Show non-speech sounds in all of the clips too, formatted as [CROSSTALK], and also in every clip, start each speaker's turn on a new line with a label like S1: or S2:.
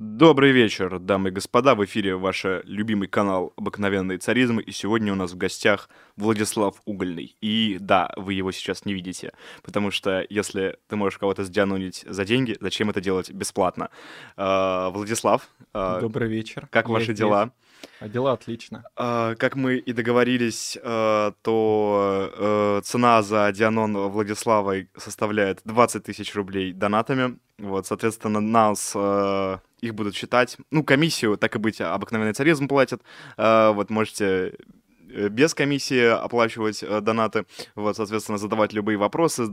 S1: Добрый вечер, дамы и господа. В эфире ваш любимый канал «Обыкновенный царизм». И сегодня у нас в гостях Владислав Угольный. И да, вы его сейчас не видите, потому что если ты можешь кого-то сдянуть за деньги, зачем это делать бесплатно? А, Владислав. а,
S2: Добрый вечер.
S1: Как
S2: Я
S1: ваши
S2: здесь.
S1: дела?
S2: А дела отлично.
S1: А, Как мы и договорились, а, то э, цена за Дианон Владиславой составляет 20 тысяч рублей донатами. Вот, соответственно, нас э, их будут считать. Ну, комиссию, так и быть, обыкновенный царизм платит. А, Вот, можете без комиссии оплачивать э, донаты, вот, соответственно, задавать любые вопросы, э,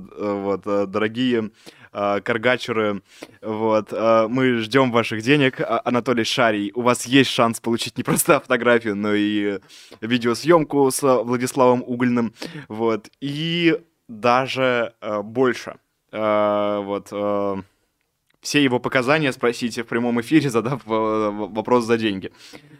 S1: вот, э, дорогие э, каргачеры, вот, э, мы ждем ваших денег, А- Анатолий Шарий, у вас есть шанс получить не просто фотографию, но и видеосъемку с Владиславом Угольным, вот, и даже э, больше, Э, вот, э, все его показания спросите в прямом эфире, задав э, вопрос за деньги.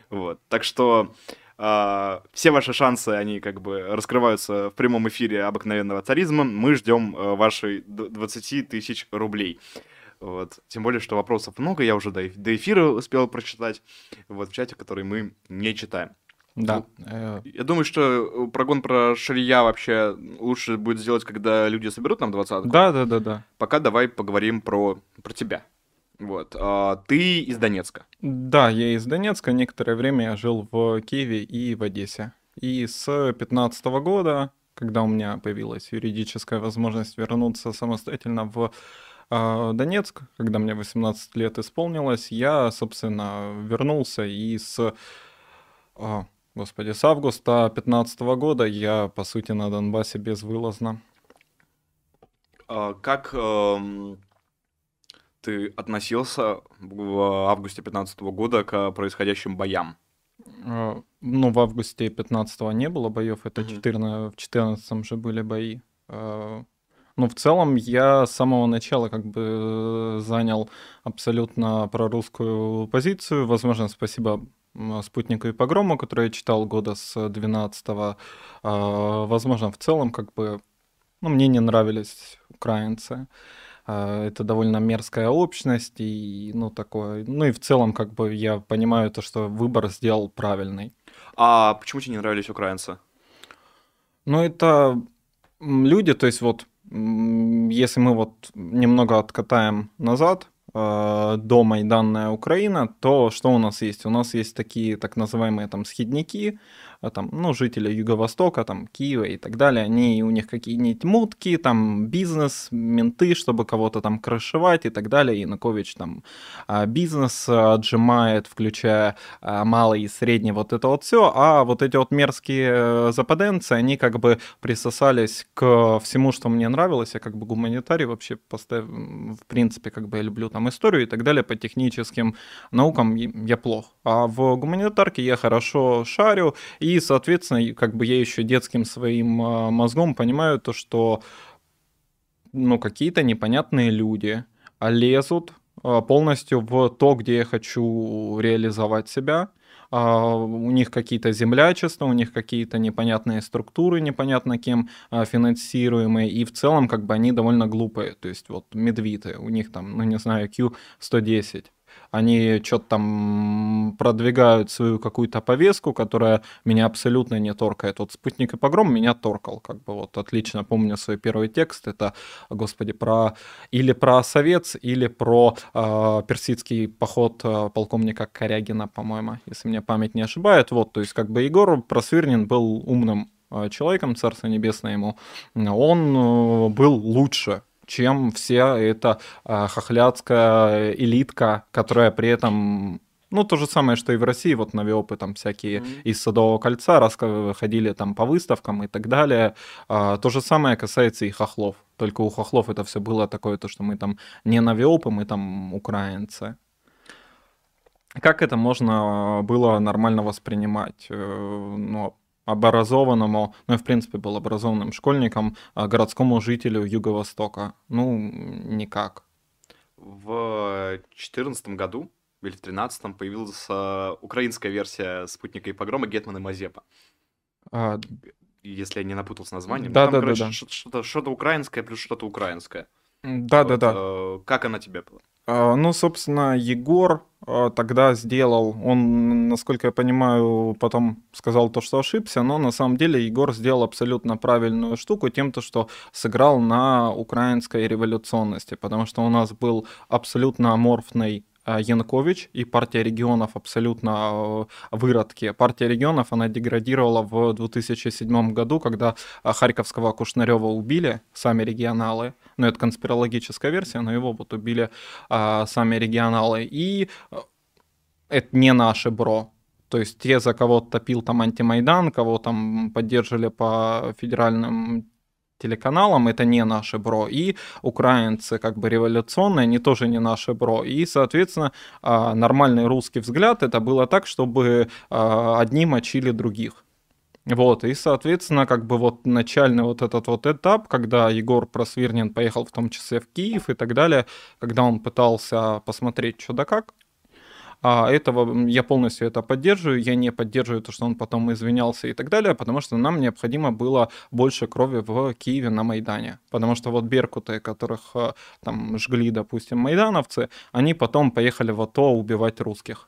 S1: Вот. Так что а, все ваши шансы, они как бы раскрываются в прямом эфире обыкновенного царизма. Мы ждем э, вашей д- 20 тысяч рублей. Вот. Тем более, что вопросов много, я уже до, до эфира успел прочитать, вот, в чате, который мы не читаем.
S2: Да. э,
S1: Я думаю, что э, прогон про Шария вообще лучше будет сделать, когда люди соберут нам двадцатку.
S2: Да, да, да, да.
S1: Пока давай поговорим про, про тебя. Вот. А, ты из Донецка.
S2: Да, я из Донецка. Некоторое время я жил в Киеве и в Одессе. И с 2015 года, когда у меня появилась юридическая возможность вернуться самостоятельно в а, Донецк, когда мне 18 лет исполнилось, я, собственно, вернулся и с, а, господи, с августа 2015 года я, по сути, на Донбассе безвылазно.
S1: А, Как эм, ты относился в августе 2015 года к происходящим боям?
S2: А, Ну, в августе 15 не было боев, это
S1: Мгм.
S2: 14, в 14 же были бои. А, Ну, в целом, я с самого начала как бы э, занял абсолютно прорусскую позицию. Возможно, спасибо «Спутнику» и «Погрому», который я читал года с 12 Возможно, в целом, как бы, ну, мне не нравились украинцы. А, Это довольно мерзкая общность, и, ну, такое... Ну, и в целом, как бы, я понимаю то, что выбор сделал правильный.
S1: А почему тебе не нравились украинцы?
S2: Ну, это люди, то есть вот, если мы вот немного откатаем назад, э, до Майданная Украина, то что у нас есть? У нас есть такие так называемые там схидники, а там, ну, жители Юго-Востока, там, Киева и так далее, они, у них какие-нибудь мутки, там, бизнес, менты, чтобы кого-то там крышевать и так далее. Янукович там а, бизнес а, отжимает, включая а, малый и средний, вот это вот все, а вот эти вот мерзкие э, западенцы, они как бы присосались к всему, что мне нравилось, я как бы гуманитарий вообще, постав... в принципе, как бы я люблю там историю и так далее, по техническим наукам я плох, а в гуманитарке я хорошо шарю, и, соответственно, и как бы я еще детским своим а, мозгом понимаю то, что ну, какие-то непонятные люди лезут а, полностью в то, где я хочу реализовать себя. А, У них какие-то землячества, у них какие-то непонятные структуры, непонятно кем финансируемые, и в целом как бы они довольно глупые. То есть вот медвиты, у них там, ну не знаю, Q110. Они что-то там продвигают свою какую-то повестку, которая меня абсолютно не торкает. Вот «Спутник и погром» меня торкал. Как бы вот отлично помню свой первый текст. Это, господи, про или про Совет, или про э, персидский поход э, полковника Корягина, по-моему, если мне память не ошибает. Вот, то есть как бы Егор Просвирнин был умным э, человеком, царство небесное ему. Он был лучше чем вся эта э, хохлядская элитка, которая при этом ну, то же самое, что и в России, вот навиопы там всякие
S1: Мгм.
S2: из Садового кольца ходили там по выставкам и так далее. А, то же самое касается и хохлов. Только у хохлов это все было такое, то, что мы там не навиопы, мы там украинцы. Как это можно было нормально воспринимать? Э, Ну, образованному, ну и в принципе был образованным школьником, а городскому жителю Юго-Востока? Ну, никак.
S1: В 2014 году или в 2013 появилась э, украинская версия «Спутника и погрома» Гетмана Мазепа.
S2: А,
S1: Если я не напутал с названием.
S2: Да,
S1: там,
S2: да, да,
S1: короче,
S2: да.
S1: ш- Что-то, что-то украинское плюс что-то украинское.
S2: Да, да,
S1: Вот,
S2: да.
S1: э, Как она тебе была?
S2: А, Ну, собственно, Егор тогда сделал, он, насколько я понимаю, потом сказал то, что ошибся, но на самом деле Егор сделал абсолютно правильную штуку тем, то, что сыграл на украинской революционности, потому что у нас был абсолютно аморфный Э, Янкович и партия регионов абсолютно э, выродки. Партия регионов, она деградировала в 2007 году, когда э, Харьковского Кушнарева убили, сами регионалы. Ну, это конспирологическая версия, но его вот убили а, сами регионалы. И это не наши бро. То есть те, за кого топил там антимайдан, кого там поддерживали по федеральным телеканалам, это не наши бро, и украинцы как бы революционные, они тоже не наши бро, и, соответственно, а, нормальный русский взгляд это было так, чтобы а, одни мочили других. Вот, и, соответственно, как бы вот начальный вот этот вот этап, когда Егор Просвирнин поехал в том числе в Киев и так далее, когда он пытался посмотреть, что да как, а этого я полностью это поддерживаю. Я не поддерживаю то, что он потом извинялся и так далее, потому что нам необходимо было больше крови в Киеве на Майдане. Потому что вот беркуты, которых э, там жгли, допустим, майдановцы, они потом поехали в АТО убивать русских.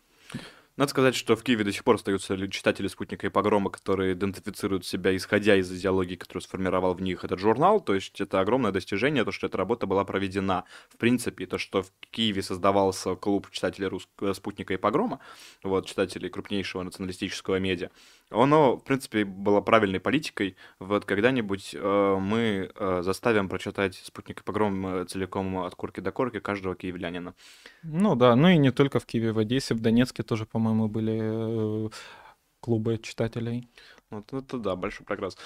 S1: Надо сказать, что в Киеве до сих пор остаются читатели «Спутника» и «Погрома», которые идентифицируют себя, исходя из идеологии, которую сформировал в них этот журнал. То есть это огромное достижение, то, что эта работа была проведена. В принципе, то, что в Киеве создавался клуб читателей Рус... «Спутника» и «Погрома», вот, читателей крупнейшего националистического медиа, оно, в принципе, было правильной политикой. Вот когда-нибудь э, мы э, заставим прочитать «Спутник и погром» э, целиком от корки до корки каждого киевлянина.
S2: Ну да, ну и не только в Киеве, в Одессе, в Донецке тоже, по-моему, были э, клубы читателей.
S1: Вот это да, большой прогресс.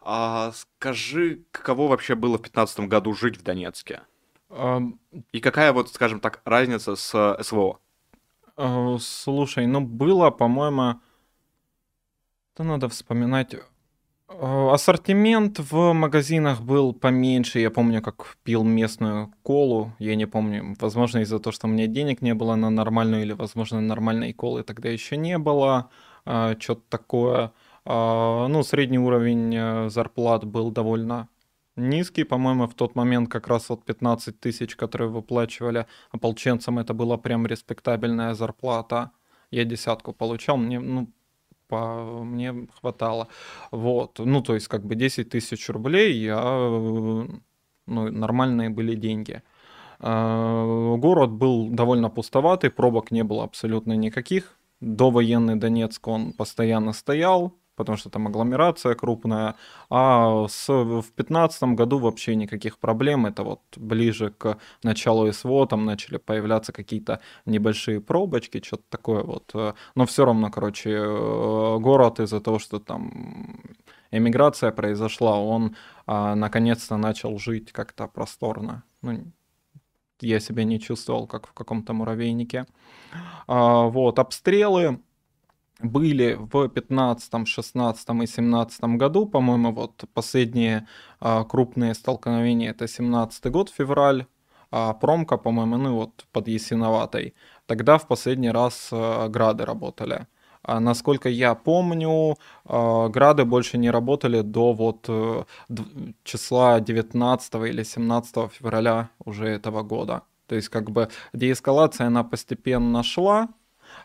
S1: А скажи, каково вообще было в 2015 году жить в Донецке? А... И какая вот, скажем так, разница с э, СВО?
S2: А, слушай, ну было, по-моему это надо вспоминать. Э, ассортимент в магазинах был поменьше. Я помню, как пил местную колу. Я не помню, возможно, из-за того, что у меня денег не было на нормальную, или, возможно, нормальной колы тогда еще не было. Э, Что-то такое. Э, ну, средний уровень зарплат был довольно низкий, по-моему, в тот момент как раз вот 15 тысяч, которые выплачивали ополченцам, это была прям респектабельная зарплата. Я десятку получал, мне, ну, по мне хватало. Вот. Ну, то есть, как бы 10 тысяч рублей, я, ну, нормальные были деньги. А, город был довольно пустоватый, пробок не было абсолютно никаких. Довоенный Донецк, он постоянно стоял, потому что там агломерация крупная. А с, в 2015 году вообще никаких проблем. Это вот ближе к началу СВО там начали появляться какие-то небольшие пробочки, что-то такое вот. Но все равно, короче, э, город из-за того, что там эмиграция произошла, он а, наконец-то начал жить как-то просторно. Ну, я себя не чувствовал, как в каком-то муравейнике. А, вот, обстрелы были в 15, 16 и 17 году, по-моему, вот последние а, крупные столкновения это 17 год, февраль, а промка, по-моему, ну вот под Ясиноватой. Тогда в последний раз а, грады работали. А, насколько я помню, а, грады больше не работали до вот а, числа 19 или 17 февраля уже этого года. То есть как бы деэскалация, она постепенно шла,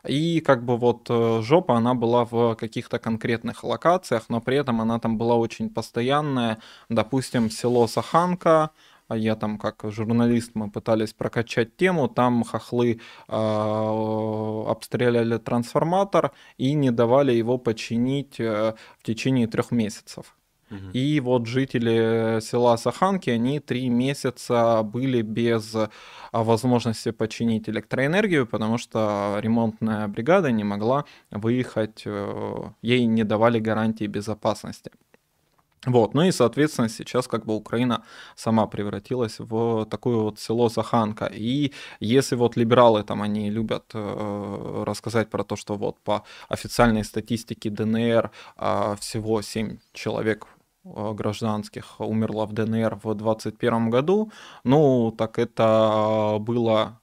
S2: и как бы вот э, жопа, она была в каких-то конкретных локациях, но при этом она там была очень постоянная. Допустим, село Саханка, а я там как журналист, мы пытались прокачать тему, там хохлы э, обстреляли трансформатор и не давали его починить э, в течение трех месяцев. И вот жители села Саханки, они три месяца были без а, возможности починить электроэнергию, потому что ремонтная бригада не могла выехать, э, ей не давали гарантии безопасности. Вот, ну и, соответственно, сейчас как бы Украина сама превратилась в такое вот село Саханка. И если вот либералы там, они любят э, рассказать про то, что вот по официальной статистике ДНР э, всего 7 человек Э, гражданских умерла в ДНР в 2021 году. Ну, так это было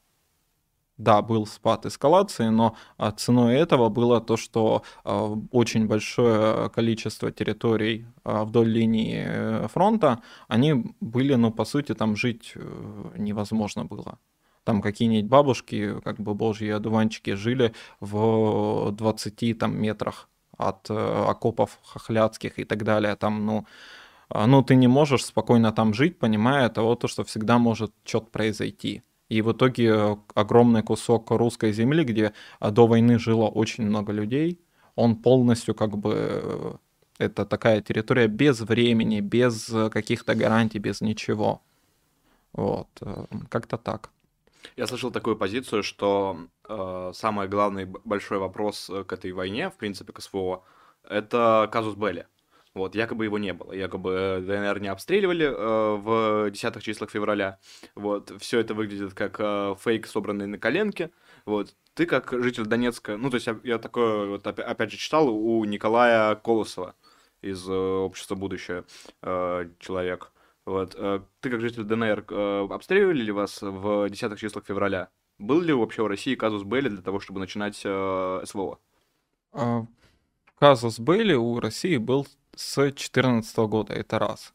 S2: да, был спад эскалации, но а, ценой этого было то, что э, очень большое количество территорий э, вдоль линии фронта, они были, ну, по сути, там жить невозможно было. там какие-нибудь бабушки, как бы божьи одуванчики, жили в 20 там, метрах от э, окопов хохлядских и так далее. Там, ну, а, ну, ты не можешь спокойно там жить, понимая того, то, что всегда может что-то произойти. И в итоге э, огромный кусок русской земли, где а, до войны жило очень много людей, он полностью как бы э, это такая территория без времени, без каких-то гарантий, без ничего. Вот, как-то так.
S1: Я слышал такую позицию, что э, самый главный большой вопрос э, к этой войне, в принципе, к СВО, это казус Белли. Вот, якобы его не было. Якобы ДНР не обстреливали э, в десятых числах февраля. Вот, все это выглядит как э, фейк, собранный на коленке. Вот, ты как житель Донецка, ну, то есть я, я такое, вот, опять же, читал у Николая Колосова из э, «Общества будущее» э, человек. Вот. Э, ты как житель ДНР, э, обстреливали ли вас в десятых числах февраля? Был ли вообще в России казус Белли для того, чтобы начинать э, СВО?
S2: А, казус Белли у России был с 2014 года, это раз.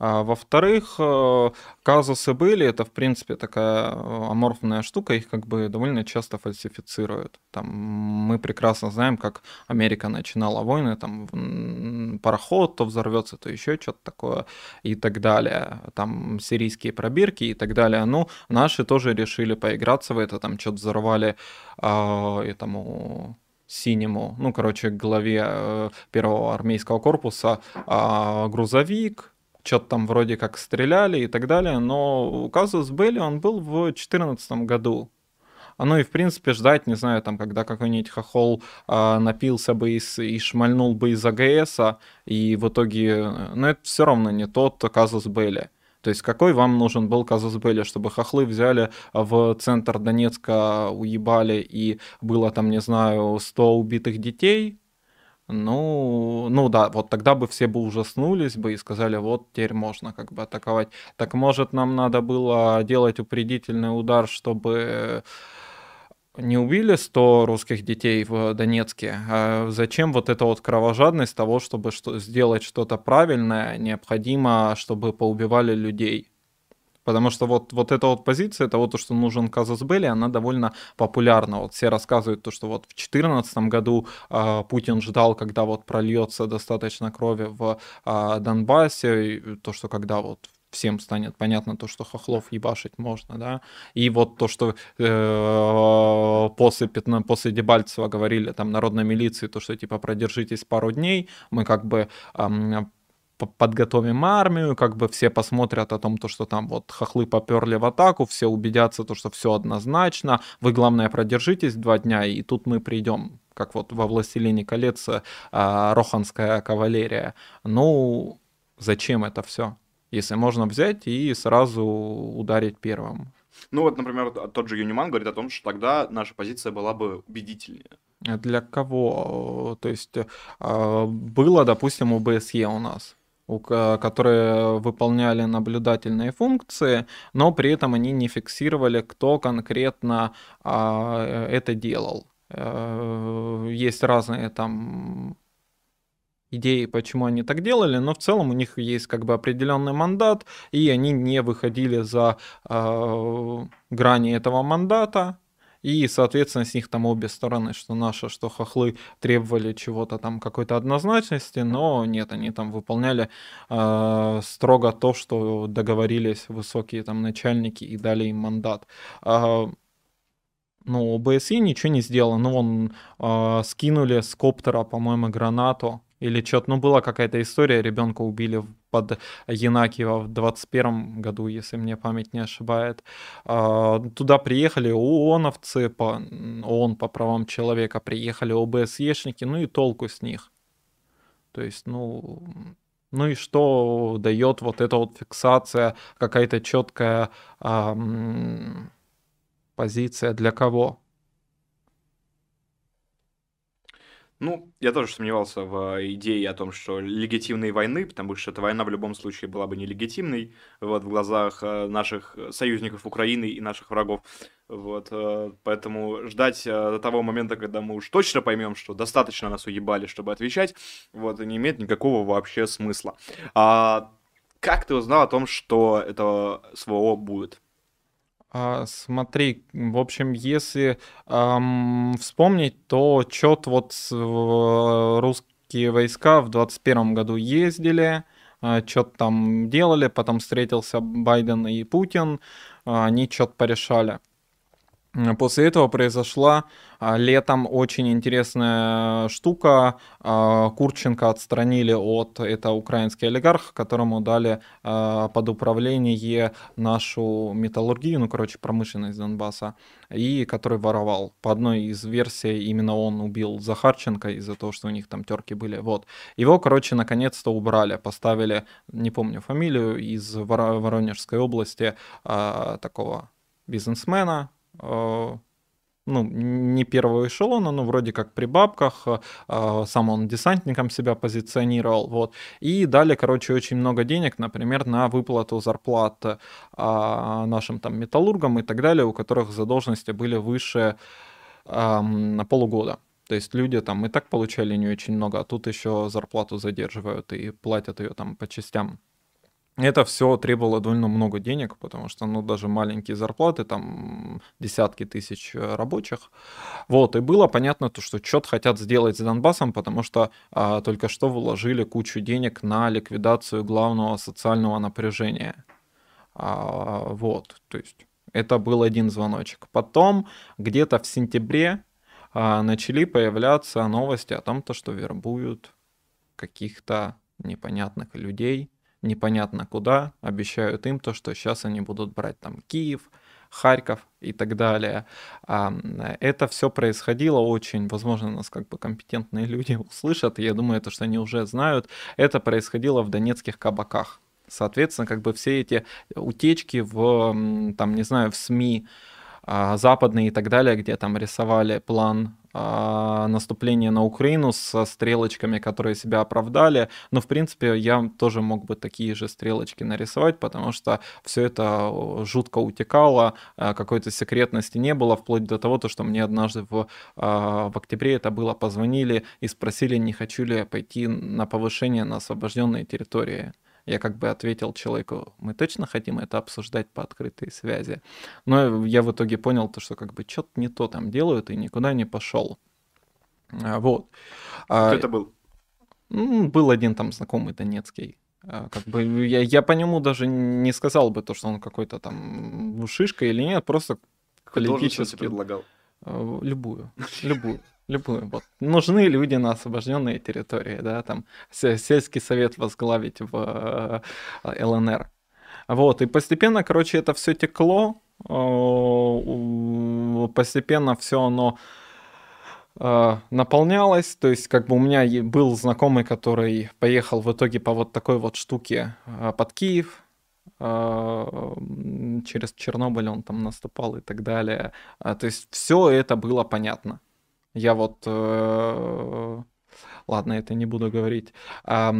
S2: А, во-вторых, э, казусы были, это, в принципе, такая э, аморфная штука, их как бы довольно часто фальсифицируют. Там, мы прекрасно знаем, как Америка начинала войны, там пароход то взорвется, то еще что-то такое и так далее. Там сирийские пробирки и так далее. Ну, наши тоже решили поиграться в это, там что-то взорвали э, этому синему, ну, короче, главе э, первого армейского корпуса э, грузовик, что-то там вроде как стреляли и так далее, но казус Белли он был в 2014 году. А ну и, в принципе, ждать, не знаю, там, когда какой-нибудь хохол а, напился бы и, и шмальнул бы из АГС, и в итоге, ну, это все равно не тот казус Белли. То есть какой вам нужен был казус Белли, чтобы хохлы взяли в центр Донецка, уебали, и было там, не знаю, 100 убитых детей, ну, ну да, вот тогда бы все бы ужаснулись бы и сказали, вот теперь можно как бы атаковать. Так может нам надо было делать упредительный удар, чтобы не убили 100 русских детей в Донецке, а зачем вот эта вот кровожадность того, чтобы что, сделать что-то правильное, необходимо, чтобы поубивали людей? Потому что вот, вот эта вот позиция, того, то, что нужен казус Белли, она довольно популярна. Вот все рассказывают то, что вот в 2014 году э, Путин ждал, когда вот прольется достаточно крови в э, Донбассе, и то, что когда вот всем станет понятно то, что хохлов ебашить можно, да, и вот то, что э, после, 15, после Дебальцева говорили там народной милиции, то, что типа продержитесь пару дней, мы как бы э, подготовим армию, как бы все посмотрят о том, то, что там вот хохлы поперли в атаку, все убедятся, то, что все однозначно, вы, главное, продержитесь два дня, и тут мы придем, как вот во «Властелине колец» а, роханская кавалерия. Ну, зачем это все? Если можно взять и сразу ударить первым.
S1: Ну вот, например, тот же Юниман говорит о том, что тогда наша позиция была бы убедительнее.
S2: Для кого? То есть а, было, допустим, ОБСЕ у нас которые выполняли наблюдательные функции, но при этом они не фиксировали, кто конкретно а, это делал. Э, есть разные там идеи, почему они так делали, но в целом у них есть как бы определенный мандат, и они не выходили за э, грани этого мандата, и, соответственно, с них там обе стороны, что наши, что хохлы требовали чего-то там какой-то однозначности, но нет, они там выполняли э, строго то, что договорились высокие там начальники и дали им мандат. Э, ну, ОБСЕ ничего не сделал, ну, он э, скинули с коптера, по-моему, гранату, или что-то, ну, была какая-то история, ребенка убили под Янакиево в 21 году, если мне память не ошибает. А, туда приехали ООНовцы, по, ООН по правам человека, приехали ОБСЕшники, ну и толку с них. То есть, ну, ну и что дает вот эта вот фиксация, какая-то четкая а, позиция для кого?
S1: Ну, я тоже сомневался в идее о том, что легитимной войны, потому что эта война в любом случае была бы нелегитимной вот, в глазах э, наших союзников Украины и наших врагов. Вот, э, поэтому ждать э, до того момента, когда мы уж точно поймем, что достаточно нас уебали, чтобы отвечать, вот, не имеет никакого вообще смысла. А как ты узнал о том, что это СВО будет?
S2: А, смотри, в общем, если ам, вспомнить, то чет вот в, русские войска в 21 году ездили, а, что-то там делали, потом встретился Байден и Путин, а, они что-то порешали. После этого произошла летом очень интересная штука. А, Курченко отстранили от, это украинский олигарх, которому дали а, под управление нашу металлургию, ну, короче, промышленность Донбасса, и который воровал. По одной из версий именно он убил Захарченко из-за того, что у них там терки были. Вот. Его, короче, наконец-то убрали, поставили, не помню фамилию, из Воронежской области такого бизнесмена, Э, ну, не первого эшелона, но вроде как при бабках, э, сам он десантником себя позиционировал, вот, и дали, короче, очень много денег, например, на выплату зарплат э, нашим там металлургам и так далее, у которых задолженности были выше на полугода. То есть люди там и так получали не очень много, а тут еще зарплату задерживают и платят ее там по частям. Это все требовало довольно много денег, потому что, ну, даже маленькие зарплаты, там, десятки тысяч э, рабочих. Вот, и было понятно то, что что-то хотят сделать с Донбассом, потому что а, только что вложили кучу денег на ликвидацию главного социального напряжения. А, вот, то есть это был один звоночек. Потом, где-то в сентябре а, начали появляться новости о том, то, что вербуют каких-то непонятных людей, непонятно куда, обещают им то, что сейчас они будут брать там Киев, Харьков и так далее. Это все происходило очень, возможно, нас как бы компетентные люди [LAUGHS] услышат, я думаю, это что они уже знают, это происходило в донецких кабаках. Соответственно, как бы все эти утечки в, там, не знаю, в СМИ, а, западные и так далее, где там рисовали план а, наступления на Украину со стрелочками, которые себя оправдали. Но, в принципе, я тоже мог бы такие же стрелочки нарисовать, потому что все это жутко утекало, а, какой-то секретности не было, вплоть до того, то, что мне однажды в, в октябре это было, позвонили и спросили, не хочу ли я пойти на повышение на освобожденные территории. Я как бы ответил человеку, мы точно хотим это обсуждать по открытой связи. Но я в итоге понял то, что как бы что-то не то там делают и никуда не пошел. А, вот.
S1: А, Кто это был?
S2: Был один там знакомый донецкий. А, как бы я, я по нему даже не сказал бы то, что он какой-то там шишка или нет, просто политически.
S1: предлагал?
S2: Любую, любую любую. Вот. Нужны люди на освобожденные территории, да, там сельский совет возглавить в э, ЛНР. Вот, и постепенно, короче, это все текло, постепенно все оно э, наполнялось, то есть как бы у меня был знакомый, который поехал в итоге по вот такой вот штуке э, под Киев, через Чернобыль он там наступал и так далее. То есть все это было понятно. Я вот... Э, ладно, это не буду говорить. А,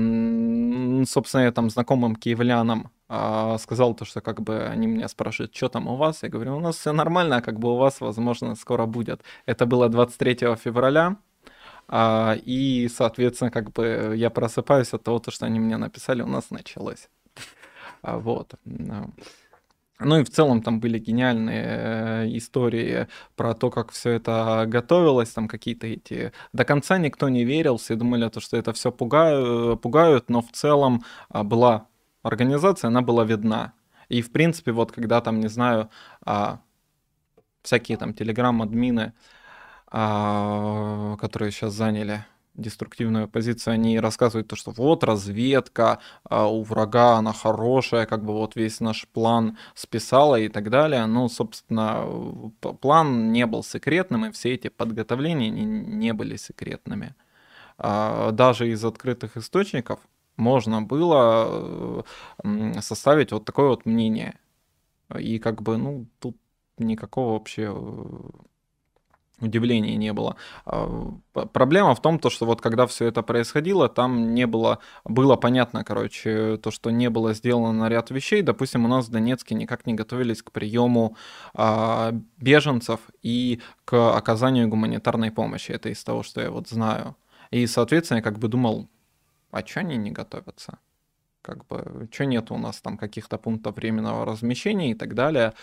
S2: собственно, я там знакомым киевлянам а, сказал то, что как бы они меня спрашивают, что там у вас? Я говорю, у нас все нормально, а как бы у вас, возможно, скоро будет. Это было 23 февраля. А, и, соответственно, как бы я просыпаюсь от того, что они мне написали, у нас началось. А, вот. Ну и в целом там были гениальные э, истории про то, как все это готовилось, там какие-то эти... До конца никто не верил, все думали, то, что это все пугают, пугают, но в целом а, была организация, она была видна. И в принципе, вот когда там, не знаю, а, всякие там телеграм-админы, а, которые сейчас заняли деструктивную позицию, они рассказывают то, что вот разведка а у врага, она хорошая, как бы вот весь наш план списала и так далее. Ну, собственно, план не был секретным, и все эти подготовления не, не были секретными. А, даже из открытых источников можно было составить вот такое вот мнение. И как бы, ну, тут никакого вообще удивления не было. А, проблема в том, то, что вот когда все это происходило, там не было, было понятно, короче, то, что не было сделано ряд вещей. Допустим, у нас в Донецке никак не готовились к приему а, беженцев и к оказанию гуманитарной помощи. Это из того, что я вот знаю. И, соответственно, я как бы думал, а что они не готовятся? как бы, что нет у нас там каких-то пунктов временного размещения и так далее.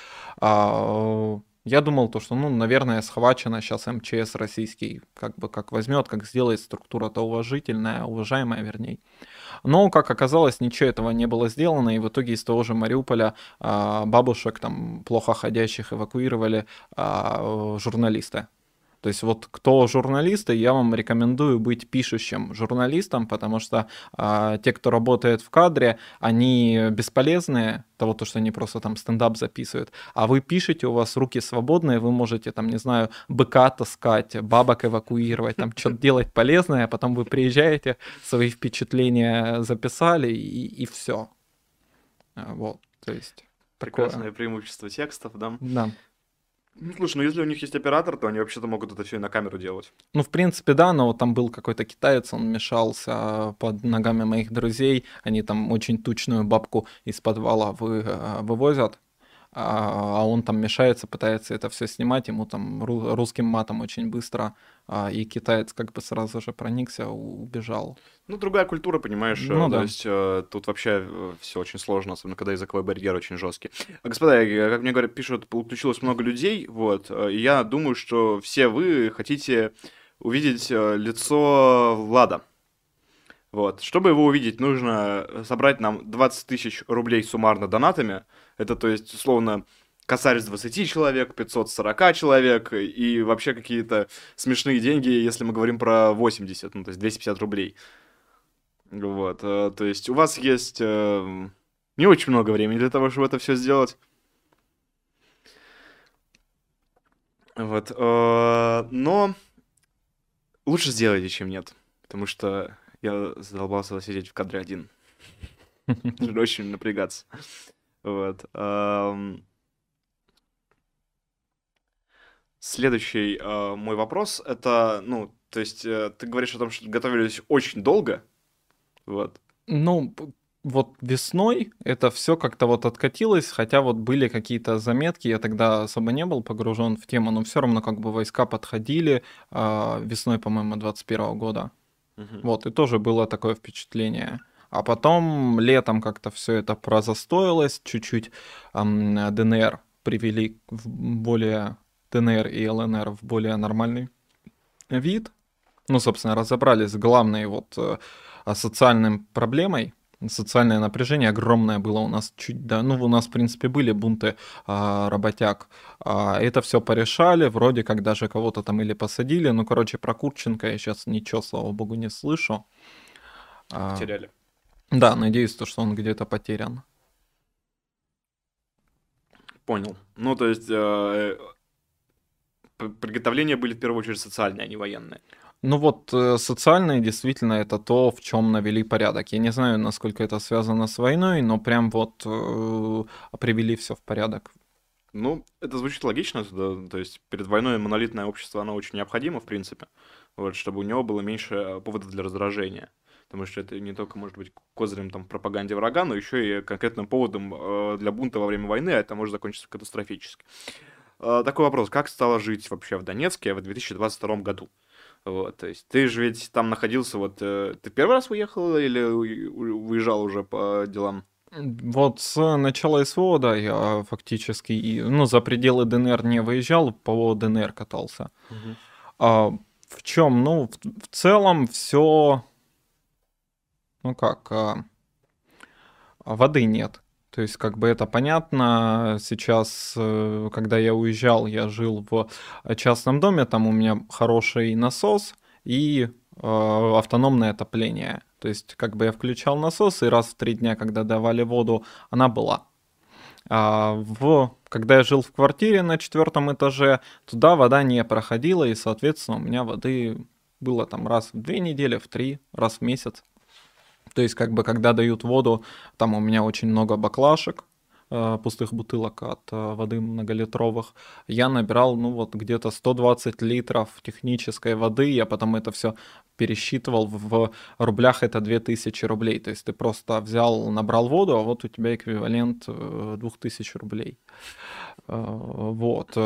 S2: А, я думал то, что, ну, наверное, схвачено сейчас МЧС российский, как бы как возьмет, как сделает структура-то уважительная, уважаемая, вернее. Но, как оказалось, ничего этого не было сделано, и в итоге из того же Мариуполя а, бабушек там плохо ходящих эвакуировали а, журналисты. То есть вот кто журналисты, я вам рекомендую быть пишущим журналистом, потому что а, те, кто работает в кадре, они бесполезные, того, то, что они просто там стендап записывают, а вы пишете, у вас руки свободные, вы можете там, не знаю, быка таскать, бабок эвакуировать, там что-то делать полезное, а потом вы приезжаете, свои впечатления записали и, и все. Вот, то есть...
S1: Прекрасное такое... преимущество текстов, да?
S2: Да.
S1: Ну, слушай, ну если у них есть оператор, то они вообще-то могут это все и на камеру делать.
S2: Ну, в принципе, да, но вот там был какой-то китаец, он мешался под ногами моих друзей, они там очень тучную бабку из подвала вы, э, вывозят, а, а он там мешается, пытается это все снимать, ему там русским матом очень быстро, а, и китаец как бы сразу же проникся, убежал.
S1: Ну, другая культура, понимаешь, ну, то да. есть э, тут вообще э, все очень сложно, особенно когда языковой барьер очень жесткий. А, господа, как мне говорят, пишут, подключилось много людей, вот, э, и я думаю, что все вы хотите увидеть лицо Влада. Вот. Чтобы его увидеть, нужно собрать нам 20 тысяч рублей суммарно донатами. Это, то есть, условно, косарь с 20 человек, 540 человек и вообще какие-то смешные деньги, если мы говорим про 80, ну, то есть 250 рублей. Вот, э, то есть у вас есть э, не очень много времени для того, чтобы это все сделать. Вот, э, но лучше сделайте, чем нет, потому что я задолбался сидеть в кадре один. [LAUGHS] Очень напрягаться. Вот. Следующий э, мой вопрос это, ну, то есть э, ты говоришь о том, что готовились очень долго, вот.
S2: Ну, вот весной это все как-то вот откатилось, хотя вот были какие-то заметки, я тогда особо не был погружен в тему, но все равно как бы войска подходили э, весной, по-моему, 21 года. Угу. Вот, и тоже было такое впечатление. А потом летом как-то все это прозастоилось, чуть-чуть эм, ДНР привели в более ДНР и ЛНР в более нормальный вид. Ну, собственно, разобрались с главной вот э, социальной проблемой. Социальное напряжение огромное было у нас чуть да, ну у нас в принципе были бунты а, работяг, а, это все порешали, вроде как даже кого-то там или посадили, ну короче про Курченко я сейчас ничего, слава богу, не слышу.
S1: А, Потеряли.
S2: Да, надеюсь, то, что он где-то потерян.
S1: Понял. Ну то есть э, приготовления были в первую очередь социальные, а не военные.
S2: Ну вот э, социальные действительно это то, в чем навели порядок. Я не знаю, насколько это связано с войной, но прям вот э, привели все в порядок.
S1: Ну, это звучит логично, да, то есть перед войной монолитное общество, оно очень необходимо, в принципе, вот, чтобы у него было меньше поводов для раздражения. Потому что это не только может быть козырем там, пропаганде врага, но еще и конкретным поводом э, для бунта во время войны, а это может закончиться катастрофически. Э, такой вопрос, как стало жить вообще в Донецке в 2022 году? Вот, то есть ты же ведь там находился, вот, э, ты первый раз уехал или уезжал уже по делам?
S2: Вот с начала СВО, да, я фактически, ну, за пределы ДНР не выезжал, по ДНР катался. Угу. А, в чем? Ну, в, в целом все, ну как, а, воды нет. То есть, как бы это понятно. Сейчас, э, когда я уезжал, я жил в частном доме, там у меня хороший насос и э, автономное отопление. То есть, как бы я включал насос, и раз в три дня, когда давали воду, она была. А в, когда я жил в квартире на четвертом этаже, туда вода не проходила, и, соответственно, у меня воды было там раз в две недели, в три, раз в месяц. То есть, как бы, когда дают воду, там у меня очень много баклашек, э, пустых бутылок от э, воды многолитровых. Я набирал, ну вот, где-то 120 литров технической воды, я потом это все пересчитывал, в рублях это 2000 рублей. То есть ты просто взял, набрал воду, а вот у тебя эквивалент 2000 э, рублей. Вот.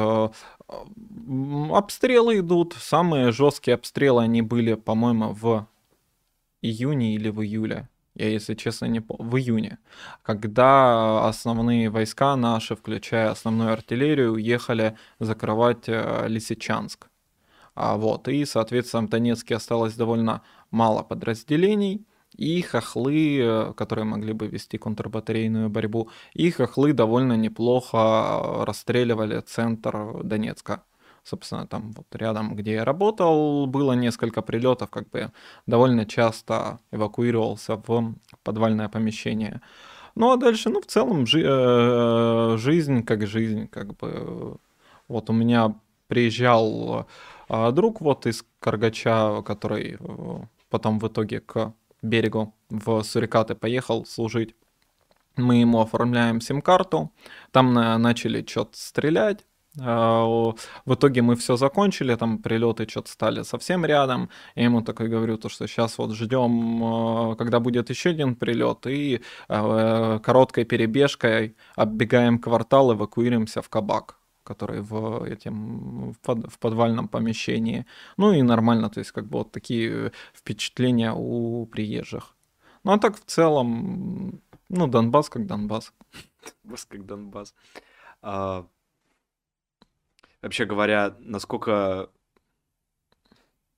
S2: Обстрелы идут. Самые жесткие обстрелы, они были, по-моему, в июне или в июле. я, если честно, не помню, в июне, когда основные войска наши, включая основную артиллерию, уехали закрывать э, Лисичанск. А вот, и, соответственно, в Донецке осталось довольно мало подразделений, и хохлы, э, которые могли бы вести контрбатарейную борьбу, и хохлы довольно неплохо расстреливали центр Донецка собственно, там вот рядом, где я работал, было несколько прилетов, как бы довольно часто эвакуировался в подвальное помещение. Ну а дальше, ну в целом жи- э, жизнь как жизнь, как бы вот у меня приезжал э, друг вот из Каргача, который э, потом в итоге к берегу в Сурикаты поехал служить. Мы ему оформляем сим-карту, там начали что-то стрелять, в итоге мы все закончили, там прилеты что-то стали совсем рядом. Я ему такой говорю, то, что сейчас вот ждем, а, когда будет еще один прилет, и а, короткой перебежкой оббегаем квартал, эвакуируемся в кабак который в этим в, под, в подвальном помещении. Ну и нормально, то есть как бы вот такие впечатления у приезжих. Ну а так в целом, ну Донбасс как Донбасс.
S1: Донбасс как Донбасс. Вообще говоря, насколько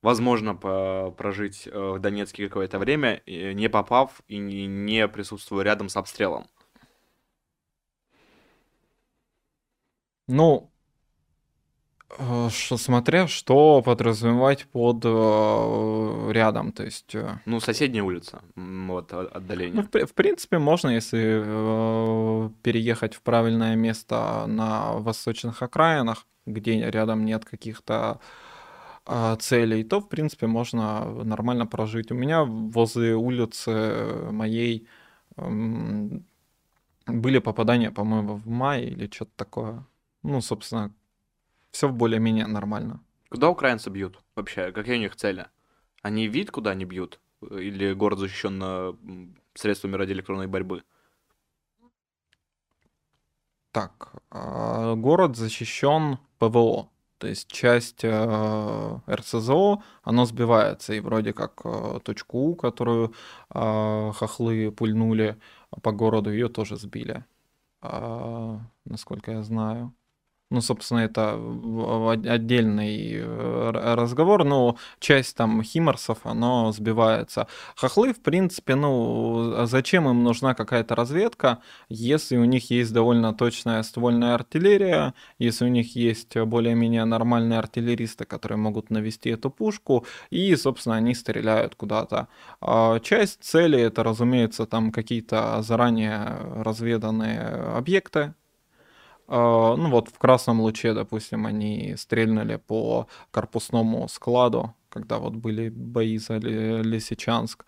S1: возможно прожить э, в Донецке какое-то время, не попав и не присутствуя рядом с обстрелом?
S2: Ну, что, смотря что подразумевать под э, рядом, то есть... Э,
S1: ну, соседняя улица, вот, отдаление.
S2: Ну, в, в принципе, можно, если э, переехать в правильное место на восточных окраинах, где рядом нет каких-то а, целей, то, в принципе, можно нормально прожить. У меня возле улицы моей эм, были попадания, по-моему, в мае или что-то такое. Ну, собственно, все более-менее нормально.
S1: Куда украинцы бьют вообще? Какие у них цели? Они вид куда они бьют? Или город защищен средствами радиоэлектронной борьбы?
S2: Так, а, город защищен ПВО. То есть часть э, РСЗО, оно сбивается, и вроде как э, точку У, которую э, хохлы пульнули по городу, ее тоже сбили, э, насколько я знаю. Ну, собственно, это отдельный э, разговор, но часть там химорсов, оно сбивается. Хохлы, в принципе, ну, а зачем им нужна какая-то разведка, если у них есть довольно точная ствольная артиллерия, если у них есть более-менее нормальные артиллеристы, которые могут навести эту пушку, и, собственно, они стреляют куда-то. А часть цели это, разумеется, там какие-то заранее разведанные объекты, ну вот в красном луче, допустим, они стрельнули по корпусному складу, когда вот были бои за Лисичанск.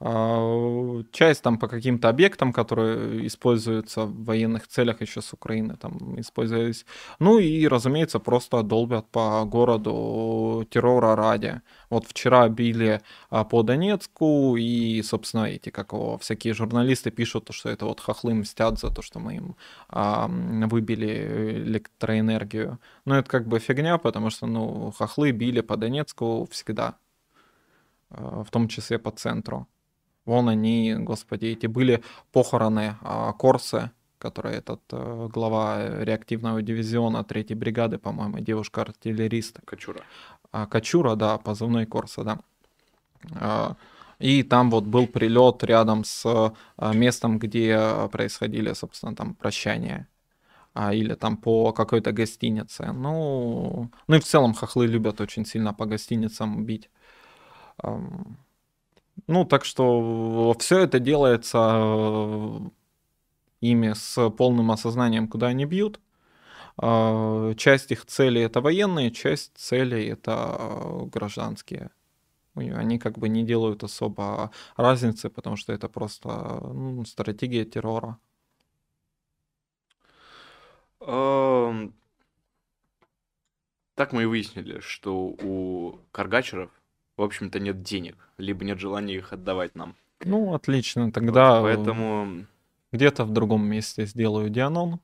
S2: А, часть там по каким-то объектам, которые используются в военных целях еще с Украины, там использовались. Ну и, разумеется, просто долбят по городу террора ради. Вот вчера били а, по Донецку, и, собственно, эти, как его, всякие журналисты пишут, что это вот хохлы мстят за то, что мы им а, выбили электроэнергию. Но это как бы фигня, потому что, ну, хохлы били по Донецку всегда, а, в том числе по центру. Вон они, господи, эти были похороны а, Корсы, который этот э, глава реактивного дивизиона третьей бригады, по-моему, девушка-артиллерист.
S1: Качура.
S2: А, Качура, да, позывной Корса, да. А, и там вот был прилет рядом с а, местом, где происходили, собственно, там прощания. А, или там по какой-то гостинице. Ну, ну и в целом хохлы любят очень сильно по гостиницам бить. Ну, так что все это делается э, ими с полным осознанием, куда они бьют. А, часть их целей это военные, часть целей это э, гражданские. Они как бы не делают особо разницы, потому что это просто ну, стратегия террора.
S1: Так мы и выяснили, что у каргачеров в общем-то, нет денег, либо нет желания их отдавать нам.
S2: Ну, отлично, тогда...
S1: Вот, поэтому...
S2: Где-то в другом месте сделаю Дианон.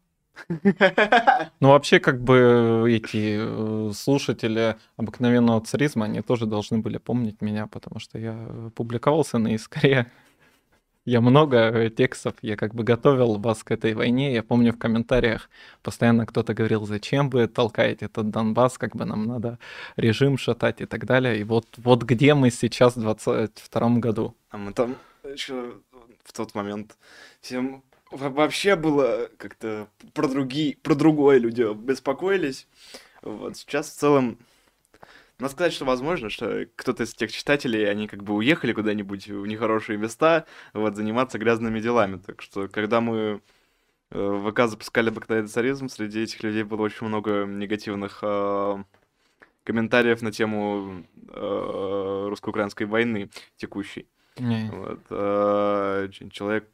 S2: [LAUGHS] Ну, вообще, как бы эти э, слушатели обыкновенного царизма, они тоже должны были помнить меня, потому что я публиковался на Искре. Я много э, текстов, я как бы готовил вас к этой войне. Я помню в комментариях постоянно кто-то говорил, зачем вы толкаете этот Донбасс, как бы нам надо режим шатать и так далее. И вот, вот где мы сейчас в 22 году.
S1: А мы там еще в тот момент всем вообще было как-то про другие, про другое люди беспокоились. Вот сейчас в целом надо сказать, что возможно, что кто-то из тех читателей, они как бы уехали куда-нибудь в нехорошие места, вот, заниматься грязными делами. Так что, когда мы э, в ВК запускали обыкновенный царизм, среди этих людей было очень много негативных э, комментариев на тему э, русско-украинской войны текущей.
S2: Не.
S1: Вот, э, человек...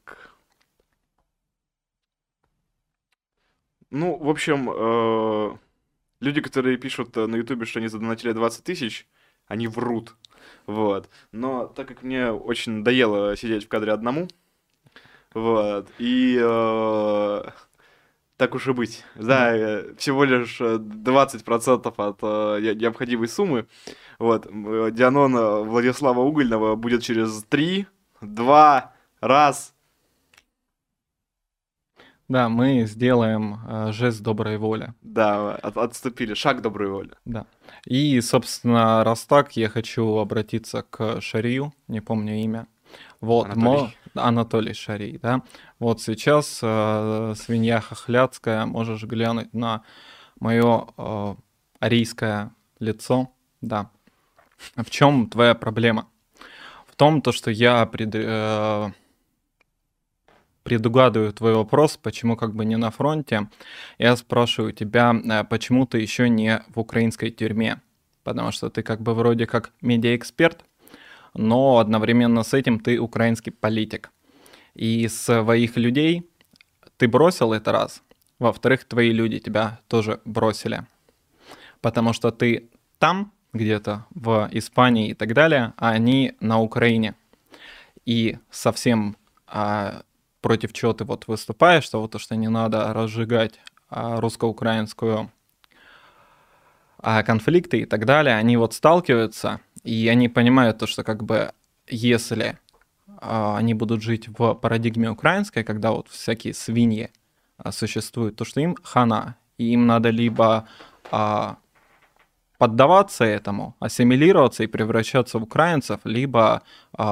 S1: Ну, в общем, э, люди, которые пишут э, на Ютубе, что они задонатили 20 тысяч, они врут. Вот. Но так как мне очень надоело сидеть в кадре одному, вот, и э, так уж и быть. Да, э, всего лишь 20% от э, необходимой суммы. Вот, Дианон Владислава Угольного будет через 3, 2, раз,
S2: да, мы сделаем э, жест доброй воли.
S1: Да, от, отступили, шаг доброй воли.
S2: Да. И, собственно, раз так, я хочу обратиться к Шарию, не помню имя. Вот,
S1: Анатолий.
S2: Мо... Анатолий Шарий, да. Вот сейчас э, свинья хохляцкая, можешь глянуть на мое э, арийское лицо, да. В чем твоя проблема? В том, то, что я пред, э, предугадываю твой вопрос, почему как бы не на фронте. Я спрашиваю тебя, э, почему ты еще не в украинской тюрьме? Потому что ты как бы вроде как медиаэксперт, но одновременно с этим ты украинский политик. И своих людей ты бросил это раз. Во-вторых, твои люди тебя тоже бросили. Потому что ты там, где-то в Испании и так далее, а они на Украине. И совсем а, против чего ты вот выступаешь, что вот то, что не надо разжигать а, русско-украинскую а, конфликты и так далее, они вот сталкиваются, и они понимают то, что как бы если а, они будут жить в парадигме украинской, когда вот всякие свиньи существуют, то что им хана, и им надо либо поддаваться этому, ассимилироваться и превращаться в украинцев, либо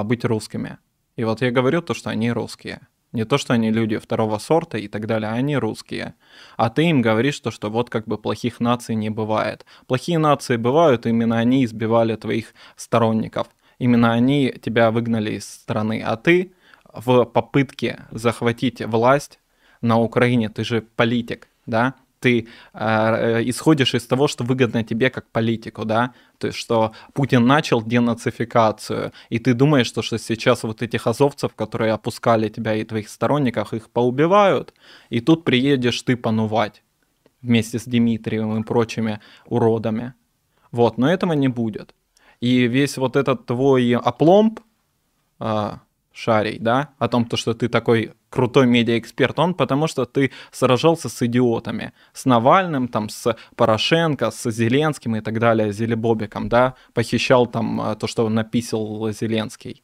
S2: быть русскими. И вот я говорю то, что они русские. Не то, что они люди второго сорта и так далее, а они русские. А ты им говоришь то, что вот как бы плохих наций не бывает. Плохие нации бывают, именно они избивали твоих сторонников. Именно они тебя выгнали из страны. А ты в попытке захватить власть на Украине, ты же политик, да, ты э, исходишь из того, что выгодно тебе как политику, да, то есть что Путин начал денацификацию, и ты думаешь, что, что сейчас вот этих азовцев, которые опускали тебя и твоих сторонников, их поубивают, и тут приедешь ты понувать вместе с Дмитрием и прочими уродами. Вот, но этого не будет. И весь вот этот твой опломб, э, шарей, да, о том, то, что ты такой крутой медиаэксперт, он потому что ты сражался с идиотами, с Навальным, там, с Порошенко, с Зеленским и так далее, Зелебобиком, да, похищал там э, то, что написал Зеленский.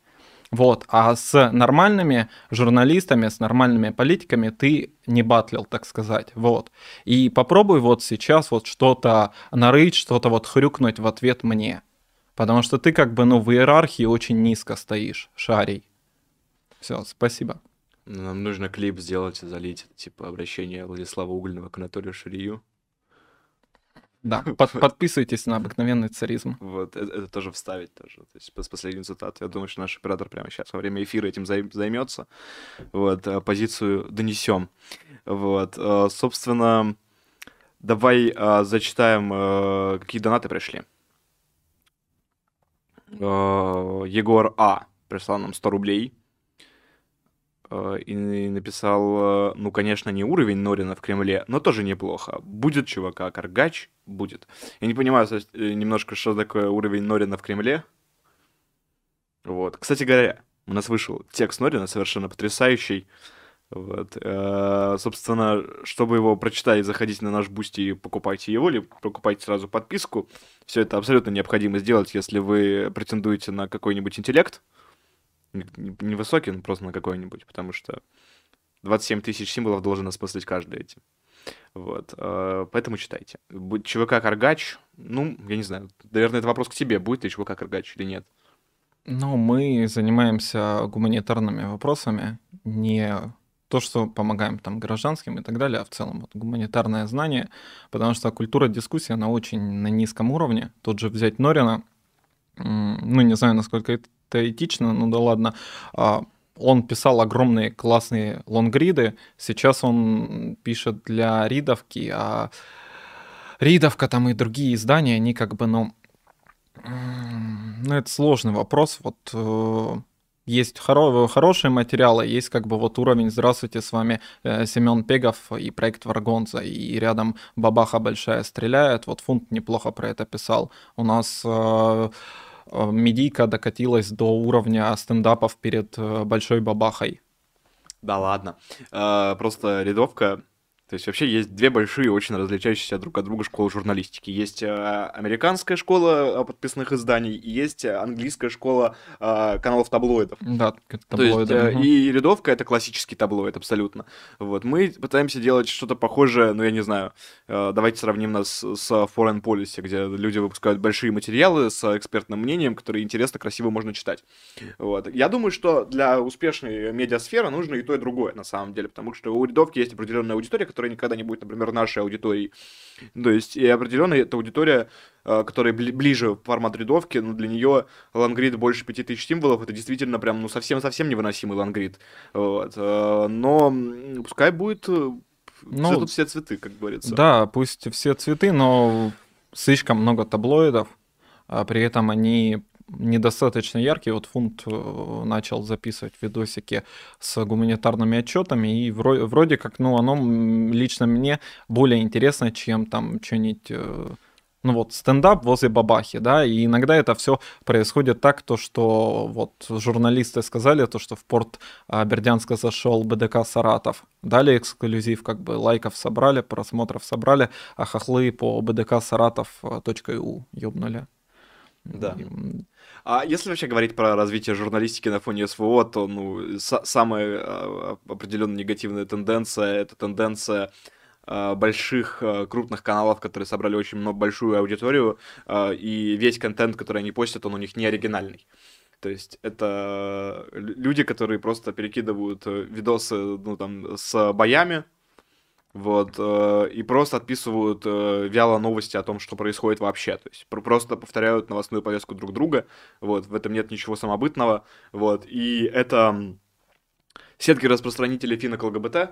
S2: Вот, а с нормальными журналистами, с нормальными политиками ты не батлил, так сказать, вот. И попробуй вот сейчас вот что-то нарыть, что-то вот хрюкнуть в ответ мне. Потому что ты как бы, ну, в иерархии очень низко стоишь, шарей. Все, спасибо.
S1: Нам нужно клип сделать и залить, типа, обращение Владислава Угольного к Анатолию Ширию.
S2: Да, [LAUGHS] под, подписывайтесь на обыкновенный царизм.
S1: Вот, это, это тоже вставить тоже. То есть с последней цитаты. Я думаю, что наш оператор прямо сейчас во время эфира этим займется. Вот, а позицию донесем. Вот, а, собственно, давай а, зачитаем, какие донаты пришли. Егор А. прислал нам 100 рублей. Э, и написал, э, ну, конечно, не уровень Норина в Кремле, но тоже неплохо. Будет чувака, Каргач, будет. Я не понимаю э, немножко, что такое уровень Норина в Кремле. Вот. Кстати говоря, у нас вышел текст Норина совершенно потрясающий. Вот. собственно, чтобы его прочитать, заходите на наш Boosty и покупайте его, или покупайте сразу подписку. Все это абсолютно необходимо сделать, если вы претендуете на какой-нибудь интеллект невысокий, но просто на какой-нибудь, потому что 27 тысяч символов должен осмыслить каждый эти. Вот, э, поэтому читайте. ЧВК Каргач, ну, я не знаю, наверное, это вопрос к тебе, будет ли ЧВК Каргач или нет.
S2: Ну, мы занимаемся гуманитарными вопросами, не то, что помогаем там гражданским и так далее, а в целом вот, гуманитарное знание, потому что культура дискуссии, она очень на низком уровне. Тут же взять Норина, ну, не знаю, насколько это этично, ну да ладно, а, он писал огромные классные лонгриды, сейчас он пишет для ридовки, а ридовка там и другие издания, они как бы, ну, ну это сложный вопрос, вот э, есть хоро- хорошие материалы, есть как бы вот уровень «Здравствуйте, с вами э, Семен Пегов и проект Варгонза», и рядом «Бабаха большая стреляет», вот Фунт неплохо про это писал. У нас э медийка докатилась до уровня стендапов перед э, Большой Бабахой.
S1: Да ладно. Э, просто рядовка то есть вообще есть две большие, очень различающиеся друг от друга школы журналистики. Есть э, американская школа э, подписных изданий, и есть э, английская школа э, каналов таблоидов.
S2: Да,
S1: таблоиды. То есть, угу. И рядовка это классический таблоид, абсолютно. Вот. Мы пытаемся делать что-то похожее, ну я не знаю, давайте сравним нас с Foreign Policy, где люди выпускают большие материалы с экспертным мнением, которые интересно, красиво можно читать. Вот. Я думаю, что для успешной медиасферы нужно и то, и другое, на самом деле, потому что у рядовки есть определенная аудитория, которая никогда не будет, например, нашей аудиторией. То есть, и определенно эта аудитория, э, которая ближе в формат рядовки, ну, для нее лангрид больше 5000 символов, это действительно прям, ну, совсем-совсем невыносимый лангрид. Вот. Э, но пускай будет э, ну, все тут все цветы, как говорится.
S2: Да, пусть все цветы, но слишком много таблоидов, а при этом они недостаточно яркий. Вот Фунт э, начал записывать видосики с гуманитарными отчетами, и вроде, вроде как, ну, оно лично мне более интересно, чем там что-нибудь э, ну вот стендап возле бабахи, да, и иногда это все происходит так, то что вот журналисты сказали, то что в порт Бердянска зашел БДК Саратов, дали эксклюзив, как бы лайков собрали, просмотров собрали, а хохлы по БДК Саратов.ю ёбнули.
S1: Да. А если вообще говорить про развитие журналистики на фоне СВО, то ну, самая а, определенно негативная тенденция это тенденция а, больших а, крупных каналов, которые собрали очень много большую аудиторию, и весь контент, который они постят, он у них не оригинальный. То есть это люди, которые просто перекидывают э, видосы, ну там, с боями, вот, э, и просто отписывают э, вяло новости о том, что происходит вообще, то есть просто повторяют новостную повестку друг друга, вот, в этом нет ничего самобытного, вот, и это сетки распространителей финок ЛГБТ.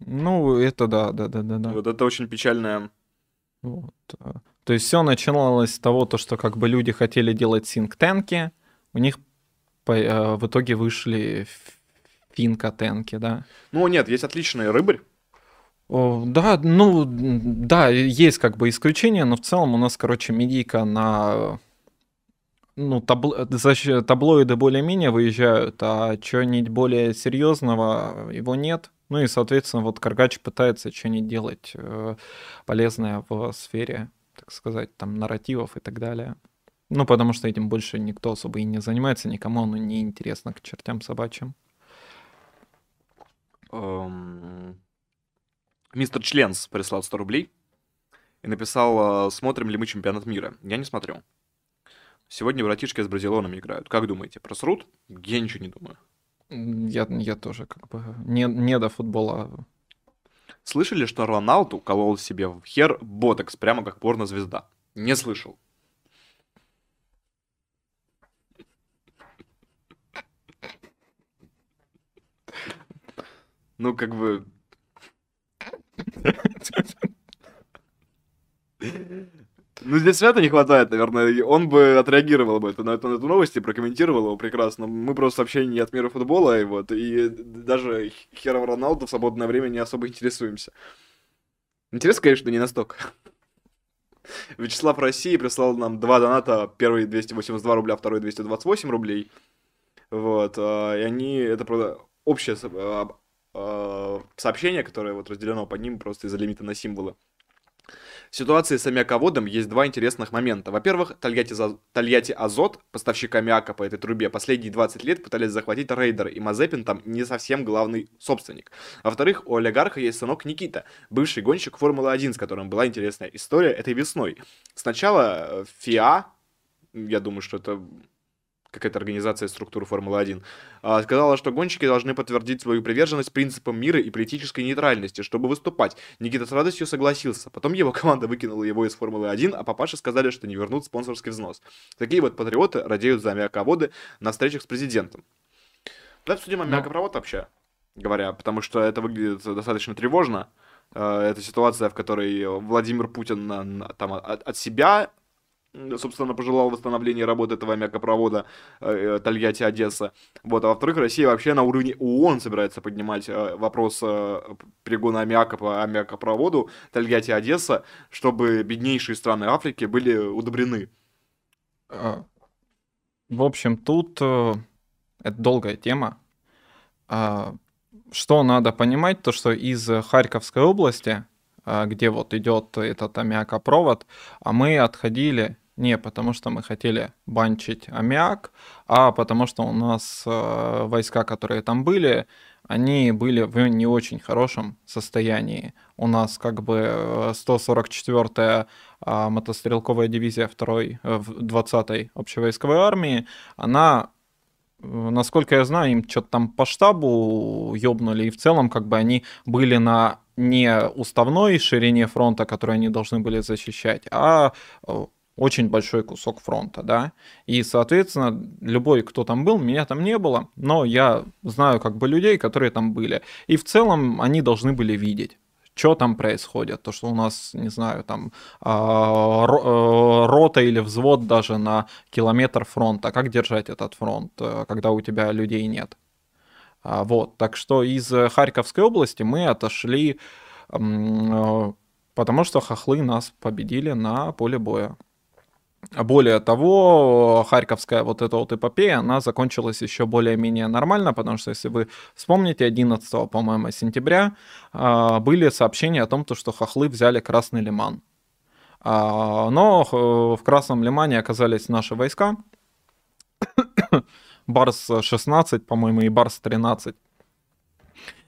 S2: Ну, это да, да, да, да, да.
S1: Вот это очень печальное.
S2: Вот. Э, то есть все начиналось с того, то, что как бы люди хотели делать синктенки, у них по, в итоге вышли финкотенки, да?
S1: Ну, нет, есть отличный рыбарь,
S2: да, ну, да, есть как бы исключения, но в целом у нас, короче, медийка на ну, табл... таблоиды более-менее выезжают, а чего-нибудь более серьезного его нет. Ну и, соответственно, вот Каргач пытается что-нибудь делать э, полезное в сфере, так сказать, там, нарративов и так далее. Ну, потому что этим больше никто особо и не занимается, никому оно не интересно к чертям собачьим.
S1: Um, Мистер Членс прислал 100 рублей и написал, смотрим ли мы чемпионат мира. Я не смотрю. Сегодня братишки с Бразилонами играют. Как думаете, просрут? Я ничего не думаю.
S2: Я, я тоже как бы не, не до футбола.
S1: Слышали, что Роналду колол себе в хер ботекс, прямо как порнозвезда? Не слышал. Ну, как бы, ну, здесь света не хватает, наверное. Он бы отреагировал бы на эту, на эту новость и прокомментировал его прекрасно. Мы просто вообще не от мира футбола, и вот, и даже Хером Роналду в свободное время не особо интересуемся. Интересно, конечно, не настолько. Вячеслав России прислал нам два доната. Первый 282 рубля, второй 228 рублей. Вот. А, и они, это, правда, общее а, сообщение, которое вот разделено по ним просто из-за лимита на символы. ситуации с аммиаководом есть два интересных момента. Во-первых, Тольятти, Тольятти Азот, поставщик аммиака по этой трубе, последние 20 лет пытались захватить рейдер, и Мазепин там не совсем главный собственник. Во-вторых, у олигарха есть сынок Никита, бывший гонщик Формулы-1, с которым была интересная история этой весной. Сначала э, ФИА, я думаю, что это какая-то организация структуры Формулы-1, а, сказала, что гонщики должны подтвердить свою приверженность принципам мира и политической нейтральности, чтобы выступать. Никита с радостью согласился. Потом его [LAUGHS] команда выкинула его из Формулы-1, а папаши сказали, что не вернут спонсорский взнос. Такие вот патриоты радеют за аммиаководы на встречах с президентом. Давай обсудим аммиакопровод вообще, говоря, потому что это выглядит достаточно тревожно. А, это ситуация, в которой Владимир Путин там, от себя собственно, пожелал восстановления работы этого аммиакопровода э, Тольятти-Одесса. Вот, а во-вторых, Россия вообще на уровне ООН собирается поднимать э, вопрос э, перегона аммиака по аммиакопроводу Тольятти-Одесса, чтобы беднейшие страны Африки были удобрены.
S2: А, в общем, тут э, это долгая тема. А, что надо понимать, то что из Харьковской области где вот идет этот аммиакопровод, а мы отходили не потому, что мы хотели банчить аммиак, а потому что у нас э, войска, которые там были, они были в не очень хорошем состоянии. У нас как бы 144-я э, э, мотострелковая дивизия 2-й, 20-й общевойсковой армии, она насколько я знаю, им что-то там по штабу ёбнули, и в целом как бы они были на не уставной ширине фронта, которую они должны были защищать, а очень большой кусок фронта, да, и, соответственно, любой, кто там был, меня там не было, но я знаю как бы людей, которые там были, и в целом они должны были видеть, что там происходит, то, что у нас, не знаю, там а, э, рота или взвод даже на километр фронта, как держать этот фронт, э, когда у тебя людей нет. А, вот, так что из Харьковской области мы отошли, э, потому что хохлы нас победили на поле боя. Более того, Харьковская вот эта вот эпопея, она закончилась еще более-менее нормально, потому что, если вы вспомните, 11, по-моему, сентября а, были сообщения о том, что хохлы взяли Красный Лиман. А, но в Красном Лимане оказались наши войска, Барс-16, по-моему, и Барс-13.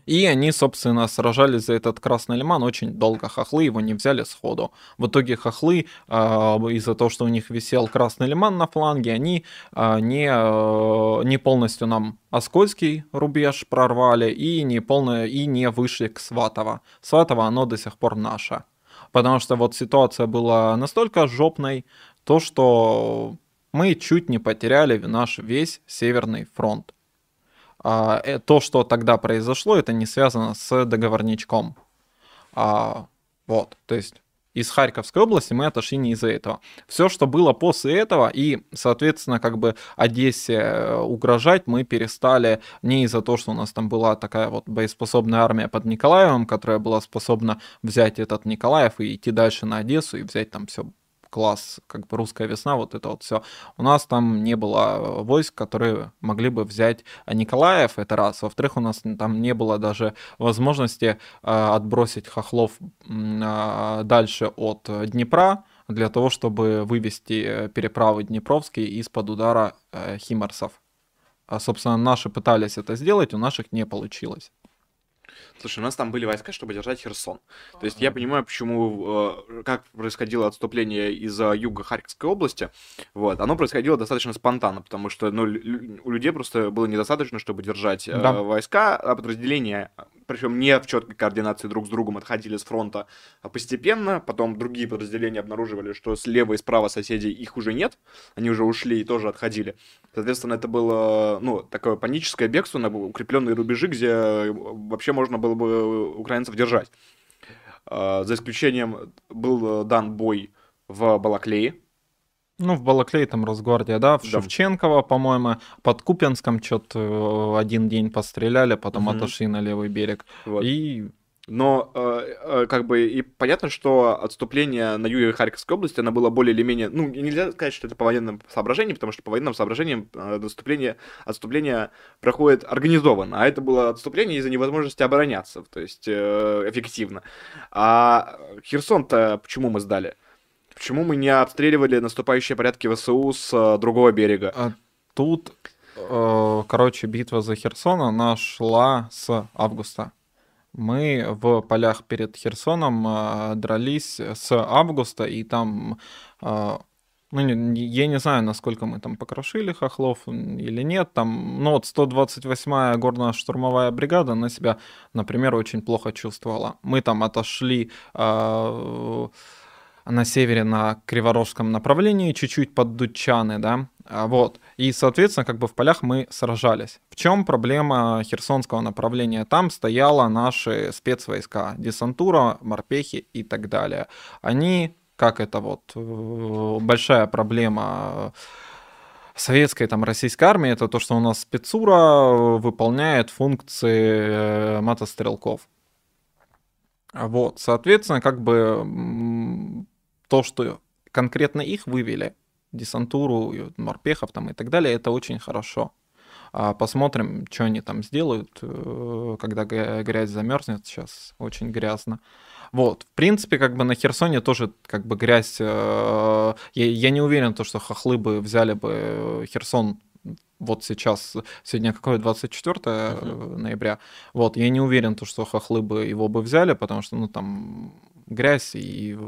S2: И они, собственно, сражались за этот Красный Лиман очень долго. Хохлы его не взяли сходу. В итоге хохлы, э, из-за того, что у них висел Красный Лиман на фланге, они э, не, э, не полностью нам Оскольский рубеж прорвали и не, полное, и не вышли к Сватово. Сватово, оно до сих пор наше. Потому что вот ситуация была настолько жопной, то, что мы чуть не потеряли наш весь Северный фронт. А, э, то, что тогда произошло, это не связано с договорничком. А, вот, то есть из Харьковской области мы отошли не из-за этого. Все, что было после этого, и, соответственно, как бы Одессе э, угрожать мы перестали не из-за того, что у нас там была такая вот боеспособная армия под Николаевым, которая была способна взять этот Николаев и идти дальше на Одессу и взять там все класс, как бы русская весна, вот это вот все. У нас там не было войск, которые могли бы взять Николаев, это раз. Во-вторых, у нас там не было даже возможности э, отбросить хохлов э, дальше от Днепра, для того, чтобы вывести э, переправы Днепровские из-под удара э, химарсов. А, собственно, наши пытались это сделать, у наших не получилось.
S1: Слушай, у нас там были войска, чтобы держать Херсон. То есть я понимаю, почему, э, как происходило отступление из юга Харьковской области. Вот, оно происходило достаточно спонтанно, потому что ну, у людей просто было недостаточно, чтобы держать э, да. войска, а подразделения, причем не в четкой координации друг с другом, отходили с фронта постепенно. Потом другие подразделения обнаруживали, что слева и справа соседей их уже нет, они уже ушли и тоже отходили. Соответственно, это было ну, такое паническое бегство на укрепленные рубежи, где вообще можно было бы украинцев держать. А, за исключением был дан бой в Балаклее.
S2: Ну, в Балаклее там Росгвардия, да, в да. Шевченково, по-моему, под Купенском что-то э, один день постреляли, потом угу. отошли на левый берег. Вот. И
S1: Но э, э, как бы и понятно, что отступление на юге Харьковской области, оно было более или менее... Ну, нельзя сказать, что это по военным соображениям, потому что по военным соображениям э, отступление, отступление проходит организованно, а это было отступление из-за невозможности обороняться, то есть э, эффективно. А Херсон-то почему мы сдали? Почему мы не обстреливали наступающие порядки ВСУ с э, другого берега?
S2: А тут, э, короче, битва за Херсон, она шла с августа. Мы в полях перед Херсоном э, дрались с августа, и там, э, ну, я не знаю, насколько мы там покрошили хохлов или нет, там, ну, вот 128-я горно-штурмовая бригада на себя, например, очень плохо чувствовала. Мы там отошли э, на севере на Криворожском направлении, чуть-чуть под Дудчаны, да, а, вот. И, соответственно, как бы в полях мы сражались. В чем проблема Херсонского направления? Там стояла наши спецвойска, десантура, морпехи и так далее. Они, как это вот, э, большая проблема советской там российской армии, это то, что у нас спецура выполняет функции э, мотострелков. Вот, соответственно, как бы то, что конкретно их вывели, десантуру, морпехов там и так далее, это очень хорошо. А посмотрим, что они там сделают, э, когда грязь замерзнет. Сейчас очень грязно. Вот, в принципе, как бы на Херсоне тоже как бы грязь. Э, я, я не уверен, то, что хохлы бы взяли бы Херсон вот сейчас, сегодня какое, 24 uh-huh. ноября, вот, я не уверен, то, что хохлы бы его бы взяли, потому что, ну, там грязь и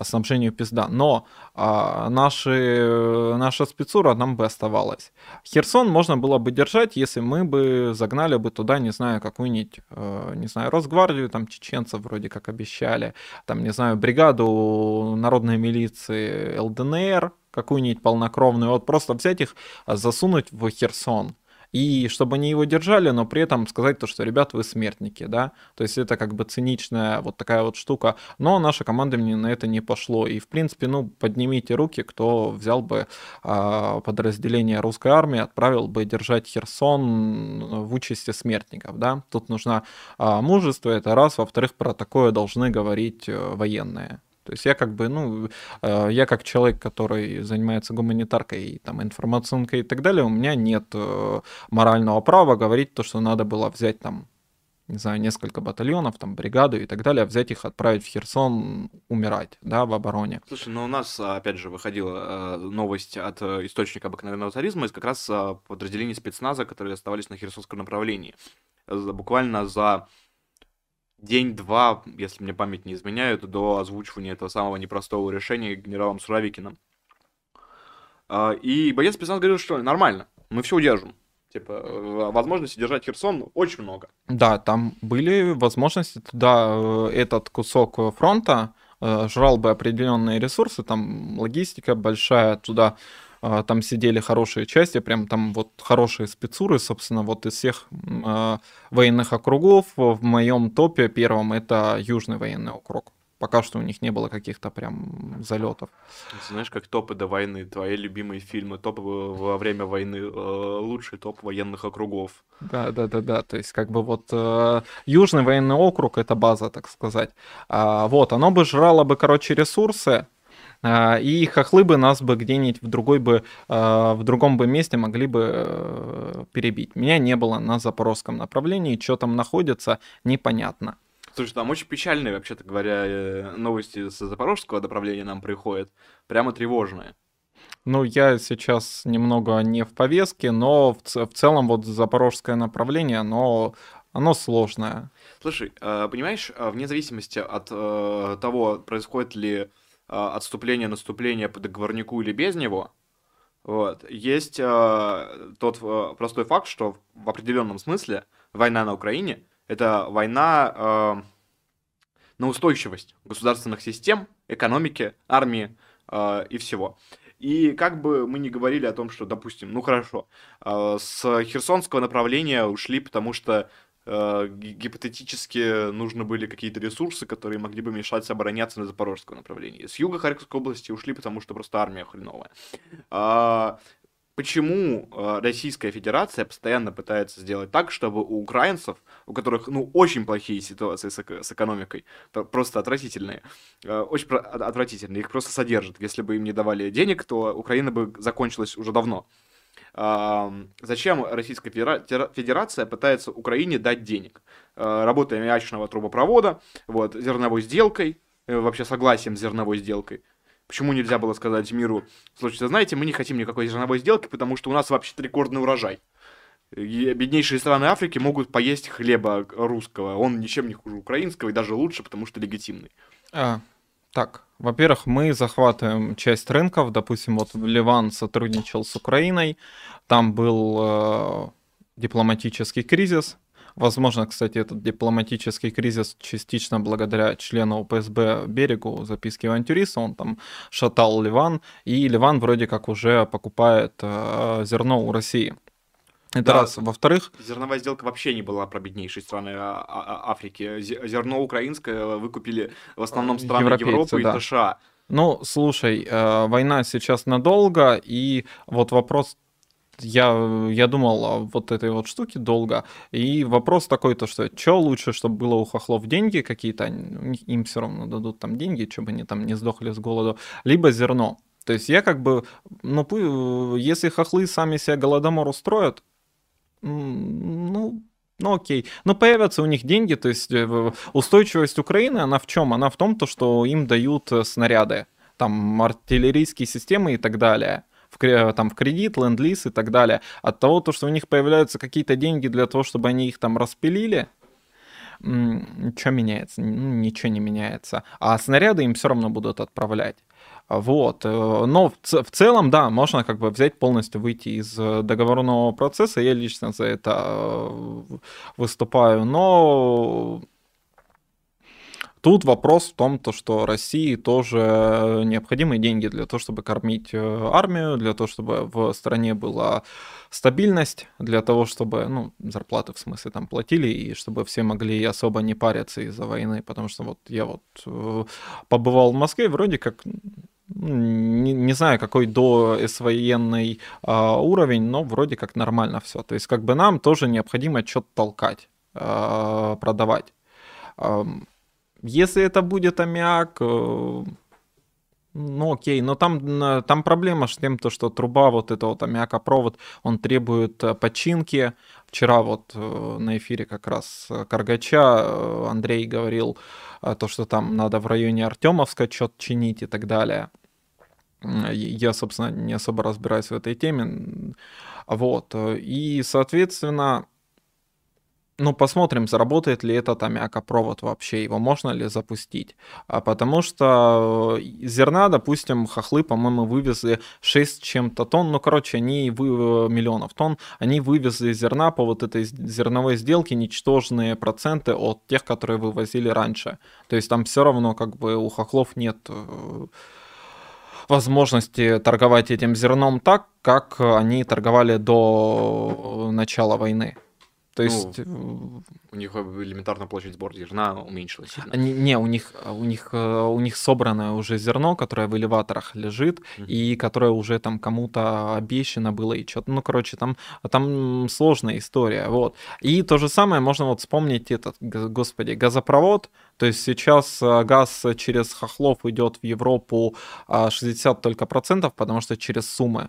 S2: снабжению пизда. Но а, наши, наша спецура нам бы оставалась. Херсон можно было бы держать, если мы бы загнали бы туда, не знаю, какую-нибудь, э, не знаю, Росгвардию, там, чеченцев вроде как обещали, там, не знаю, бригаду народной милиции ЛДНР, какую-нибудь полнокровную, вот просто взять их, засунуть в Херсон и чтобы они его держали, но при этом сказать то, что, ребят, вы смертники, да, то есть это как бы циничная вот такая вот штука, но наша команда мне на это не пошло, и в принципе, ну, поднимите руки, кто взял бы а, подразделение русской армии, отправил бы держать Херсон в участи смертников, да, тут нужно а, мужество, это раз, во-вторых, про такое должны говорить э, военные, то есть я как бы, ну, э, я как человек, который занимается гуманитаркой, там, информационкой и так далее, у меня нет э, морального права говорить то, что надо было взять там не знаю, несколько батальонов, там, бригаду и так далее, взять их, отправить в Херсон, умирать, да, в обороне.
S1: Слушай, ну у нас, опять же, выходила э, новость от источника обыкновенного царизма из как раз подразделений спецназа, которые оставались на Херсонском направлении. Буквально за день-два, если мне память не изменяет, до озвучивания этого самого непростого решения генералом Суровикиным. А, и боец спецназ говорил, что нормально, мы все удержим. Типа, э, возможности держать Херсон очень много.
S2: Да, там были возможности туда, э, этот кусок фронта э, жрал бы определенные ресурсы, там логистика большая, туда там сидели хорошие части, прям там вот хорошие спецуры, собственно, вот из всех э, военных округов в моем топе первом это Южный военный округ. Пока что у них не было каких-то прям залетов.
S1: Знаешь, как топы до войны, твои любимые фильмы, топы во время войны, э, лучший топ военных округов.
S2: Да, да, да, да. То есть, как бы вот э, Южный военный округ это база, так сказать. А, вот, оно бы жрало бы, короче, ресурсы, а, и хохлы бы нас бы где-нибудь в другой бы, а, в другом бы месте могли бы э, перебить. Меня не было на запорожском направлении, что там находится, непонятно.
S1: Слушай, там очень печальные, вообще-то говоря, э, новости с запорожского направления нам приходят. Прямо тревожные.
S2: Ну, я сейчас немного не в повестке, но в, в целом вот запорожское направление, оно, оно сложное.
S1: Слушай, э, понимаешь, вне зависимости от того, происходит ли а, отступление, наступление по договорнику или без него, вот, есть э, тот э, простой факт, что в определенном смысле война на Украине это война э, на устойчивость государственных систем, экономики, армии э, и всего. И как бы мы ни говорили о том, что, допустим, ну хорошо, э, с Херсонского направления ушли, потому что гипотетически нужны были какие-то ресурсы, которые могли бы мешать обороняться на запорожском направлении. С юга Харьковской области ушли, потому что просто армия хреновая. А, почему э, Российская Федерация постоянно пытается сделать так, чтобы у украинцев, у которых, ну, очень плохие ситуации с, с экономикой, просто отвратительные, э, очень отвратительные, их просто содержат. Если бы им не давали денег, то Украина бы закончилась уже давно. Зачем Российская Федерация пытается Украине дать денег? Э, работая мячного трубопровода, вот, зерновой сделкой, э, вообще согласием с зерновой сделкой, Почему нельзя было сказать миру, слушайте, знаете, мы не хотим никакой зерновой сделки, потому что у нас вообще рекордный урожай. И беднейшие страны Африки могут поесть хлеба русского. Он ничем не хуже украинского и даже лучше, потому что легитимный.
S2: А, так, во-первых, мы захватываем часть рынков. Допустим, вот Ливан сотрудничал с Украиной. Там был э, дипломатический кризис. Возможно, кстати, этот дипломатический кризис частично благодаря члену ПСБ Берегу записки авантюриста, он там шатал Ливан, и Ливан вроде как уже покупает э, зерно у России. Это да, раз. Во-вторых...
S1: Зерновая сделка вообще не была про беднейшие страны а, а, а, Африки. Зерно украинское выкупили в основном страны Европы да. и США.
S2: Ну, слушай, э, война сейчас надолго, и вот вопрос я, я думал о вот этой вот штуке долго, и вопрос такой, то что, что лучше, чтобы было у хохлов деньги какие-то, им все равно дадут там деньги, чтобы они там не сдохли с голоду, либо зерно. То есть я как бы, ну, если хохлы сами себе голодомор устроят, ну, ну окей. Но появятся у них деньги, то есть э, устойчивость Украины, она в чем? Она в том, то, что им дают э, снаряды, там артиллерийские системы и так далее в, там, в кредит, ленд-лиз и так далее. От того, то, что у них появляются какие-то деньги для того, чтобы они их там распилили, что меняется? Ну, ничего не меняется. А снаряды им все равно будут отправлять. Вот. Э, но в, в целом, да, можно как бы взять полностью выйти из э, договорного процесса. Я лично за это э, выступаю. Но Тут вопрос в том, то, что России тоже необходимы деньги для того, чтобы кормить армию, для того, чтобы в стране была стабильность, для того, чтобы, ну, зарплаты в смысле там платили, и чтобы все могли особо не париться из-за войны, потому что вот я вот побывал в Москве, вроде как не, не знаю, какой до СВНный а, уровень, но вроде как нормально все. То есть как бы нам тоже необходимо что-то толкать, а, продавать. Если это будет аммиак, э, ну окей, но там, там проблема с тем, то, что труба, вот это вот аммиакопровод, он требует э, починки. Вчера вот э, на эфире как раз Каргача Андрей говорил, то, что там надо в районе Артемовска что-то чинить и так далее. Я, собственно, не особо разбираюсь в этой теме. Вот. И, соответственно, ну, посмотрим, заработает ли этот аммиакопровод вообще, его можно ли запустить. А потому что э, зерна, допустим, хохлы, по-моему, вывезли 6 чем-то тонн, ну, короче, они вы... Э, миллионов тонн, они вывезли зерна по вот этой зерновой сделке ничтожные проценты от тех, которые вывозили раньше. То есть там все равно как бы у хохлов нет э, возможности торговать этим зерном так, как они торговали до начала войны. То ну, есть... Ну,
S1: у них элементарно площадь сбора зерна уменьшилась
S2: сильно. Не, не, у них, у них, э, у них собранное уже зерно, которое в элеваторах лежит, mm-hmm. и которое уже там кому-то обещано было, и что-то, ну, короче, там, там сложная история, вот. И то же самое можно вот вспомнить этот, господи, газопровод, то есть сейчас э, газ через Хохлов идет в Европу 60 а, только процентов, потому что через Сумы.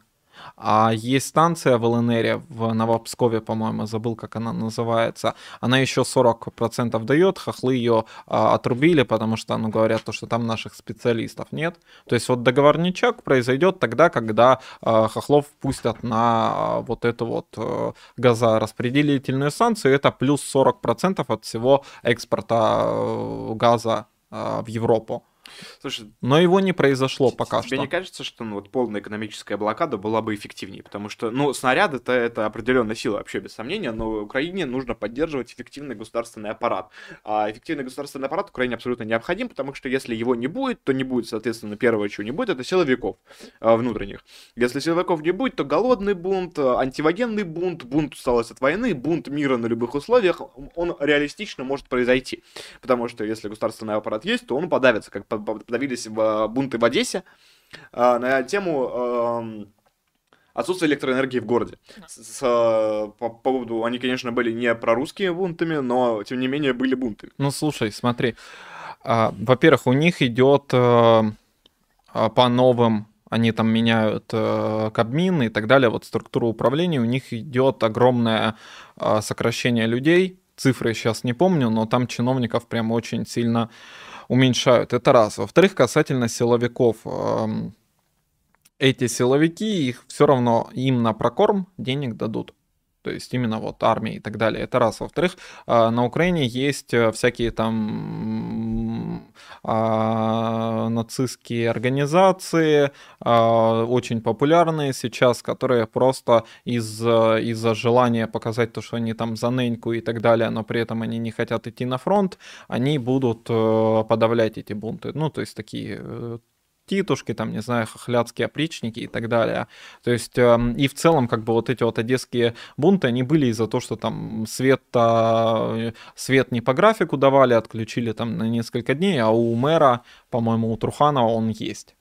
S2: А есть станция в ЛНР, в Новопскове, по-моему, забыл, как она называется. Она еще 40% дает, хохлы ее а, отрубили, потому что, ну, говорят, то, что там наших специалистов нет. То есть вот договорничок произойдет тогда, когда а, хохлов пустят на а, вот эту вот а, газораспределительную станцию. Это плюс 40% от всего экспорта а, газа а, в Европу. Слушай, но его не произошло пока
S1: тебе что. Тебе не кажется, что ну, вот полная экономическая блокада была бы эффективнее? Потому что, ну, снаряды это, это определенная сила, вообще без сомнения, но Украине нужно поддерживать эффективный государственный аппарат. А эффективный государственный аппарат Украине абсолютно необходим, потому что если его не будет, то не будет, соответственно, первого, чего не будет, это силовиков э, внутренних. Если силовиков не будет, то голодный бунт, антивоенный бунт, бунт усталость от войны, бунт мира на любых условиях, он реалистично может произойти. Потому что если государственный аппарат есть, то он подавится, как подавились в бунты в Одессе а, на тему отсутствие электроэнергии в городе. С, с, по, по поводу, они, конечно, были не прорусскими бунтами, но, тем не менее, были бунты.
S2: Ну, слушай, смотри. А, во-первых, у них идет а, по новым они там меняют э, кабмин и так далее, вот структуру управления, у них идет огромное э, сокращение людей, цифры сейчас не помню, но там чиновников прям очень сильно уменьшают. Это раз. Во-вторых, касательно силовиков. Э, эти силовики, их все равно им на прокорм денег дадут то есть именно вот армии и так далее. Это раз. Во-вторых, а, на Украине есть э, всякие там а, нацистские организации, а, очень популярные сейчас, которые просто из, из-за желания показать то, что они там за неньку и так далее, но при этом они не хотят идти на фронт, они будут э, подавлять эти бунты. Ну, то есть такие э, титушки, там, не знаю, хохлядские опричники и так далее. То есть, э, и в целом, как бы вот эти вот одесские бунты, они были из-за того, что там свет, э, свет не по графику давали, отключили там на несколько дней, а у мэра, по-моему, у Труханова он есть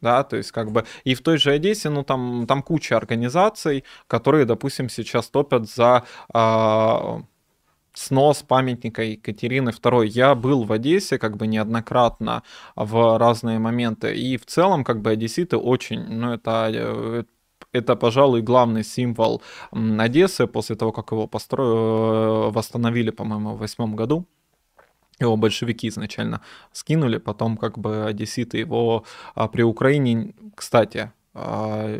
S2: да, то есть как бы и в той же Одессе, ну там, там куча организаций, которые, допустим, сейчас топят за э, снос памятника Екатерины II. Я был в Одессе как бы неоднократно в разные моменты, и в целом как бы одесситы очень, ну это э, это, пожалуй, главный символ Одессы после того, как его постро... Э, восстановили, по-моему, в восьмом году. Его большевики изначально скинули, потом как бы одесситы его а, при Украине, кстати,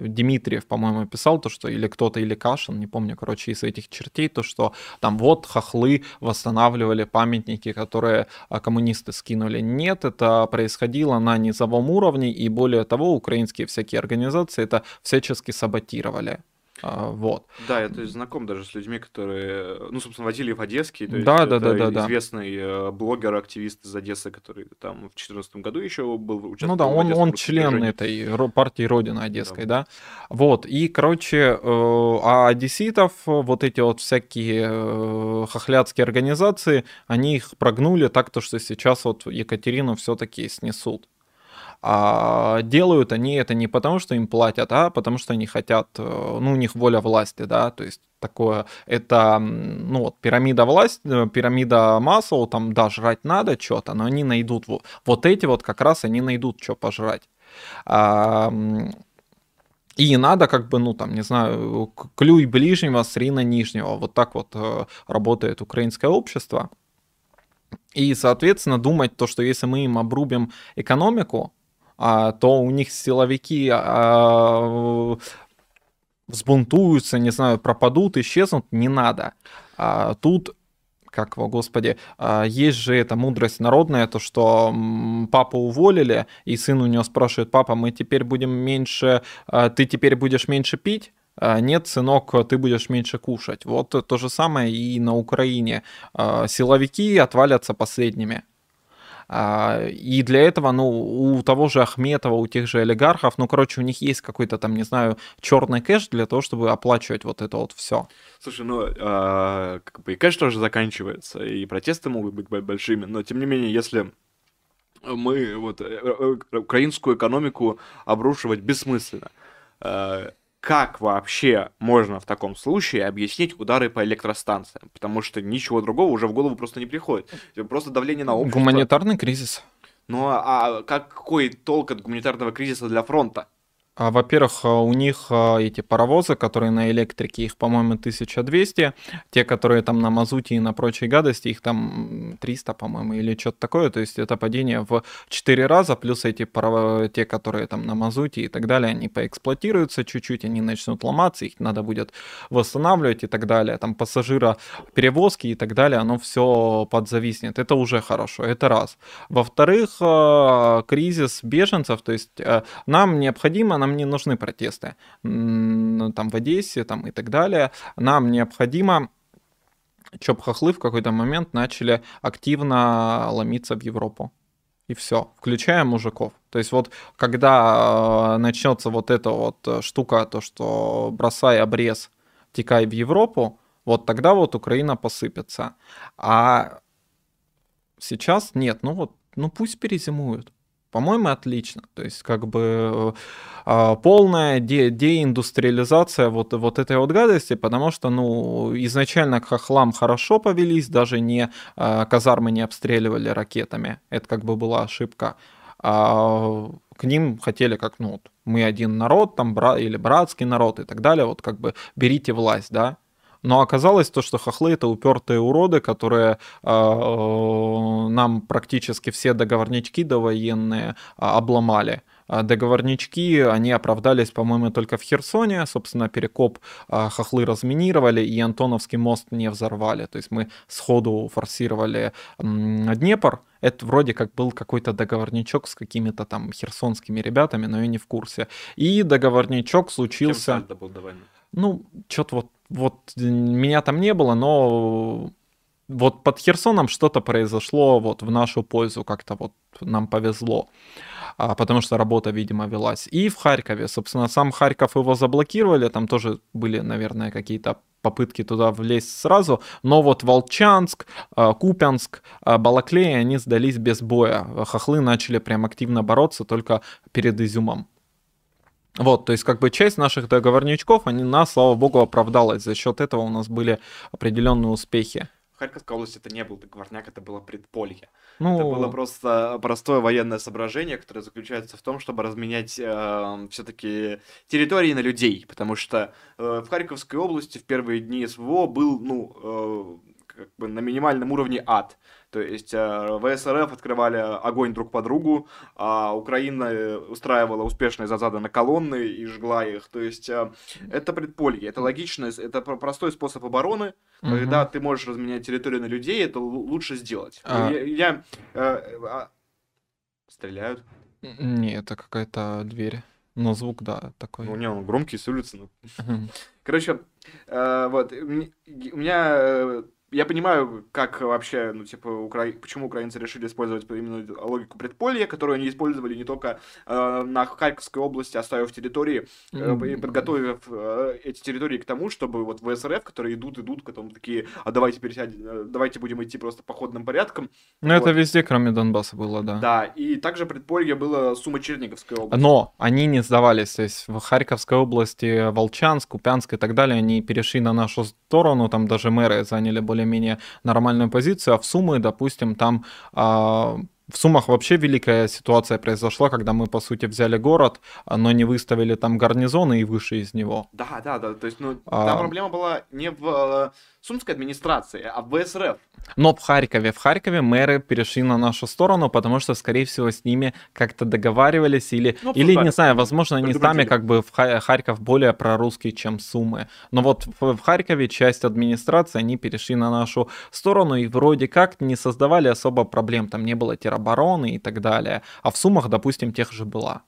S2: Дмитриев, по-моему, писал то, что или кто-то, или Кашин, не помню, короче, из этих чертей, то, что там вот хохлы восстанавливали памятники, которые а, коммунисты скинули. Нет, это происходило на низовом уровне, и более того, украинские всякие организации это всячески саботировали. А, вот.
S1: Да, я то есть, знаком даже с людьми, которые, ну, собственно, Васильев Одесский, то
S2: есть да, да, да, да,
S1: известный да. блогер, активист из Одессы, который там в 2014 году еще был
S2: участвовал. Ну да, он, он член движении. этой партии Родина Одесской, да. да. Вот, и, короче, э, а одесситов, вот эти вот всякие э, хохлядские организации, они их прогнули так, то, что сейчас вот Екатерину все-таки снесут. А делают они это не потому, что им платят, а потому что они хотят, э, ну, у них воля власти, да, то есть такое, это, ну, вот, пирамида власти, э, пирамида Маслоу, там, да, жрать надо что-то, но они найдут, вот, вот эти вот как раз они найдут, что пожрать. А, и надо как бы, ну там, не знаю, клюй ближнего, срина нижнего. Вот так вот э, работает украинское общество. И, соответственно, думать то, что если мы им обрубим экономику, а, то у них силовики а, взбунтуются, не знаю, пропадут, исчезнут, не надо. А, тут как его, господи, а, есть же эта мудрость народная, то, что папу уволили, и сын у него спрашивает, папа, мы теперь будем меньше, а, ты теперь будешь меньше пить? А, нет, сынок, ты будешь меньше кушать. Вот то же самое и на Украине. Силовики отвалятся последними. А, и для этого, ну, у того же Ахметова, у тех же олигархов, ну, короче, у них есть какой-то там, не знаю, черный кэш для того, чтобы оплачивать вот это вот все.
S1: Слушай, ну, э, как бы и кэш тоже заканчивается, и протесты могут быть большими, но тем не менее, если мы вот э, э, украинскую экономику обрушивать бессмысленно как вообще можно в таком случае объяснить удары по электростанциям? Потому что ничего другого уже в голову просто не приходит. Просто давление на общество.
S2: Гуманитарный кризис.
S1: Ну а, а какой толк от гуманитарного кризиса для фронта?
S2: А, во-первых, а, у них а, эти паровозы, которые на электрике, их, по-моему, 1200. Те, которые там на мазуте и на прочей гадости, их там 300, по-моему, или что-то такое. То есть это падение в 4 раза, плюс эти паров... те, которые там на мазуте и так далее, они поэксплуатируются чуть-чуть, они начнут ломаться, их надо будет восстанавливать и так далее. Там пассажира перевозки и так далее, оно все подзависнет. Это уже хорошо, это раз. Во-вторых, кризис беженцев, то есть нам необходимо, нам нам не нужны протесты там в Одессе там, и так далее. Нам необходимо чтобы хохлы в какой-то момент начали активно ломиться в Европу. И все, включая мужиков. То есть вот когда э, начнется вот эта вот э, штука, то что бросай обрез, текай в Европу, вот тогда вот Украина посыпется. А сейчас нет, ну вот, ну пусть перезимуют. По-моему, отлично. То есть, как бы э, полная де- деиндустриализация вот, вот этой вот гадости, потому что, ну, изначально к хохлам хорошо повелись, даже не э, казармы не обстреливали ракетами. Это как бы была ошибка. А к ним хотели как, ну, вот, мы один народ, там, бра- или братский народ и так далее, вот как бы берите власть, да, но оказалось то, что хохлы это упертые уроды, которые э, нам практически все договорнички довоенные э, обломали. А договорнички, они оправдались, по-моему, только в Херсоне. Собственно, Перекоп хохлы разминировали и Антоновский мост не взорвали. То есть мы сходу форсировали Днепр. Это вроде как был какой-то договорничок с какими-то там херсонскими ребятами, но я не в курсе. И договорничок случился... Был? Ну, что-то вот вот меня там не было, но вот под Херсоном что-то произошло вот в нашу пользу, как-то вот нам повезло, а, потому что работа, видимо, велась. И в Харькове, собственно, сам Харьков его заблокировали, там тоже были, наверное, какие-то попытки туда влезть сразу, но вот Волчанск, а, Купянск, а, Балаклей, они сдались без боя. Хохлы начали прям активно бороться только перед Изюмом. Вот, то есть как бы часть наших договорничков, они нас, слава богу, оправдалась. За счет этого у нас были определенные успехи.
S1: В Харьковской области это не был договорняк, это было предполье. Ну... Это было просто простое военное соображение, которое заключается в том, чтобы разменять э, все-таки территории на людей, потому что э, в Харьковской области в первые дни СВО был, ну, э, как бы на минимальном уровне ад. То есть э, ВСРФ открывали огонь друг по другу, а Украина э, устраивала успешные зазады на колонны и жгла их. То есть э, это предполье, это логично, это простой способ обороны. Угу. Когда ты можешь разменять территорию на людей, это лучше сделать. А... Я, я э, стреляют.
S2: Не, это какая-то дверь. Но звук, да, такой.
S1: Ну, не, он громкий, с улицы. Ну. Короче, э, вот, у меня я понимаю, как вообще, ну, типа, укра... почему украинцы решили использовать именно логику предполья, которую они использовали не только э, на Харьковской области, оставив территории, э, mm-hmm. подготовив э, эти территории к тому, чтобы вот ВСРФ, которые идут, идут, потом такие, а давайте пересядем, э, давайте будем идти просто походным порядком.
S2: Ну, вот. это везде, кроме Донбасса было, да.
S1: Да, и также предполье было Сумма Черниговской области.
S2: Но они не сдавались, то есть в Харьковской области, Волчанск, Купянск и так далее, они перешли на нашу сторону, там даже мэры заняли более более-менее нормальную позицию, а в Сумы, допустим, там а, в Сумах вообще великая ситуация произошла, когда мы, по сути, взяли город, но не выставили там гарнизоны и выше из него.
S1: Да, да, да. То есть, ну, а... там проблема была не в э, сумской администрации, а в СРФ.
S2: Но в Харькове, в Харькове мэры перешли на нашу сторону, потому что, скорее всего, с ними как-то договаривались или, ну, или не знаю, возможно, они сами как бы в Харьков более прорусский, чем Сумы. Но вот в, Харькове часть администрации, они перешли на нашу сторону и вроде как не создавали особо проблем, там не было теробороны и так далее. А в Сумах, допустим, тех же была.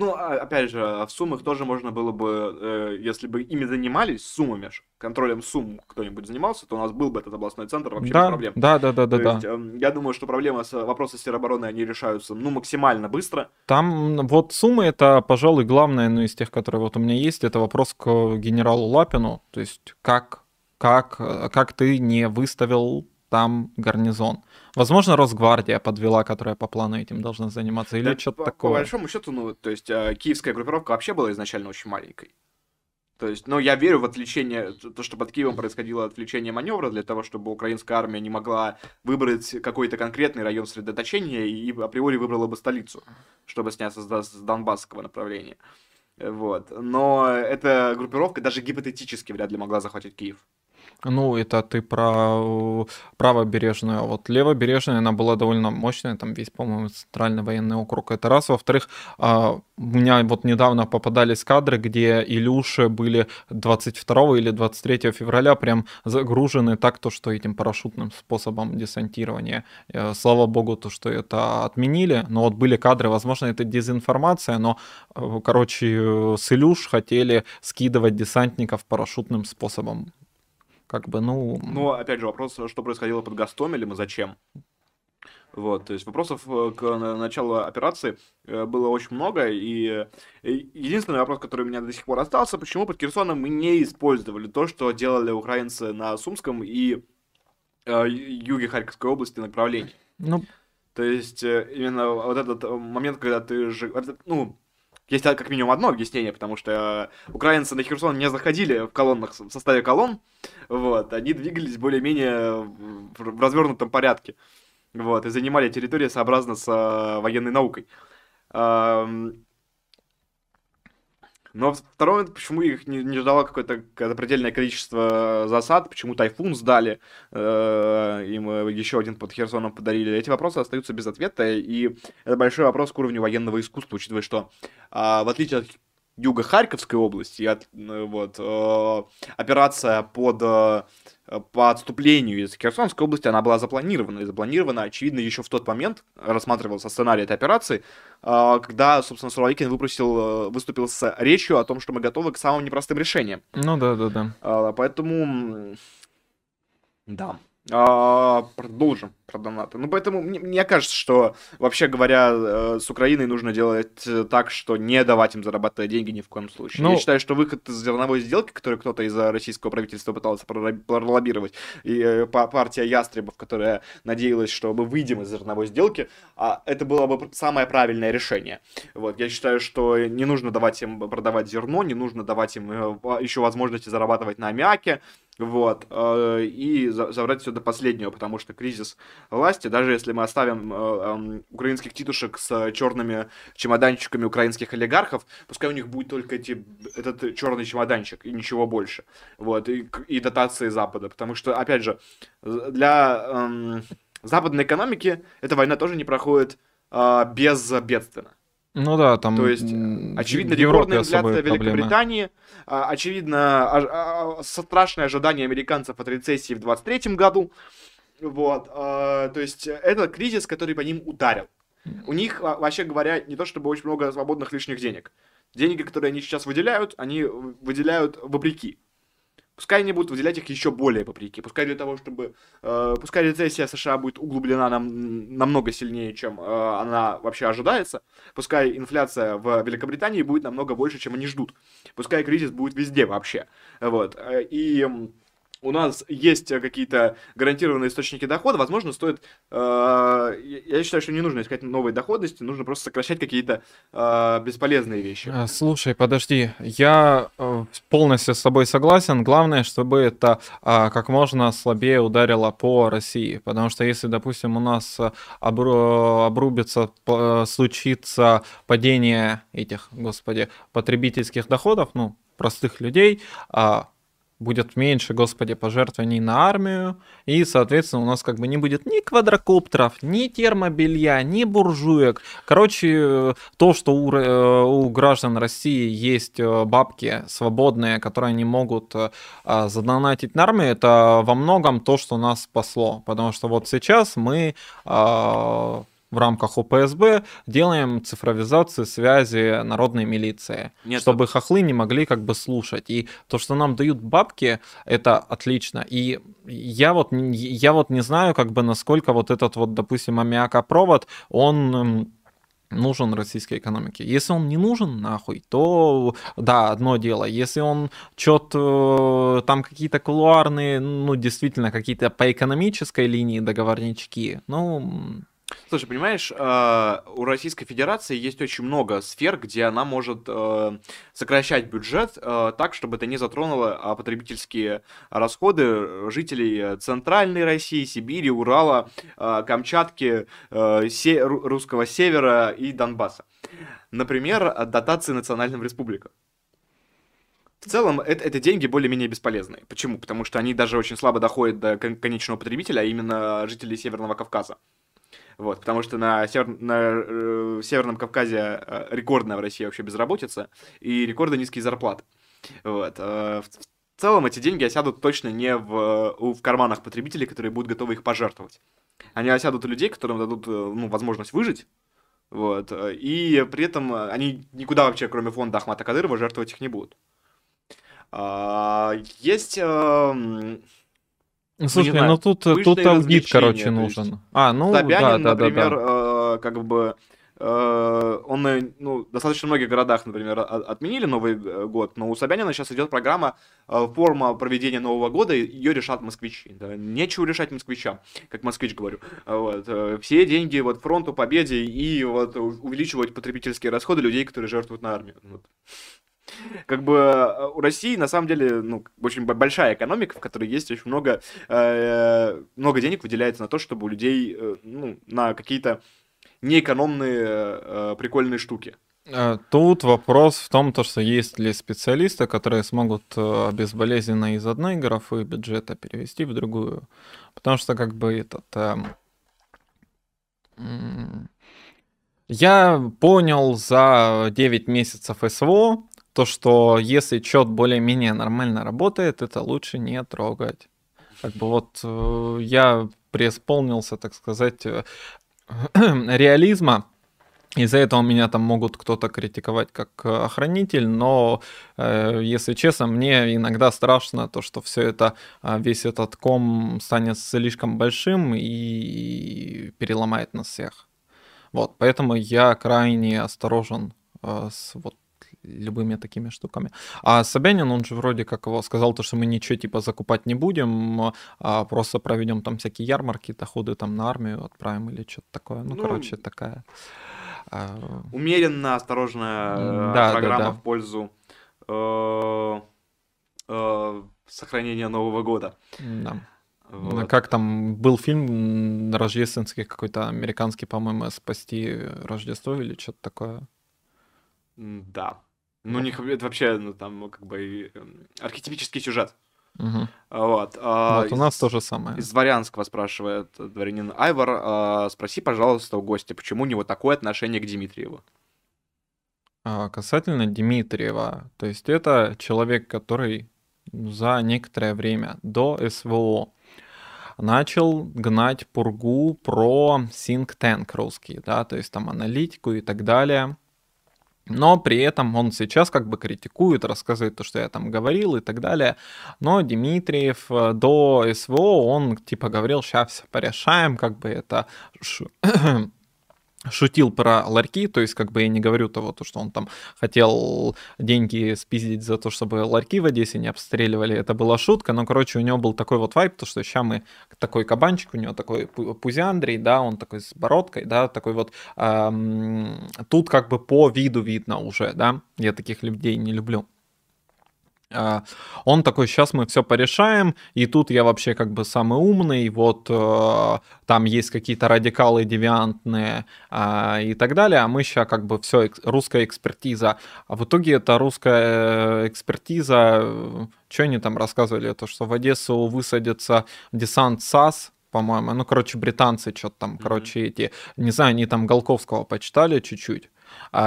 S1: Ну, а, опять же, в суммах тоже можно было бы, э, если бы ими занимались, суммами, контролем сумм кто-нибудь занимался, то у нас был бы этот областной центр вообще
S2: да,
S1: без проблем.
S2: Да, да, да, да, да. Есть,
S1: э, я думаю, что проблемы с вопросы с теробороны, они решаются, ну, максимально быстро.
S2: Там вот суммы, это, пожалуй, главное, ну, из тех, которые вот у меня есть, это вопрос к генералу Лапину, то есть как, как, как ты не выставил там гарнизон. Возможно, Росгвардия подвела, которая по плану этим должна заниматься, или да, что-то такое.
S1: По большому счету, ну, то есть э, киевская группировка вообще была изначально очень маленькой. То есть, ну, я верю в отвлечение, то, что под Киевом происходило отвлечение маневра для того, чтобы украинская армия не могла выбрать какой-то конкретный район сосредоточения и априори выбрала бы столицу, чтобы сняться с, с донбасского направления. Вот. Но эта группировка даже гипотетически вряд ли могла захватить Киев.
S2: Ну, это ты про правобережную. А вот левобережная, она была довольно мощная, там весь, по-моему, центральный военный округ. Это раз. Во-вторых, а, у меня вот недавно попадались кадры, где Илюши были 22 или 23 февраля прям загружены так, то, что этим парашютным способом десантирования. Э, слава богу, то, что это отменили. Но вот были кадры, возможно, это дезинформация, но, э, короче, с Илюш хотели скидывать десантников парашютным способом как бы, ну...
S1: Ну, опять же, вопрос, что происходило под Гастомелем и зачем? Вот, то есть вопросов э, к началу операции э, было очень много, и единственный вопрос, который у меня до сих пор остался, почему под Херсоном мы не использовали то, что делали украинцы на Сумском и э, юге Харьковской области направлении.
S2: Ну,
S1: То есть э, именно вот этот э, момент, когда ты же... Ну, есть как минимум одно объяснение, потому что украинцы на Херсон не заходили в колоннах в составе колонн, вот, они двигались более-менее в развернутом порядке, вот, и занимали территорию сообразно с военной наукой. Но второй момент, почему их не, не ждало какое-то предельное количество засад, почему Тайфун сдали, э, им э, еще один под Херсоном подарили. Эти вопросы остаются без ответа, и это большой вопрос к уровню военного искусства, учитывая, что э, в отличие от юга Харьковской области, от, э, вот, э, операция под э, по отступлению из Херсонской области, она была запланирована. И запланирована, очевидно, еще в тот момент, рассматривался сценарий этой операции, а, когда, собственно, Суровикин выпустил, э, выступил с речью о том, что мы готовы к самым непростым решениям.
S2: Ну да, да, да.
S1: А, поэтому, да. А, продолжим про донаты. Ну, поэтому мне, мне кажется, что, вообще говоря, э, с Украиной нужно делать э, так, что не давать им зарабатывать деньги ни в коем случае. Ну... Я считаю, что выход из зерновой сделки, который кто-то из российского правительства пытался пролоббировать, и э, партия Ястребов, которая надеялась, что мы выйдем из зерновой сделки, а это было бы самое правильное решение. Вот, я считаю, что не нужно давать им продавать зерно, не нужно давать им еще возможности зарабатывать на аммиаке, вот, и забрать все до последнего, потому что кризис власти, даже если мы оставим э, э, украинских титушек с черными чемоданчиками украинских олигархов, пускай у них будет только эти, этот черный чемоданчик и ничего больше, вот, и, и дотации Запада, потому что, опять же, для э, западной экономики эта война тоже не проходит э, безбедственно.
S2: Ну да, там.
S1: То есть, очевидно, рекордная инфляция Великобритании, а, очевидно, а, а, страшное ожидание американцев от рецессии в 2023 году. Вот, э, то есть это кризис, который по ним ударил. У них, вообще говоря, не то чтобы очень много свободных лишних денег. Деньги, которые они сейчас выделяют, они выделяют вопреки. Пускай они будут выделять их еще более вопреки. Пускай для того, чтобы... Э, пускай рецессия США будет углублена нам, намного сильнее, чем э, она вообще ожидается. Пускай инфляция в Великобритании будет намного больше, чем они ждут. Пускай кризис будет везде вообще. Вот. Э, и у нас есть э, какие-то гарантированные источники дохода, возможно, стоит... Э, я считаю, что не нужно искать новые доходности, нужно просто сокращать какие-то э, бесполезные вещи.
S2: Э, слушай, подожди, я э, полностью с тобой согласен. Главное, чтобы это э, как можно слабее ударило по России, потому что если, допустим, у нас обру... обрубится, случится падение этих, господи, потребительских доходов, ну, простых людей, а будет меньше, господи, пожертвований на армию, и, соответственно, у нас как бы не будет ни квадрокоптеров, ни термобелья, ни буржуек. Короче, то, что у, э, у граждан России есть э, бабки свободные, которые они могут э, задонатить на армию, это во многом то, что нас спасло. Потому что вот сейчас мы в рамках ОПСБ делаем цифровизацию связи народной милиции, Нет, чтобы это... хохлы не могли как бы слушать. И то, что нам дают бабки, это отлично. И я вот, я вот не знаю, как бы насколько вот этот вот, допустим, аммиакопровод, он нужен российской экономике. Если он не нужен, нахуй, то да, одно дело. Если он что-то там какие-то кулуарные, ну, действительно, какие-то по экономической линии договорнички, ну,
S1: Слушай, понимаешь, э, у Российской Федерации есть очень много сфер, где она может э, сокращать бюджет э, так, чтобы это не затронуло а, потребительские расходы жителей Центральной России, Сибири, Урала, Камчатки, Русского Севера и Донбасса. Например, дотации национальным республикам. В целом, это, это деньги более-менее бесполезные. Почему? Потому что они даже очень слабо доходят до конечного потребителя, а именно жителей Северного Кавказа. Вот, потому что на, север, на э, Северном Кавказе э, рекордная в России вообще безработица и рекордно низкие зарплаты. Вот. Э, в, в целом эти деньги осядут точно не в, в карманах потребителей, которые будут готовы их пожертвовать. Они осядут у людей, которым дадут ну, возможность выжить, вот, и при этом они никуда вообще, кроме фонда Ахмата Кадырова, жертвовать их не будут. А, есть эм,
S2: ну, слушай, ну, тут, тут аудит, короче, нужен.
S1: А, ну, Собянин, да, да, например, да, да. Э, как бы э, он, э, ну, достаточно многих городах, например, отменили Новый год, но у Собянина сейчас идет программа форма проведения Нового года, ее решат москвичи. Да? Нечего решать москвичам, как москвич говорю. Вот. Все деньги вот фронту, победе и вот увеличивать потребительские расходы людей, которые жертвуют на армию. Вот как бы э, у России на самом деле ну, очень большая экономика, в которой есть очень много, э, много денег выделяется на то, чтобы у людей э, ну, на какие-то неэкономные прикольные штуки.
S2: Тут вопрос в том, то, что есть ли специалисты, которые смогут безболезненно из одной графы бюджета перевести в другую. Потому что как бы этот... Э, я понял за 9 месяцев СВО, то, что если счет более-менее нормально работает, это лучше не трогать. Как бы вот э, я преисполнился, так сказать, э, [CLEARS THROAT] реализма. Из-за этого меня там могут кто-то критиковать как охранитель, но, э, если честно, мне иногда страшно то, что все это, э, весь этот ком станет слишком большим и переломает нас всех. Вот, поэтому я крайне осторожен э, с вот любыми такими штуками. А Собянин, он же вроде как его сказал, то, что мы ничего типа закупать не будем, а просто проведем там всякие ярмарки, доходы там на армию отправим или что-то такое. Ну, ну короче, такая...
S1: А, умеренно осторожная да, программа да, да. в пользу э, э, сохранения Нового года.
S2: Да. Вот. Как там был фильм рождественский какой-то американский, по-моему, спасти Рождество или что-то такое.
S1: Да. Ну, не, это вообще, ну, там, как бы, эм, архетипический сюжет.
S2: Угу.
S1: Вот.
S2: А, вот у нас из, то же самое.
S1: Из Дворянского спрашивает дворянин Айвар. А, спроси, пожалуйста, у гостя, почему у него такое отношение к Дмитриеву?
S2: А, касательно Дмитриева, то есть это человек, который за некоторое время до СВО начал гнать пургу про think tank русский, да, то есть там аналитику и так далее. Но при этом он сейчас как бы критикует, рассказывает то, что я там говорил и так далее. Но Дмитриев э, до СВО, он типа говорил, сейчас все порешаем, как бы это [CLEARS THROAT] шутил про ларьки, то есть как бы я не говорю того, то, что он там хотел деньги спиздить за то, чтобы ларьки в Одессе не обстреливали, это была шутка, но, короче, у него был такой вот вайп, то, что сейчас мы такой кабанчик, у него такой пузяндрий, да, он такой с бородкой, да, такой вот, эм, тут как бы по виду видно уже, да, я таких людей не люблю. А, он такой, сейчас мы все порешаем, и тут я вообще как бы самый умный, вот э, там есть какие-то радикалы девиантные а, и так далее, а мы сейчас как бы все, русская экспертиза. А в итоге это русская э, экспертиза, э, что они там рассказывали, то, что в Одессу высадится десант САС, по-моему, ну, короче, британцы что-то там, mm-hmm. короче, эти, не знаю, они там Голковского почитали чуть-чуть,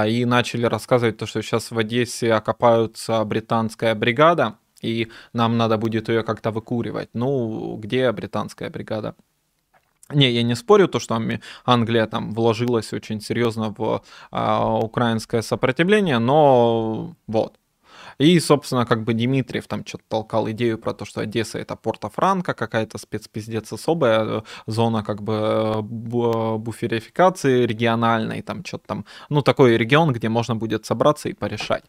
S2: и начали рассказывать то, что сейчас в Одессе окопаются британская бригада, и нам надо будет ее как-то выкуривать. Ну, где британская бригада? Не, я не спорю, то, что Англия там вложилась очень серьезно в а, украинское сопротивление, но вот. И, собственно, как бы Дмитриев там что-то толкал идею про то, что Одесса это Порто-Франко, какая-то спецпиздец особая э, зона как бы э, буферификации региональной, там что-то там, ну, такой регион, где можно будет собраться и порешать.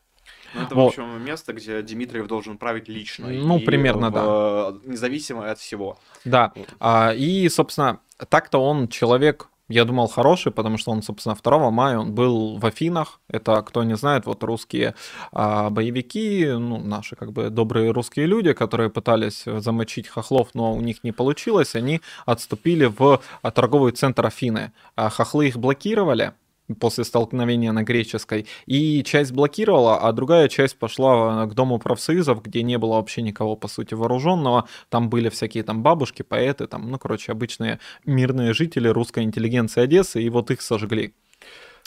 S1: Ну, это, вот. в общем, место, где Дмитриев должен править лично.
S2: Ну, и примерно, в,
S1: да. Независимо от всего.
S2: Да. Вот. А, и, собственно, так-то он человек я думал хороший, потому что он, собственно, 2 мая он был в Афинах. Это, кто не знает, вот русские а, боевики, ну, наши как бы добрые русские люди, которые пытались замочить хохлов, но у них не получилось, они отступили в а, торговый центр Афины. А, хохлы их блокировали, после столкновения на греческой, и часть блокировала, а другая часть пошла к дому профсоюзов, где не было вообще никого, по сути, вооруженного, там были всякие там бабушки, поэты, там, ну, короче, обычные мирные жители русской интеллигенции Одессы, и вот их сожгли.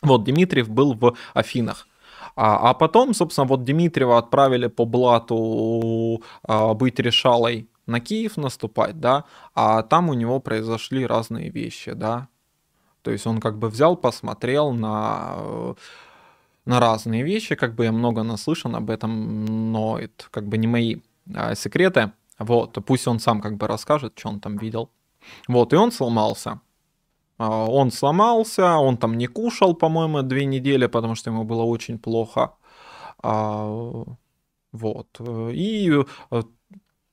S2: Вот, Дмитриев был в Афинах. А, а потом, собственно, вот Дмитриева отправили по блату а, быть решалой на Киев наступать, да, а там у него произошли разные вещи, да, то есть он как бы взял, посмотрел на э, на разные вещи, как бы я много наслышан об этом, но это как бы не мои а, секреты. Вот, пусть он сам как бы расскажет, что он там видел. Вот, и он сломался. А, он сломался, он там не кушал, по-моему, две недели, потому что ему было очень плохо. А, вот. И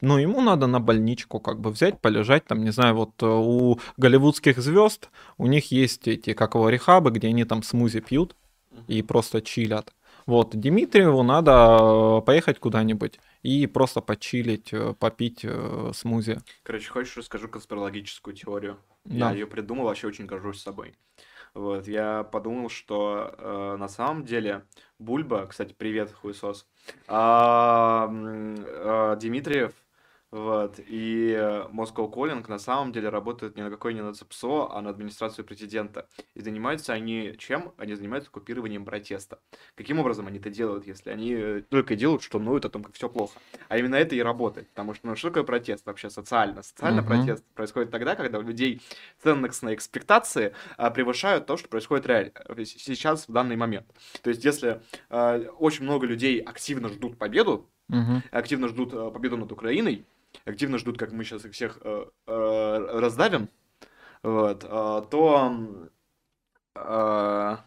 S2: э, ну, ему надо на больничку как бы взять, полежать, там, не знаю, вот э, у голливудских звезд, у них есть эти, как его, рехабы, где они там смузи пьют и просто чилят. Вот, Дмитриеву надо э, поехать куда-нибудь и просто почилить, попить смузи.
S1: Короче, хочешь, расскажу конспирологическую теорию? Да. Я ее придумал, вообще очень горжусь собой. Вот, я подумал, что э, на самом деле Бульба, кстати, привет, хуесос, а, э, Дмитриев вот. И э, Moscow Calling на самом деле работает не на какой не на ЦПСО, а на администрацию президента. И занимаются они чем? Они занимаются купированием протеста. Каким образом они это делают, если они э, только делают, что ноют о том, как все плохо? А именно это и работает. Потому что ну, что такое протест вообще социально? Социально uh-huh. протест происходит тогда, когда у людей ценностные экспектации а, превышают то, что происходит реально э, сейчас в данный момент. То есть, если а, очень много людей активно ждут победу, uh-huh. активно ждут а, победу над Украиной, активно ждут, как мы сейчас их всех э, э, раздавим, вот, э, то э,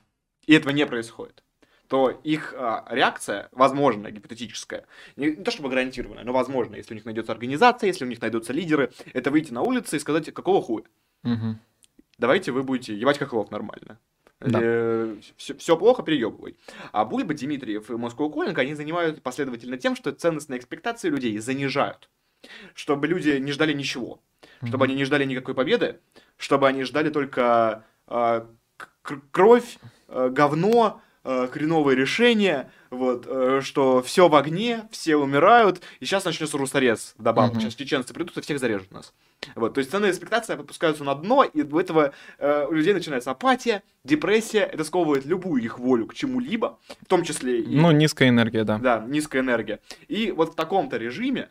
S1: и этого не происходит то их а, реакция, возможно, гипотетическая, не, не то чтобы гарантированная, но возможно, если у них найдется организация, если у них найдутся лидеры, это выйти на улицу и сказать, какого хуя? Угу. Давайте вы будете ебать хохлов нормально. Да. Э, все, все плохо, переебывай. А Бульба, Дмитриев и Москва Коллинг, они занимаются последовательно тем, что ценностные экспектации людей занижают чтобы люди не ждали ничего, mm-hmm. чтобы они не ждали никакой победы, чтобы они ждали только э, кровь, э, говно, э, хреновые решения, вот, э, что все в огне, все умирают, и сейчас начнется русорез добавок. Mm-hmm. Сейчас чеченцы придут и всех зарежут нас. Вот, то есть ценные экспектации опускаются на дно, и у этого э, у людей начинается апатия, депрессия, это сковывает любую их волю к чему-либо, в том числе...
S2: И, ну, низкая энергия, да.
S1: Да, низкая энергия. И вот в таком-то режиме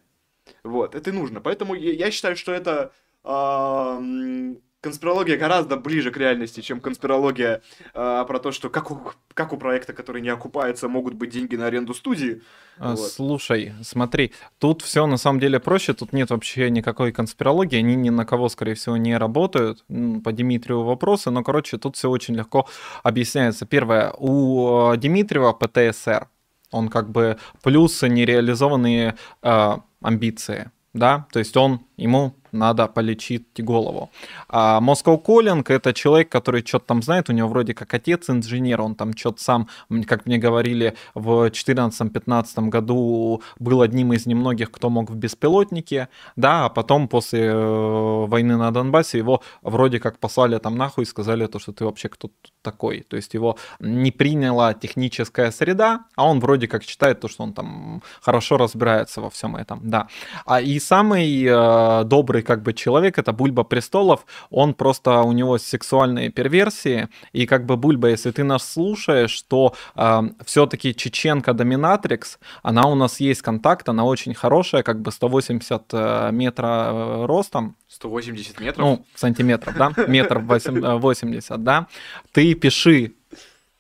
S1: вот, это и нужно. Поэтому я, считаю, что это э, конспирология гораздо ближе к реальности, чем конспирология э, про то, что как у, как у проекта, который не окупается, могут быть деньги на аренду студии.
S2: А, вот. Слушай, смотри, тут все на самом деле проще, тут нет вообще никакой конспирологии, они ни на кого, скорее всего, не работают. По Дмитриеву вопросы, но, короче, тут все очень легко объясняется. Первое, у э, Дмитриева ПТСР, он как бы плюсы нереализованные э, амбиции, да, то есть он, ему надо полечить голову. А Moscow Calling это человек, который что-то там знает, у него вроде как отец инженер, он там что-то сам, как мне говорили, в 2014-2015 году был одним из немногих, кто мог в беспилотнике, да, а потом после э, войны на Донбассе его вроде как послали там нахуй и сказали то, что ты вообще кто такой. То есть его не приняла техническая среда, а он вроде как считает то, что он там хорошо разбирается во всем этом, да. А и самый э, добрый как бы человек, это Бульба Престолов, он просто, у него сексуальные перверсии, и как бы Бульба, если ты нас слушаешь, то э, все-таки Чеченка Доминатрикс, она у нас есть контакт, она очень хорошая, как бы 180 э, метра э, ростом,
S1: 180 метров?
S2: Ну, сантиметров, да, метр 80, э, да. Ты пиши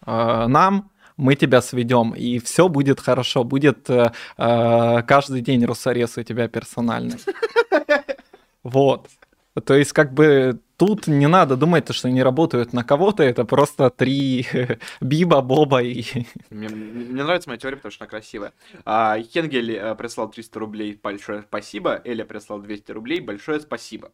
S2: э, нам, мы тебя сведем, и все будет хорошо, будет э, каждый день русорез у тебя персональный. Вот. То есть, как бы тут не надо думать, что они работают на кого-то, это просто три [LAUGHS] Биба, Боба и... [LAUGHS]
S1: Мне, мне нравится моя теория, потому что она красивая. А, Хенгель э, прислал 300 рублей, большое спасибо. Эля прислал 200 рублей, большое спасибо.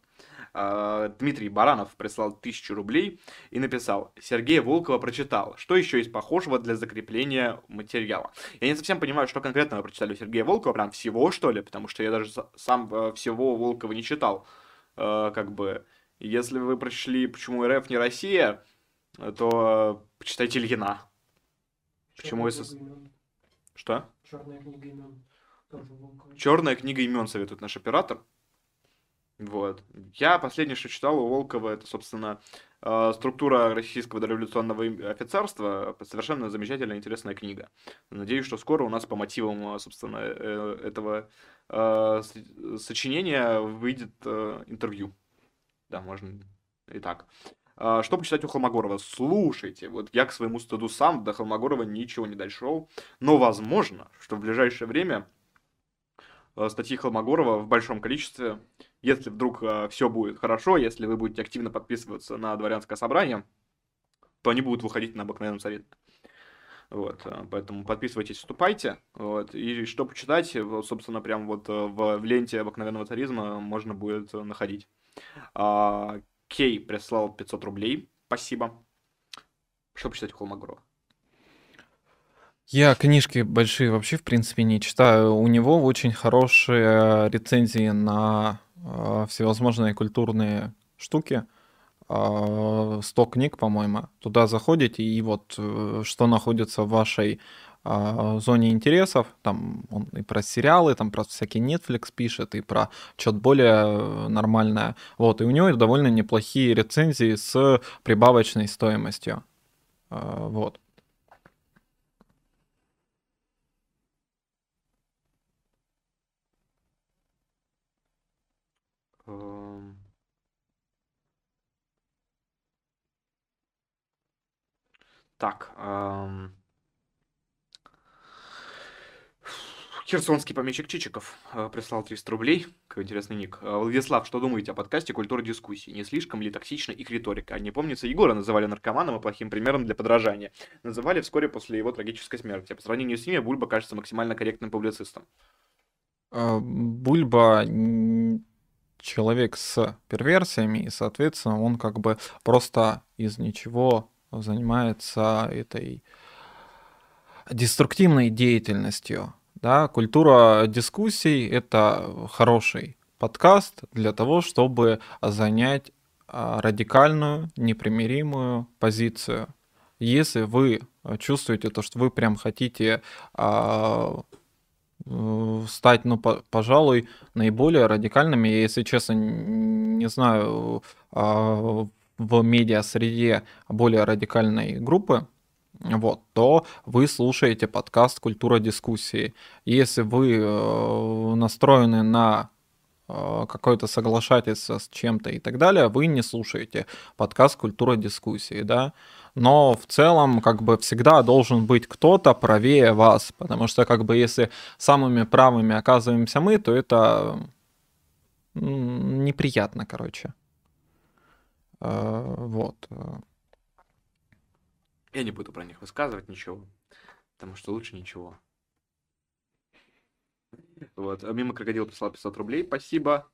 S1: А, Дмитрий Баранов прислал 1000 рублей и написал «Сергей Волкова прочитал. Что еще есть похожего для закрепления материала?» Я не совсем понимаю, что конкретно вы прочитали у Сергея Волкова, прям всего, что ли? Потому что я даже сам э, всего Волкова не читал. Э, как бы, если вы прочли «Почему РФ не Россия», то почитайте Ильина. Почему СС... Что? Черная книга имен. Черная книга имен советует наш оператор. Вот. Я последнее, что читал у Волкова, это, собственно, э, структура российского дореволюционного офицерства. Совершенно замечательная, интересная книга. Надеюсь, что скоро у нас по мотивам, собственно, э, этого э, сочинения выйдет интервью. Да, можно и так. Что почитать у Холмогорова? Слушайте, вот я к своему стыду сам до Холмогорова ничего не дошел, но возможно, что в ближайшее время статьи Холмогорова в большом количестве Если вдруг э, все будет хорошо, если вы будете активно подписываться на дворянское собрание, то они будут выходить на обыкновенном совете. Вот, э, поэтому подписывайтесь, вступайте. Вот, и что почитать, собственно, прям вот э, в, в ленте обыкновенного царизма можно будет находить. А, Кей прислал 500 рублей. Спасибо. Что почитать у?
S2: Я книжки большие вообще, в принципе, не читаю. У него очень хорошие рецензии на всевозможные культурные штуки. Э, 100 книг, по-моему. Туда заходите, и вот э, что находится в вашей э, зоне интересов. Там он и про сериалы, там про всякий Netflix пишет, и про что-то более нормальное. Вот, и у него довольно неплохие рецензии с прибавочной стоимостью. Э, вот.
S1: Так. эм. Херсонский помещик Чичиков э, прислал 300 рублей. Какой интересный ник. Э, Владислав, что думаете о подкасте «Культура дискуссий»? Не слишком ли токсична их риторика? Не помнится, Егора называли наркоманом и плохим примером для подражания. Называли вскоре после его трагической смерти. По сравнению с ними Бульба кажется максимально корректным публицистом.
S2: Э, Бульба человек с перверсиями, и, соответственно, он как бы просто из ничего занимается этой деструктивной деятельностью. Да, культура дискуссий — это хороший подкаст для того, чтобы занять а, радикальную, непримиримую позицию. Если вы чувствуете то, что вы прям хотите а, э, стать, ну, по- пожалуй, наиболее радикальными, я, если честно, не знаю, а, в медиа-среде более радикальной группы, вот, то вы слушаете подкаст «Культура дискуссии». Если вы э, настроены на э, какое-то соглашательство с чем-то и так далее, вы не слушаете подкаст «Культура дискуссии», да. Но в целом, как бы всегда должен быть кто-то правее вас, потому что, как бы, если самыми правыми оказываемся мы, то это неприятно, короче. Э, Вот. э.
S1: Я не буду про них высказывать ничего, потому что лучше ничего. Вот. а Мимо крокодил прислал 500 рублей, спасибо.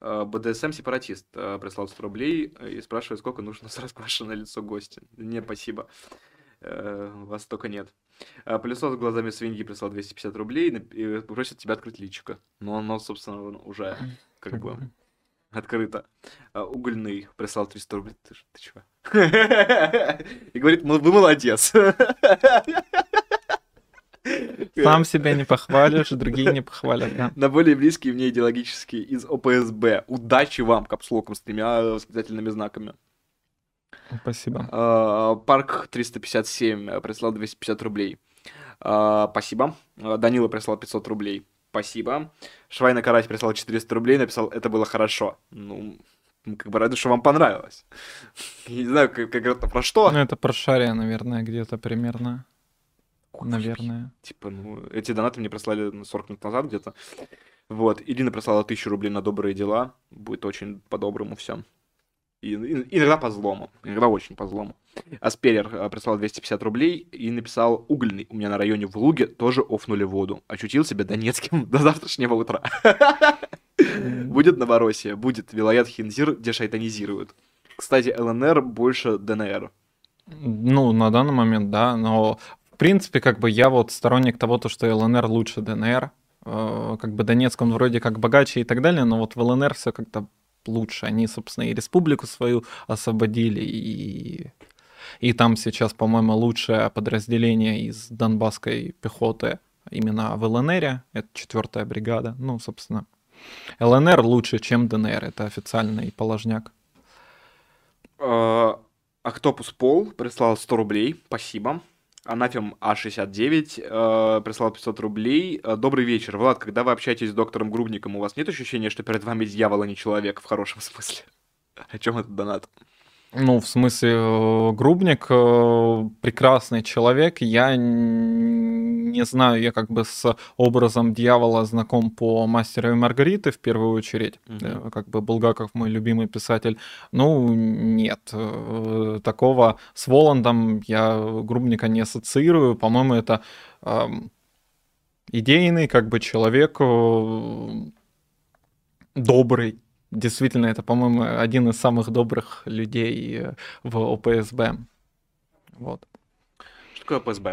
S1: А, БДСМ сепаратист прислал 100 рублей и спрашивает, сколько нужно с раскрашенное лицо гостя. Не, спасибо. Э, Вас столько нет. А, Пылесос с глазами свиньи прислал 250 рублей и просит тебя открыть личико. Но оно, собственно, уже как бы открыто. А, Угольный прислал 300 рублей. Ты, ты чего? [LAUGHS] И говорит, «Ну, вы молодец. [LAUGHS]
S2: Сам себя не похвалишь, другие не похвалят, да.
S1: На более близкие мне идеологические из ОПСБ. Удачи вам, капслоком, с тремя восклицательными знаками.
S2: Спасибо.
S1: А, Парк 357 э, прислал 250 рублей. А, Спасибо. А, Данила прислал 500 рублей. Спасибо. Швайна Карась прислал 400 рублей, написал, это было хорошо. Ну, мы как бы рады, что вам понравилось. [LAUGHS] Я не знаю, как, это про что.
S2: Ну, это про Шария, наверное, где-то примерно.
S1: Ой,
S2: Наверное.
S1: Типа, ну, эти донаты мне прислали ну, 40 минут назад где-то. Вот, Ирина прислала 1000 рублей на добрые дела. Будет очень по-доброму все. И, и- иногда по злому. Иногда очень по злому. Асперер э, прислал 250 рублей и написал «Угольный у меня на районе в Луге тоже офнули воду. Ощутил себя донецким [LAUGHS] до завтрашнего утра». Будет Новороссия, будет Вилаят Хинзир, где шайтанизируют. Кстати, ЛНР больше ДНР.
S2: Ну, на данный момент, да, но в принципе, как бы я вот сторонник того, то, что ЛНР лучше ДНР. Э, Как бы Донецк, он вроде как богаче и так далее, но вот в ЛНР все как-то лучше. Они, собственно, и республику свою освободили, и, и там сейчас, по-моему, лучшее подразделение из донбасской пехоты именно в ЛНР, это четвертая бригада. Ну, собственно, ЛНР лучше, чем ДНР, это официальный положняк.
S1: Э, Октопус Пол прислал 100 рублей, спасибо. Анафем А69 э, прислал 500 рублей. Э, Добрый вечер. Влад, когда вы общаетесь с доктором Грубником, у вас нет ощущения, что перед вами дьявол, а не человек, в хорошем [LAUGHS] смысле? О чем этот донат?
S2: Ну, в смысле, э, Грубник э, прекрасный человек. Я не знаю, я как бы с образом дьявола знаком по «Мастеру и Маргариты» в первую очередь,
S1: Мгм.
S2: как бы Булгаков мой любимый писатель. Ну, нет, э, такого с Воландом я Грубника не ассоциирую, по-моему, это ам, идейный как бы человек, э, добрый, Действительно, это, по-моему, один из самых добрых людей э, в ОПСБ. Вот.
S1: Что такое ОПСБ?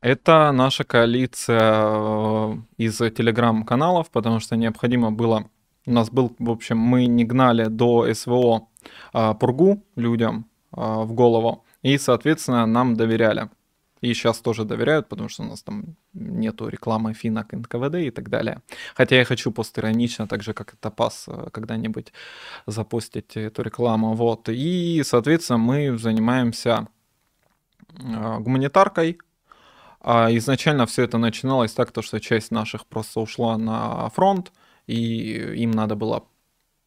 S2: Это наша коалиция э, из телеграм-каналов, потому что необходимо было... У нас был, в общем, мы не гнали до СВО а, пургу людям в голову, и, соответственно, нам доверяли. И сейчас тоже доверяют, потому что у нас там нету рекламы финок НКВД и так далее. Хотя я хочу постиронично, так же, как и Топас, э, когда-нибудь запустить эту рекламу. Вот. И, соответственно, мы занимаемся э, гуманитаркой. А изначально все это начиналось так, то, что часть наших просто ушла на фронт, и им надо было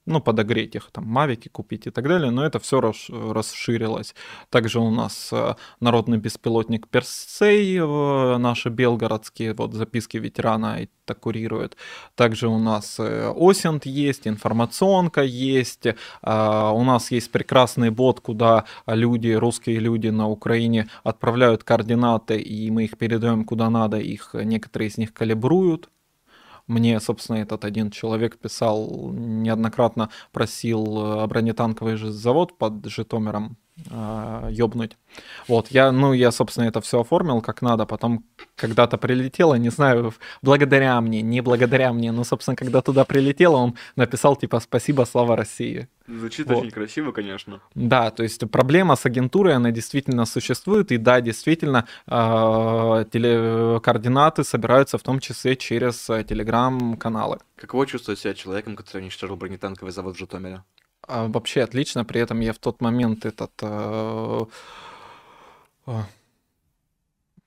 S2: ну, подогреть их, там, мавики купить и так далее, но это все расширилось. Также у нас э, народный беспилотник Персей, э, наши белгородские, вот, записки ветерана это курирует. Также у нас э, Осент есть, информационка есть, у нас есть прекрасный бот, куда люди, русские люди на Украине отправляют координаты, и мы их передаем куда надо, их некоторые из них калибруют, мне, собственно, этот один человек писал, неоднократно просил э, бронетанковый завод под Житомиром ёбнуть. Вот, я, ну, я, собственно, это все оформил как надо, потом когда-то прилетело, не знаю, благодаря мне, не благодаря мне, но, собственно, когда туда прилетело, он написал, типа, спасибо, слава России.
S1: Звучит вот. очень красиво, конечно.
S2: Да, то есть проблема с агентурой, она действительно существует, и да, действительно, э, теле, координаты собираются в том числе через э, телеграм-каналы.
S1: Каково чувствовать себя человеком, который уничтожил бронетанковый завод в Житомире?
S2: А, вообще отлично, при этом я в тот момент этот...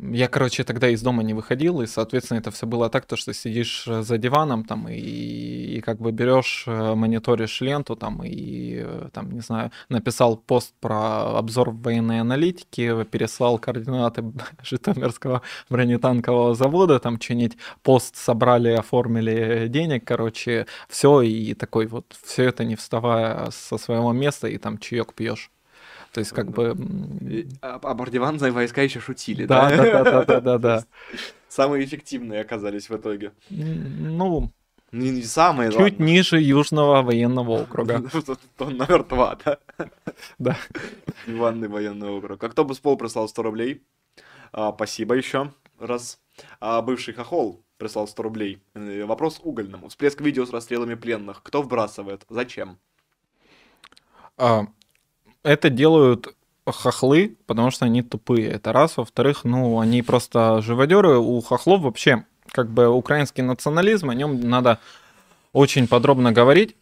S2: Я, короче, тогда из дома не выходил, и, соответственно, это все было так, то, что сидишь э, за диваном там и, и как бы берешь, э, мониторишь ленту там и, э, там, не знаю, написал пост про обзор военной аналитики, переслал координаты [LAUGHS] Житомирского бронетанкового завода, там чинить пост собрали, оформили денег, короче, все, и такой вот, все это не вставая со своего места, и там чаек пьешь. То есть как бы...
S1: А, а бардиванные войска еще шутили,
S2: да? Да, да, да, да, да, да. [LAUGHS]
S1: Самые эффективные оказались в итоге.
S2: Ну,
S1: не, не самые,
S2: Чуть ладно. ниже Южного военного округа. [LAUGHS]
S1: Номер два, да? [LAUGHS]
S2: Да.
S1: Диванный военный округ. Бы с пол прислал 100 рублей. А, спасибо еще раз. А, бывший хохол прислал 100 рублей. Э, вопрос угольному. Всплеск видео с расстрелами пленных. Кто вбрасывает? Зачем?
S2: А, это делают хохлы, потому что они тупые. Это раз. Во-вторых, ну, они просто живодеры. У хохлов вообще, как бы, украинский национализм, о нем надо очень подробно говорить.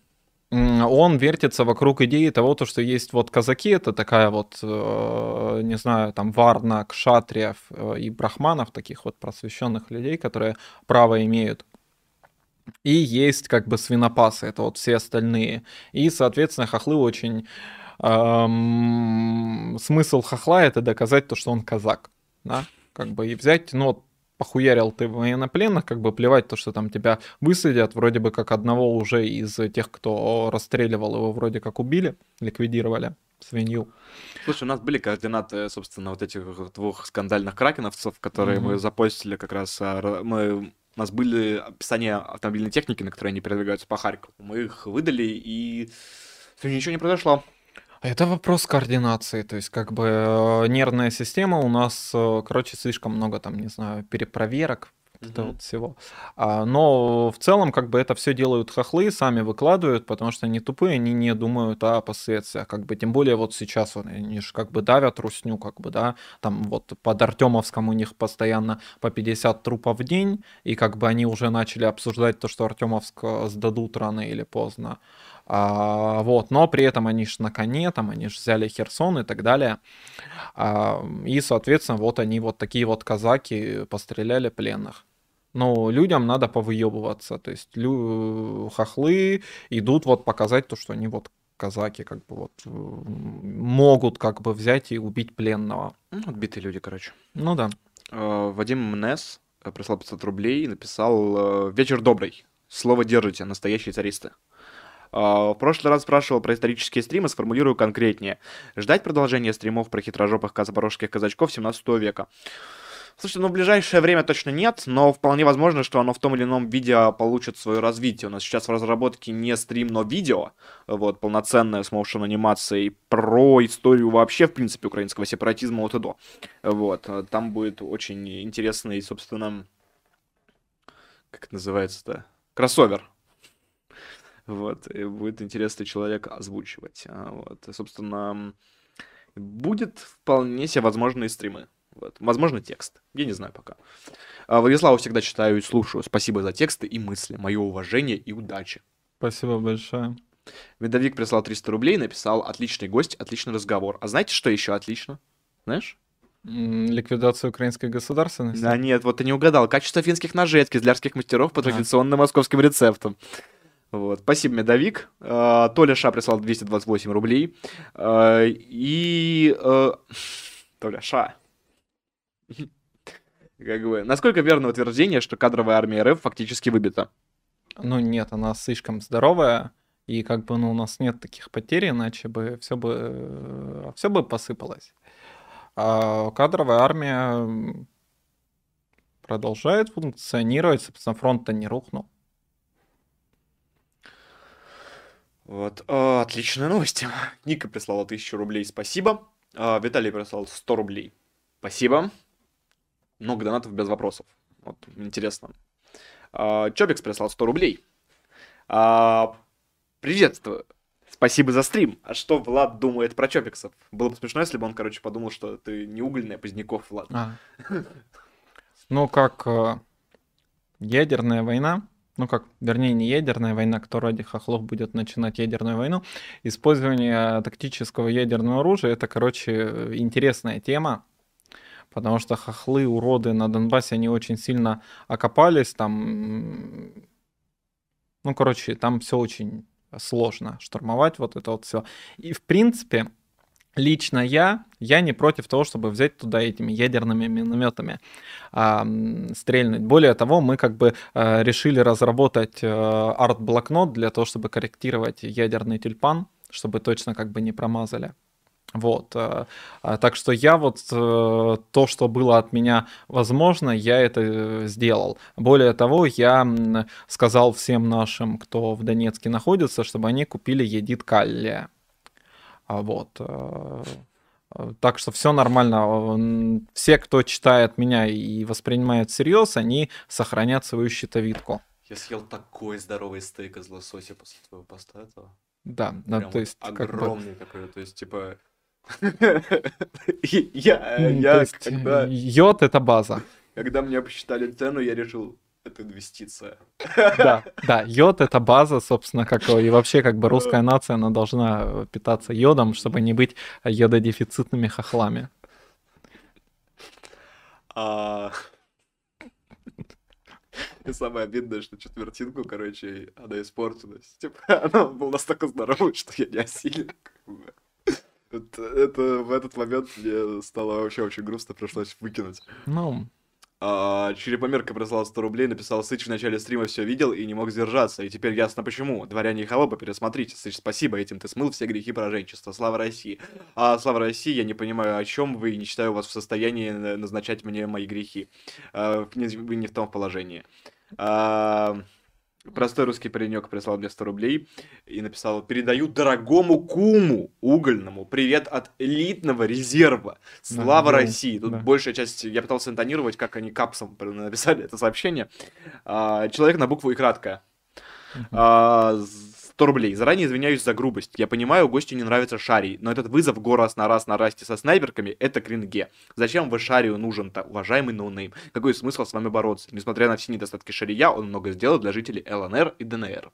S2: Он вертится вокруг идеи того, то, что есть вот казаки, это такая вот, э, не знаю, там варна, кшатриев э, и брахманов, таких вот просвещенных людей, которые право имеют. И есть как бы свинопасы, это вот все остальные. И, соответственно, хохлы очень эм, смысл хохла это доказать то, что он казак, да, как бы и взять, ну, похуярил ты военнопленных, как бы плевать то, что там тебя высадят, вроде бы как одного уже из тех, кто расстреливал его, вроде как убили, ликвидировали свинью.
S1: Слушай, у нас были координаты, собственно, вот этих двух скандальных кракеновцев, которые mm-hmm. мы запостили как раз. А, мы у нас были описания автомобильной техники, на которой они передвигаются по Харькову. Мы их выдали, и ничего не произошло.
S2: Это вопрос координации, то есть как бы э, нервная система у нас, э, короче, слишком много там, не знаю, перепроверок, это вот всего. А, но в целом, как бы это все делают хохлы, сами выкладывают, потому что они тупые, они не думают о последствиях. Как бы, тем более вот сейчас они же как бы давят русню, как бы, да, там вот под Артемовском у них постоянно по 50 трупов в день, и как бы они уже начали обсуждать то, что Артемовск э, сдадут рано или поздно. А, вот, но при этом они же на коне, там они же взяли Херсон и так далее. А, и, соответственно, вот они вот такие вот казаки постреляли пленных. Но людям надо повыебываться, то есть лю... хохлы идут вот показать то, что они вот казаки как бы вот могут как бы взять и убить пленного.
S1: Ну, отбитые люди, короче.
S2: Ну да.
S1: Э, Вадим Мнес э, прислал 500 рублей и написал э, «Вечер добрый. Слово держите, настоящие царисты». А, В прошлый раз спрашивал про исторические стримы, сформулирую конкретнее. Ждать продолжения стримов про хитрожопых запорожских казачков 17 века. Слушайте, ну в ближайшее время точно нет, но вполне возможно, что оно в том или ином виде получит свое развитие. У нас сейчас в разработке не стрим, но видео, вот, полноценное с моушен анимацией про историю вообще, в принципе, украинского сепаратизма от и до. Вот, э, там будет очень интересный, собственно, как это называется-то? Кроссовер. Вот, и будет интересный человек озвучивать. А, Вот, и, собственно, будет вполне себе возможные стримы. Вот. Возможно, текст. Я не знаю пока. А, Владиславу всегда читаю и слушаю. Спасибо за тексты и мысли. Мое уважение и удачи.
S2: Спасибо большое.
S1: Медовик прислал 300 рублей, написал «Отличный гость, отличный разговор». А знаете, что еще отлично? Знаешь?
S2: Ликвидация украинской государственности?
S1: Да нет, вот ты не угадал. Качество финских ножей от кизлярских мастеров по
S2: А.
S1: традиционным московским рецептам. Вот. Спасибо, Медовик. А, Толя Ша прислал 228 рублей. А, И... э, Толя Ша. [LAUGHS] Как бы, насколько верно утверждение, что кадровая армия РФ фактически выбита?
S2: Ну нет, она слишком здоровая, и как бы ну, у нас нет таких потерь, иначе бы все бы все бы посыпалось. А кадровая армия продолжает функционировать, собственно, фронт-то не рухнул.
S1: Вот, а, отличная новость. [LAUGHS] Ника прислала 1000 рублей, спасибо. А, Виталий прислал 100 рублей. Спасибо. Много донатов без вопросов. Вот, интересно. А, Чобикс прислал 100 рублей. А, приветствую. Спасибо за стрим. А что Влад думает про Чопиксов? Было бы смешно, если бы он, короче, подумал, что ты не угольный, а Поздняков, Влад.
S2: А. Ну, как э, ядерная война, ну как, вернее, не ядерная война, кто ради хохлов будет начинать ядерную войну. Использование тактического ядерного оружия это, короче, интересная тема, потому что хохлы, уроды на Донбассе, они очень сильно окопались, там, ну, короче, там все очень сложно штурмовать вот это вот все. И, в принципе, лично я, я не против того, чтобы взять туда этими ядерными минометами м, стрельнуть. Более того, мы как бы э, решили разработать э, арт-блокнот для того, чтобы корректировать ядерный тюльпан, чтобы точно как бы не промазали. Вот. э, а, Так что я вот э, то, что было от меня возможно, я это э, сделал. Более того, я сказал всем нашим, кто в Донецке находится, чтобы они купили едит каллия. А Вот. э, э, Так что все нормально. М, Все, кто читает меня и воспринимает всерьез, они сохранят свою щитовидку.
S1: Я съел такой здоровый стейк из лосося после твоего поста этого.
S2: Да, да,
S1: Прям
S2: то
S1: вот
S2: есть как бы,
S1: огромный такой, то есть типа [LAUGHS] я
S2: то
S1: я когда
S2: йод это база.
S1: когда мне посчитали цену, я решил это инвестиция.
S2: Да, да, йод это база, собственно, как и вообще как бы русская нация, она должна питаться йодом, чтобы не быть йододефицитными хохлами.
S1: А и самое обидное, что четвертинку, короче, она испортилась. Типа, она была настолько здоровой, что я не осилил. Вот это в этот момент мне стало вообще очень грустно, пришлось выкинуть.
S2: Ну,
S1: А, Черепомерка прислал 100 рублей, написал, Сыч в начале стрима все видел и не мог сдержаться. И теперь ясно почему. Дворяне и холопы, пересмотрите. Сыч, спасибо, этим ты смыл все грехи пораженчества. Слава России. А слава России, я не понимаю, о чем вы, не считаю вас в состоянии на- назначать мне мои грехи. А, Вы не в том положении. А, Простой русский паренек прислал мне 100 рублей и написал «Передаю дорогому куму угольному привет от элитного резерва. Слава
S2: Да,
S1: России!» Тут
S2: да.
S1: большая часть, я пытался интонировать, как они капсом написали это сообщение. А, Человек на букву и краткое.
S2: Мгм.
S1: А, 100 рублей. Заранее извиняюсь за грубость. Я понимаю, гостю не нравится Шарий, но этот вызов go раз на раз на Rust е со снайперками — это кринге. Зачем вы Шарию нужен-то, уважаемый noname? Какой смысл с вами бороться? Несмотря на все недостатки Шария, он много сделал для жителей ЛНР и ДНР.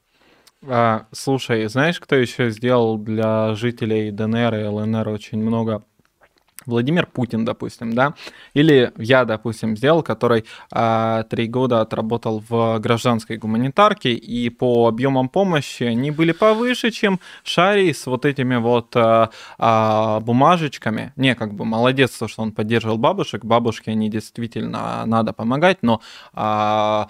S2: а, слушай, знаешь, кто еще сделал для жителей ДНР и ЛНР очень много Владимир Путин, допустим, да, или я, допустим, сделал, который э, три года отработал в гражданской гуманитарке, и по объемам помощи они были повыше, чем Шарий с вот этими вот э, э, бумажечками. Не, как бы молодец, то, что он поддерживал бабушек, бабушки, они действительно надо помогать, но э,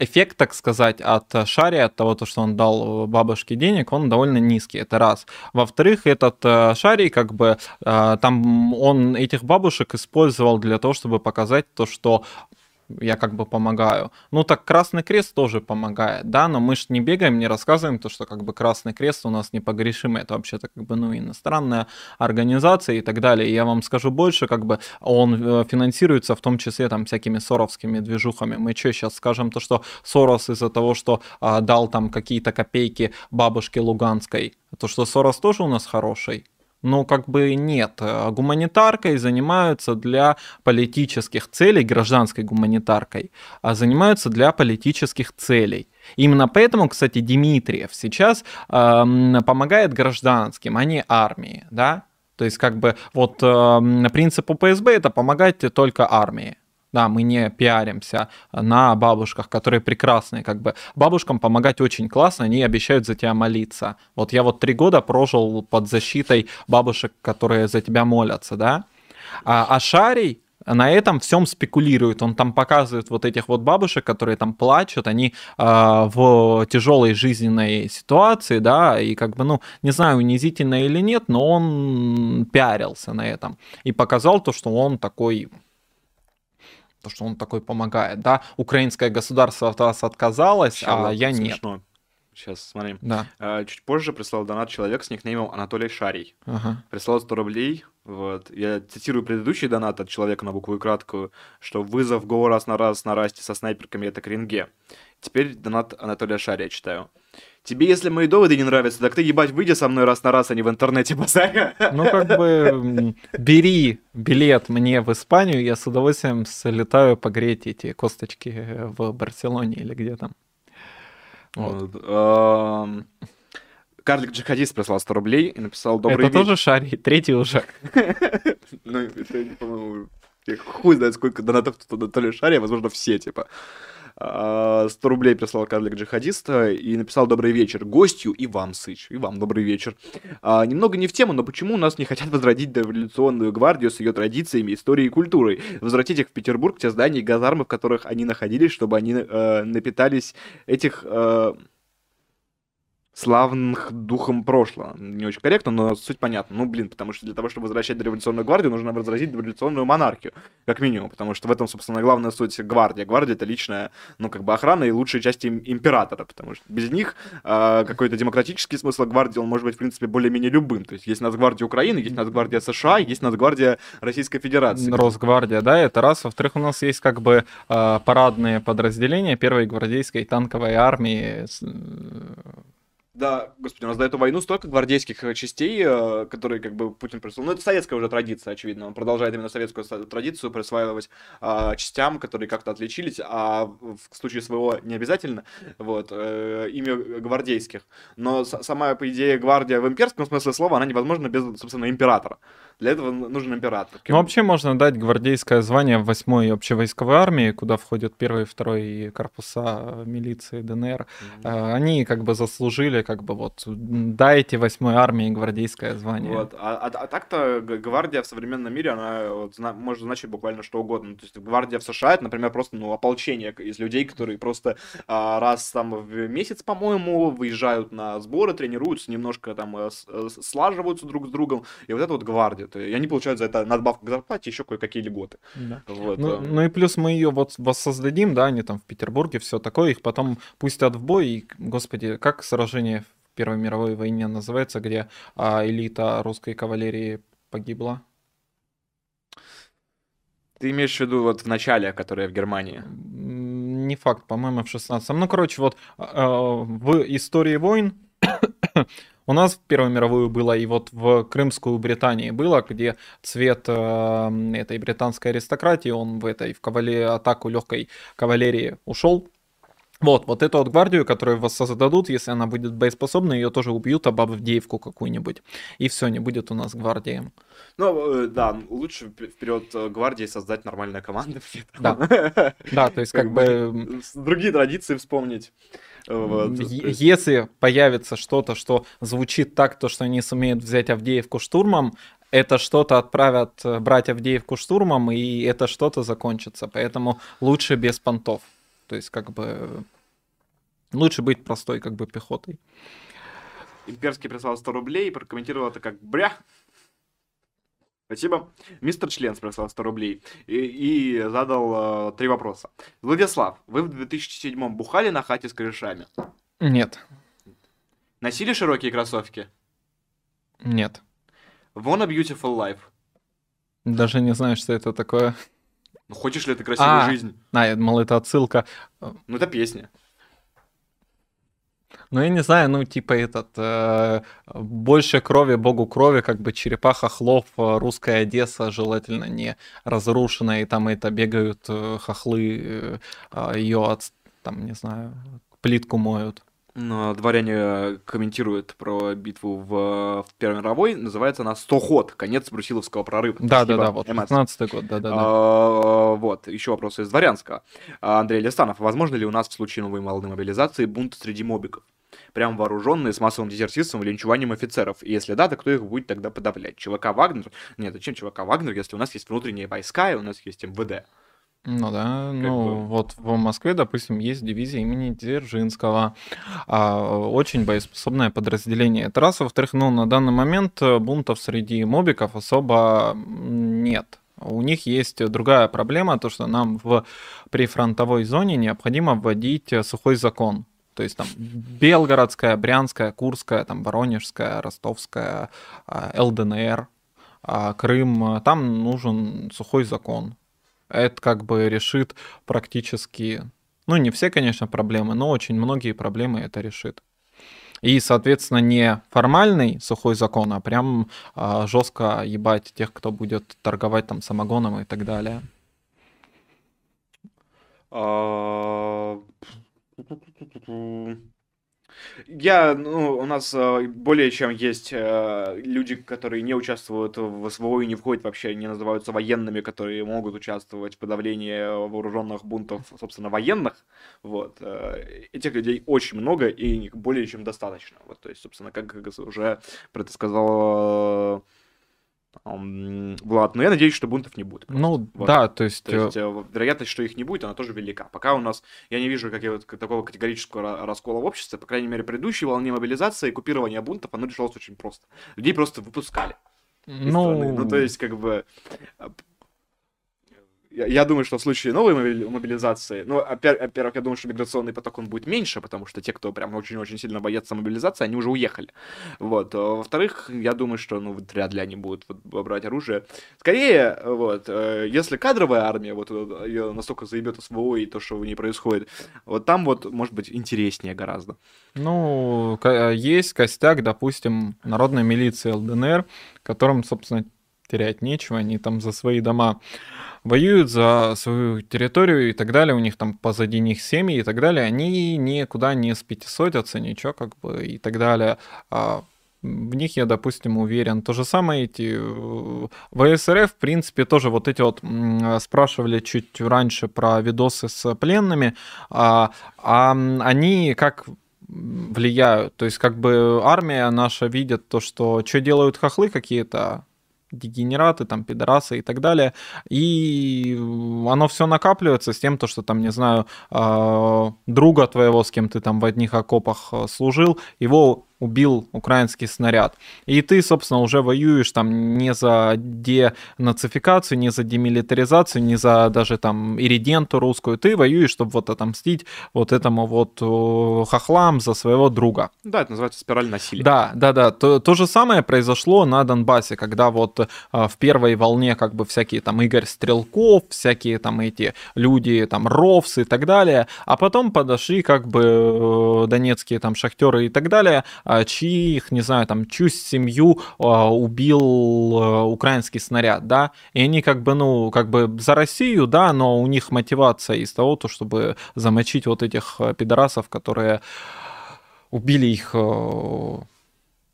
S2: эффект, так сказать, от Шари, от того, то, что он дал бабушке денег, он довольно низкий, это раз. Во-вторых, этот э, Шари, как бы, э, там он этих бабушек использовал для того, чтобы показать то, что я как бы помогаю. Ну так Красный Крест тоже помогает, да, но мы же не бегаем, не рассказываем то, что как бы Красный Крест у нас непогрешимый, это вообще-то как бы, ну, иностранная организация и так далее. И я вам скажу больше, как бы он э, финансируется в том числе там всякими соровскими движухами. Мы что, сейчас скажем то, что Сорос из-за того, что а, дал там какие-то копейки бабушке Луганской, то, что Сорос тоже у нас хороший? Ну, как бы нет. Э, гуманитаркой занимаются для политических целей, гражданской гуманитаркой, а занимаются для политических целей. Именно поэтому, кстати, Дмитриев сейчас э, помогает гражданским, а не армии, да? То есть, как бы, вот э, принцип УПСБ это помогать только армии. Да, мы не пиаримся на бабушках, которые прекрасные. Как бы бабушкам помогать очень классно, они обещают за тебя молиться. Вот я вот три года прожил под защитой бабушек, которые за тебя молятся, да. А, а Шарий на этом всем спекулирует. Он там показывает вот этих вот бабушек, которые там плачут, они э, в тяжелой жизненной ситуации, да, и как бы, ну, не знаю, унизительно или нет, но он пиарился на этом и показал то, что он такой то, что он такой помогает, да, украинское государство от вас отказалось, Сейчас, а я смешно. нет.
S1: Сейчас, смотри.
S2: Да.
S1: А, чуть позже прислал донат человек с никнеймом Анатолий Шарий. Ага. Прислал 100 рублей. Вот. Я цитирую предыдущий донат от человека на букву и краткую, что вызов го раз на раз на расте со снайперками это кринге. Теперь донат Анатолия Шария читаю. Тебе, если мои доводы не нравятся, так ты, ебать, выйди со мной раз на раз, а не в интернете базаря.
S2: Ну, как бы, бери билет мне в Испанию, я с удовольствием слетаю погреть эти косточки в Барселоне или где там.
S1: Вот. Карлик Джихадист прислал 100 рублей и написал
S2: добрый Это тоже Шари, третий уже.
S1: Ну, это, по-моему, хуй знает, сколько донатов тут Анатолия Шари, возможно, все, типа. 100 а, рублей прислал карлик джихадиста и написал «Добрый вечер гостю и вам, Сыч, и вам добрый вечер». А, немного не в тему, но почему у нас не хотят возродить революционную гвардию с ее традициями, историей и культурой? Возвратить их в Петербург, те здания и газармы, в которых они находились, чтобы они э, напитались этих... Э, славных духом прошлого. Не очень корректно, но суть понятна. Ну, блин, потому что для того, чтобы возвращать революционную гвардию, нужно возразить революционную монархию, как минимум, потому что в этом, собственно, главная суть гвардии. Гвардия — это личная, ну, как бы охрана и лучшая часть императора, потому что без них э, какой-то демократический смысл гвардии, он может быть, в принципе, более-менее любым. То есть есть Нацгвардия Украины, есть Нацгвардия США, есть Нацгвардия Российской Федерации.
S2: Росгвардия, да, это раз. Во-вторых, у нас есть как бы э, парадные подразделения первой гвардейской танковой армии
S1: да, господи, у нас до эту войну столько гвардейских э, частей, э, которые как бы Путин прислал. Ну, это советская уже традиция, очевидно. Он продолжает именно советскую традицию присваивать а, частям, которые как-то отличились, а в случае своего не обязательно, вот, э, имя гвардейских. Но сама, по идее, гвардия в имперском смысле слова, она невозможна без, собственно, императора. Для этого нужен император.
S2: Ну, вообще можно дать гвардейское звание в 8-й общевойсковой армии, куда входят первый и второй корпуса милиции ДНР. Mm-hmm. Они как бы заслужили, как бы вот, дайте 8-й армии гвардейское звание.
S1: Вот. А, а, а так-то гвардия в современном мире, она вот, зна- может значить буквально что угодно. То есть гвардия в США, это, например, просто ну, ополчение из людей, которые просто а, раз там в месяц, по-моему, выезжают на сборы, тренируются, немножко там э, э, слаживаются друг с другом. И вот это вот гвардия работает. И они получают за это надбавку к зарплате еще кое-какие льготы.
S2: Да. Вот. Ну, э. ну и плюс мы ее вот воссоздадим, да, они там в Петербурге, все такое, их потом пустят в бой, и, господи, как сражение Первой мировой войне называется, где а, элита русской кавалерии погибла?
S1: Ты имеешь в виду вот в начале, которое в Германии?
S2: Не факт, по-моему, в 16-м. Ну, короче, вот э, в истории войн [COUGHS] у нас в Первую мировую было, и вот в Крымскую Британии было, где цвет э, этой британской аристократии, он в этой, в кавале, атаку легкой кавалерии ушел, Вот, вот эту вот гвардию, которую вас создадут, если она будет боеспособна, ее тоже убьют, об Авдеевку какую-нибудь. И все, не будет у нас гвардии.
S1: Ну, э, да, лучше вперед э, гвардии создать нормальная команда.
S2: Да, [LAUGHS] да то есть как бы...
S1: Другие традиции вспомнить. Вот.
S2: Если появится что-то, что звучит так, то, что они сумеют взять Авдеевку штурмом, это что-то отправят э, брать Авдеевку штурмом, и это что-то закончится. Поэтому лучше без понтов. То есть, как бы, лучше быть простой, как бы, пехотой.
S1: Имперский прислал 100 рублей и прокомментировал это как «бря». Спасибо. Мистер Член прислал 100 рублей и, и задал э, три вопроса. Владислав, вы в 2007-м бухали на хате с корешами?
S2: Нет.
S1: Носили широкие кроссовки?
S2: Нет.
S1: Wanna Beautiful Life?
S2: Даже не знаю, что это такое.
S1: Ну, хочешь ли ты красивую а, жизнь?
S2: А, думал, это отсылка.
S1: Ну, это песня.
S2: Ну, я не знаю, ну, типа этот, э, больше крови, богу крови, как бы черепаха хлов, э, русская Одесса, желательно не разрушенная, и там это бегают э, хохлы, э, а ее от, там, не знаю, плитку моют.
S1: Ну, дворяне комментируют про битву в, в Первой мировой. Называется она «Сто ход. Конец Брусиловского прорыва».
S2: Да-да-да, вот, 15 год, да-да-да.
S1: А, вот, еще вопрос из дворянского. Андрей Листанов. Возможно ли у нас в случае новой молодой мобилизации бунт среди мобиков? прям вооруженные с массовым дезертирством или линчеванием офицеров? И если да, то кто их будет тогда подавлять? ЧВК Вагнер? Нет, зачем ЧВК Вагнер, если у нас есть внутренние войска и у нас есть МВД?
S2: Ну да, как ну бы... вот в Москве, допустим, есть дивизия имени Дзержинского, а, очень боеспособное подразделение. Это раз, во-вторых, ну на данный момент э, бунтов среди мобиков особо нет. У них есть другая проблема, то что нам в прифронтовой зоне необходимо вводить э, сухой закон. То есть там Белгородская, Брянская, Курская, там Воронежская, Ростовская, а, ЛДНР, а, Крым, там нужен сухой закон. Это как бы решит практически, ну не все, конечно, проблемы, но очень многие проблемы это решит. И, соответственно, не формальный сухой закон, а прям а, жестко ебать тех, кто будет торговать там самогоном и так далее.
S1: Я, ну, у нас э, более чем есть э, люди, которые не участвуют в СВО и не входят вообще, не называются военными, которые могут участвовать в подавлении вооруженных бунтов, собственно, военных. Вот. Э, этих людей очень много и более чем достаточно. Вот, то есть, собственно, как уже про это сказал Влад, но я надеюсь, что бунтов не будет.
S2: Просто. Ну, вот. да, то есть...
S1: То есть э, вероятность, что их не будет, она тоже велика. Пока у нас, я не вижу как, вот, такого категорического раскола в обществе, по крайней мере, предыдущей волне мобилизации и купирования бунтов, оно решалось очень просто. Людей просто выпускали.
S2: Ну...
S1: ну, то есть, как бы, я, думаю, что в случае новой мобилизации, ну, во-первых, я думаю, что миграционный поток, он будет меньше, потому что те, кто прям очень-очень сильно боятся мобилизации, они уже уехали. Вот. А во-вторых, я думаю, что, ну, вряд ли они будут вот, брать оружие. Скорее, вот, э, если кадровая армия, вот, ее настолько заебет СВО и то, что в ней происходит, вот там вот, может быть, интереснее гораздо.
S2: Ну, есть костяк, допустим, народной милиции ЛДНР, которым, собственно, терять нечего, они там за свои дома воюют за свою территорию и так далее, у них там позади них семьи и так далее, они никуда не спятисотятся, ничего как бы и так далее. А в них я, допустим, уверен. То же самое эти э, ВСРФ, в принципе, тоже вот эти вот спрашивали чуть раньше про видосы с пленными, а, а они как влияют. То есть как бы армия наша видит то, что что делают хохлы какие-то, дегенераты, там, пидорасы и так далее. И оно все накапливается с тем, то, что там, не знаю, э, друга твоего, с кем ты там в одних окопах э, служил, его убил украинский снаряд. И ты, собственно, уже воюешь там не за денацификацию, не за демилитаризацию, не за даже там ириденту русскую. Ты воюешь, чтобы вот отомстить вот этому вот хохлам за своего друга.
S1: Да, это называется спираль насилия.
S2: Да, да, да. То, то же самое произошло на Донбассе, когда вот а, в первой волне как бы всякие там Игорь Стрелков, всякие там эти люди, там Ровс и так далее, а потом подошли как бы э, донецкие там шахтеры и так далее, чьих, не знаю, там, чью семью а, убил а, украинский снаряд, да, и они как бы, ну, как бы за Россию, да, но у них мотивация из того, то, чтобы замочить вот этих э, пидорасов, которые убили их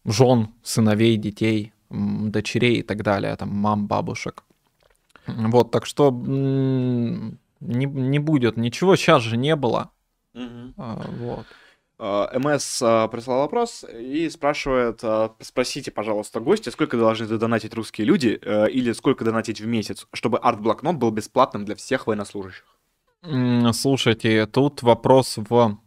S2: жен, сыновей, детей, дочерей и так далее, там, мам, бабушек. Вот, так что не, не будет ничего, сейчас же не было. Угу. А, вот.
S1: А, МС а, прислал вопрос и спрашивает, а, спросите, пожалуйста, гости, сколько должны донатить русские люди э, или сколько донатить в месяц, чтобы арт-блокнот был бесплатным для всех военнослужащих?
S2: Слушайте, тут вопрос в...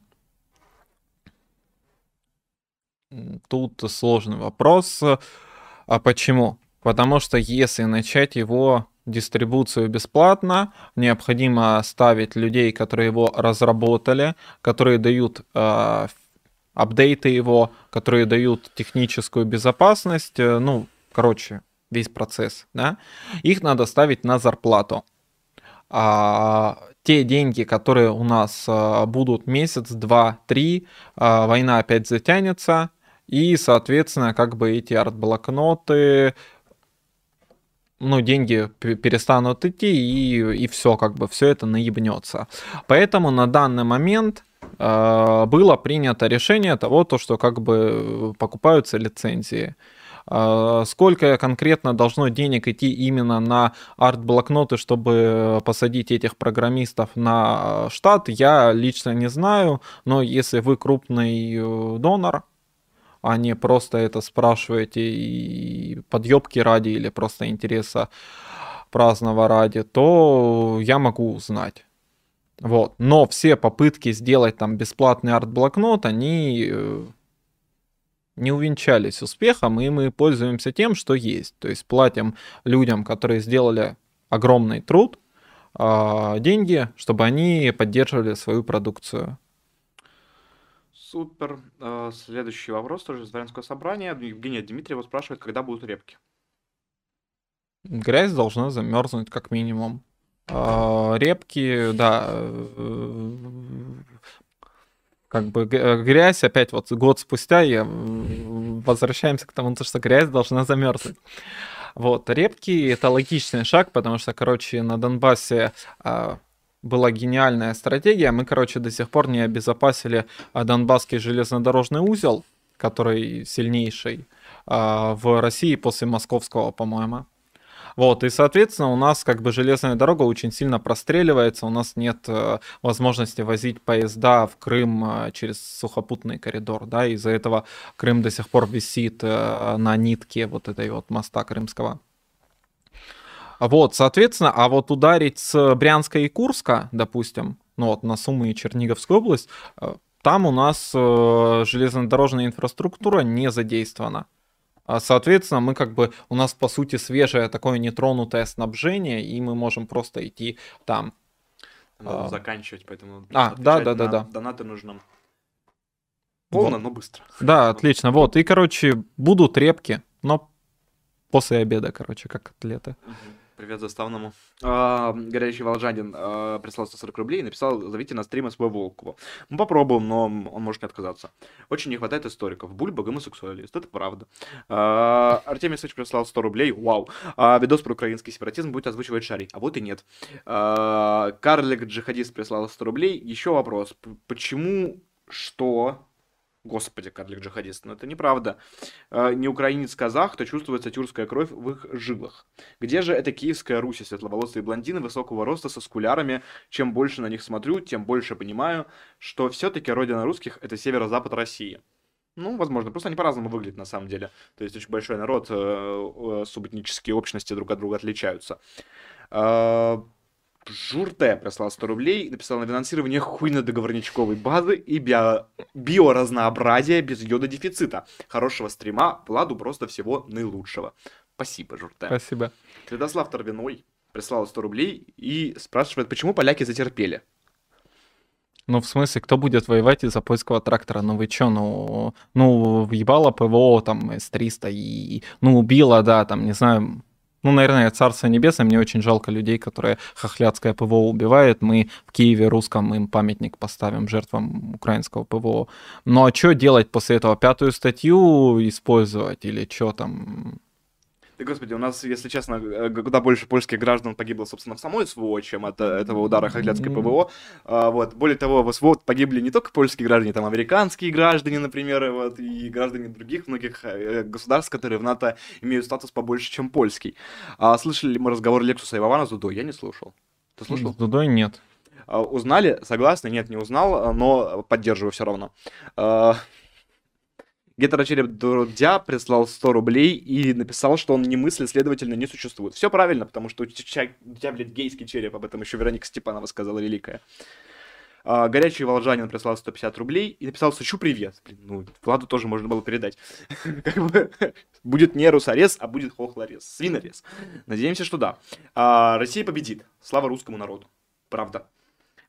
S2: Тут сложный вопрос. А почему? Потому что если начать его дистрибуцию бесплатно, необходимо ставить людей, которые его разработали, которые дают э, апдейты его, которые дают техническую безопасность, э, ну, короче, весь процесс, да, их надо ставить на зарплату. А те деньги, которые у нас а, будут месяц, два, три, а, война опять затянется, и, соответственно, как бы эти арт-блокноты, ну, деньги перестанут идти, и, и все, как бы, все это наебнется. Поэтому на данный момент э, было принято решение того, то, что как бы покупаются лицензии. Э, сколько конкретно должно денег идти именно на арт-блокноты, чтобы посадить этих программистов на штат, я лично не знаю, но если вы крупный э, донор, а не просто это спрашиваете и подъебки ради или просто интереса праздного ради, то я могу узнать. Вот. Но все попытки сделать там бесплатный арт-блокнот, они э, не увенчались успехом, и мы пользуемся тем, что есть. То есть платим людям, которые сделали огромный труд, а, деньги, чтобы они поддерживали свою продукцию.
S1: Супер. Э, следующий вопрос тоже из дворянского собрания. Евгения Дмитриева спрашивает, когда будут репки.
S2: Грязь должна замерзнуть как минимум. А, репки, да, э, как бы грязь, опять вот год спустя я возвращаемся к тому, что грязь должна замерзнуть. Вот, репки это логичный шаг, потому что, короче, на Донбассе а, была гениальная стратегия. Мы, короче, до сих пор не обезопасили а, Донбасский железнодорожный узел, который сильнейший а, в России после московского, по-моему. Вот, и, соответственно, у нас как бы железная дорога очень сильно простреливается, у нас нет э, возможности возить поезда в Крым э, через сухопутный коридор, да, из-за этого Крым до сих пор висит э, на нитке вот этой вот моста крымского. Вот, соответственно, а вот ударить с Брянска и Курска, допустим, ну вот на Сумы и Черниговскую область, э, там у нас э, железнодорожная инфраструктура не задействована. А, соответственно, мы как бы, у нас по сути свежее такое нетронутое снабжение, и мы можем просто идти там.
S1: Надо а... заканчивать, поэтому...
S2: А, да, да, да, да.
S1: Донаты нужно полно, вот. но быстро.
S2: Да, отлично. Вот, и, короче, будут репки, но после обеда, короче, как атлеты. Угу.
S1: Привет заставному. А, горячий волжанин а, прислал 140 рублей и написал, зовите на стрим СВ Волкову. Мы попробуем, но он может не отказаться. Очень не хватает историков. Бульба гомосексуалист, это правда. А, Артемий Сыч прислал 100 рублей, вау. А, видос про украинский сепаратизм будет озвучивать Шарий, а вот и нет. А, Карлик Джихадист прислал 100 рублей. Еще вопрос. Почему, что Господи, карлик джихадист, но это неправда. Э, не украинец-казах, то чувствуется тюркская кровь в их жилах. Где же эта киевская Русь, светловолосые блондины высокого роста со скулярами? Чем больше на них смотрю, тем больше понимаю, что все-таки родина русских – это северо-запад России. Ну, возможно, просто они по-разному выглядят на самом деле. То есть очень большой народ, э, э, субэтнические общности друг от друга отличаются. Журте прислал 100 рублей, написал на финансирование хуйно-договорничковой базы и био... биоразнообразия без йода-дефицита. Хорошего стрима, Владу просто всего наилучшего. Спасибо, Журте.
S2: Спасибо.
S1: Святослав Торвиной прислал 100 рублей и спрашивает, почему поляки затерпели.
S2: Ну, в смысле, кто будет воевать из-за польского трактора? Ну вы чё, ну, ну, въебало ПВО, там, С-300 и, ну, убило, да, там, не знаю, Ну, наверное, Царство Небесное. Мне очень жалко людей, которые хохлядское ПВО убивают. Мы в Киеве русском им памятник поставим жертвам украинского ПВО. Ну, а что делать после этого? Пятую статью использовать или что там?
S1: Да, господи, у нас, если честно, э, куда больше польских граждан погибло, собственно, в самой СВО, чем от этого удара Хохлядской ПВО. А, вот. Более того, в СВО погибли не только польские граждане, там американские граждане, например, вот, и граждане других многих э, государств, которые в НАТО имеют статус побольше, чем польский. А слышали ли мы разговор Лексуса и Вована с Дудой? Я не слушал. Ты слушал?
S2: С Дудой нет.
S1: А, узнали? Согласны? Нет, не узнал, но поддерживаю все равно. Гетерочереп Дудя прислал 100 рублей и написал, что он не мыслит, следовательно, не существует. Все правильно, потому что у тебя, блядь, гейский череп, об этом еще Вероника Степанова сказала великая. А, горячий волжанин прислал 150 рублей и написал «Сучу привет». Блин, ну, Владу тоже можно было передать. [LAUGHS] будет не русорез, а будет хохлорез, свинорез. Надеемся, что да. А, Россия победит. Слава русскому народу. Правда.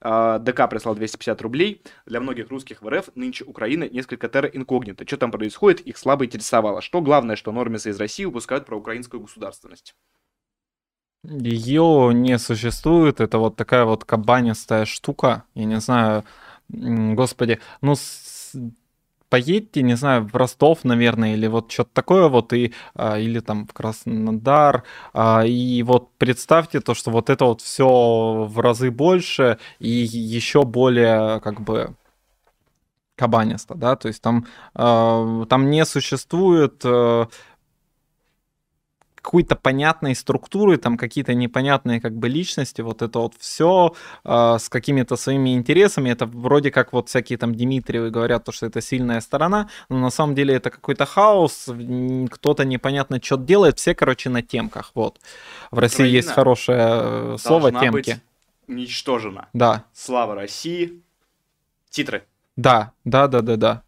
S1: А, ДК прислал 250 рублей. Для многих русских в РФ нынче Украина несколько терра инкогнито. Что там происходит, их слабо интересовало. Что главное, что нормисы из России выпускают про украинскую государственность?
S2: Ее не существует. Это вот такая вот кабанистая штука. Я не знаю, господи, ну поедьте, не знаю, в Ростов, наверное, или вот что-то такое вот, и, а, или там в Краснодар, а, и вот представьте то, что вот это вот все в разы больше и еще более как бы кабанисто, да, то есть там, а, там не существует какой-то понятной структуры, там какие-то непонятные как бы личности, вот это вот все э, с какими-то своими интересами, это вроде как вот всякие там Дмитриевы говорят, то, что это сильная сторона, но на самом деле это какой-то хаос, кто-то непонятно что делает, все, короче, на темках, вот. В России Украина есть хорошее э, слово темки. Быть
S1: уничтожена.
S2: Да.
S1: Слава России. Титры.
S2: Да, да, да, да, да.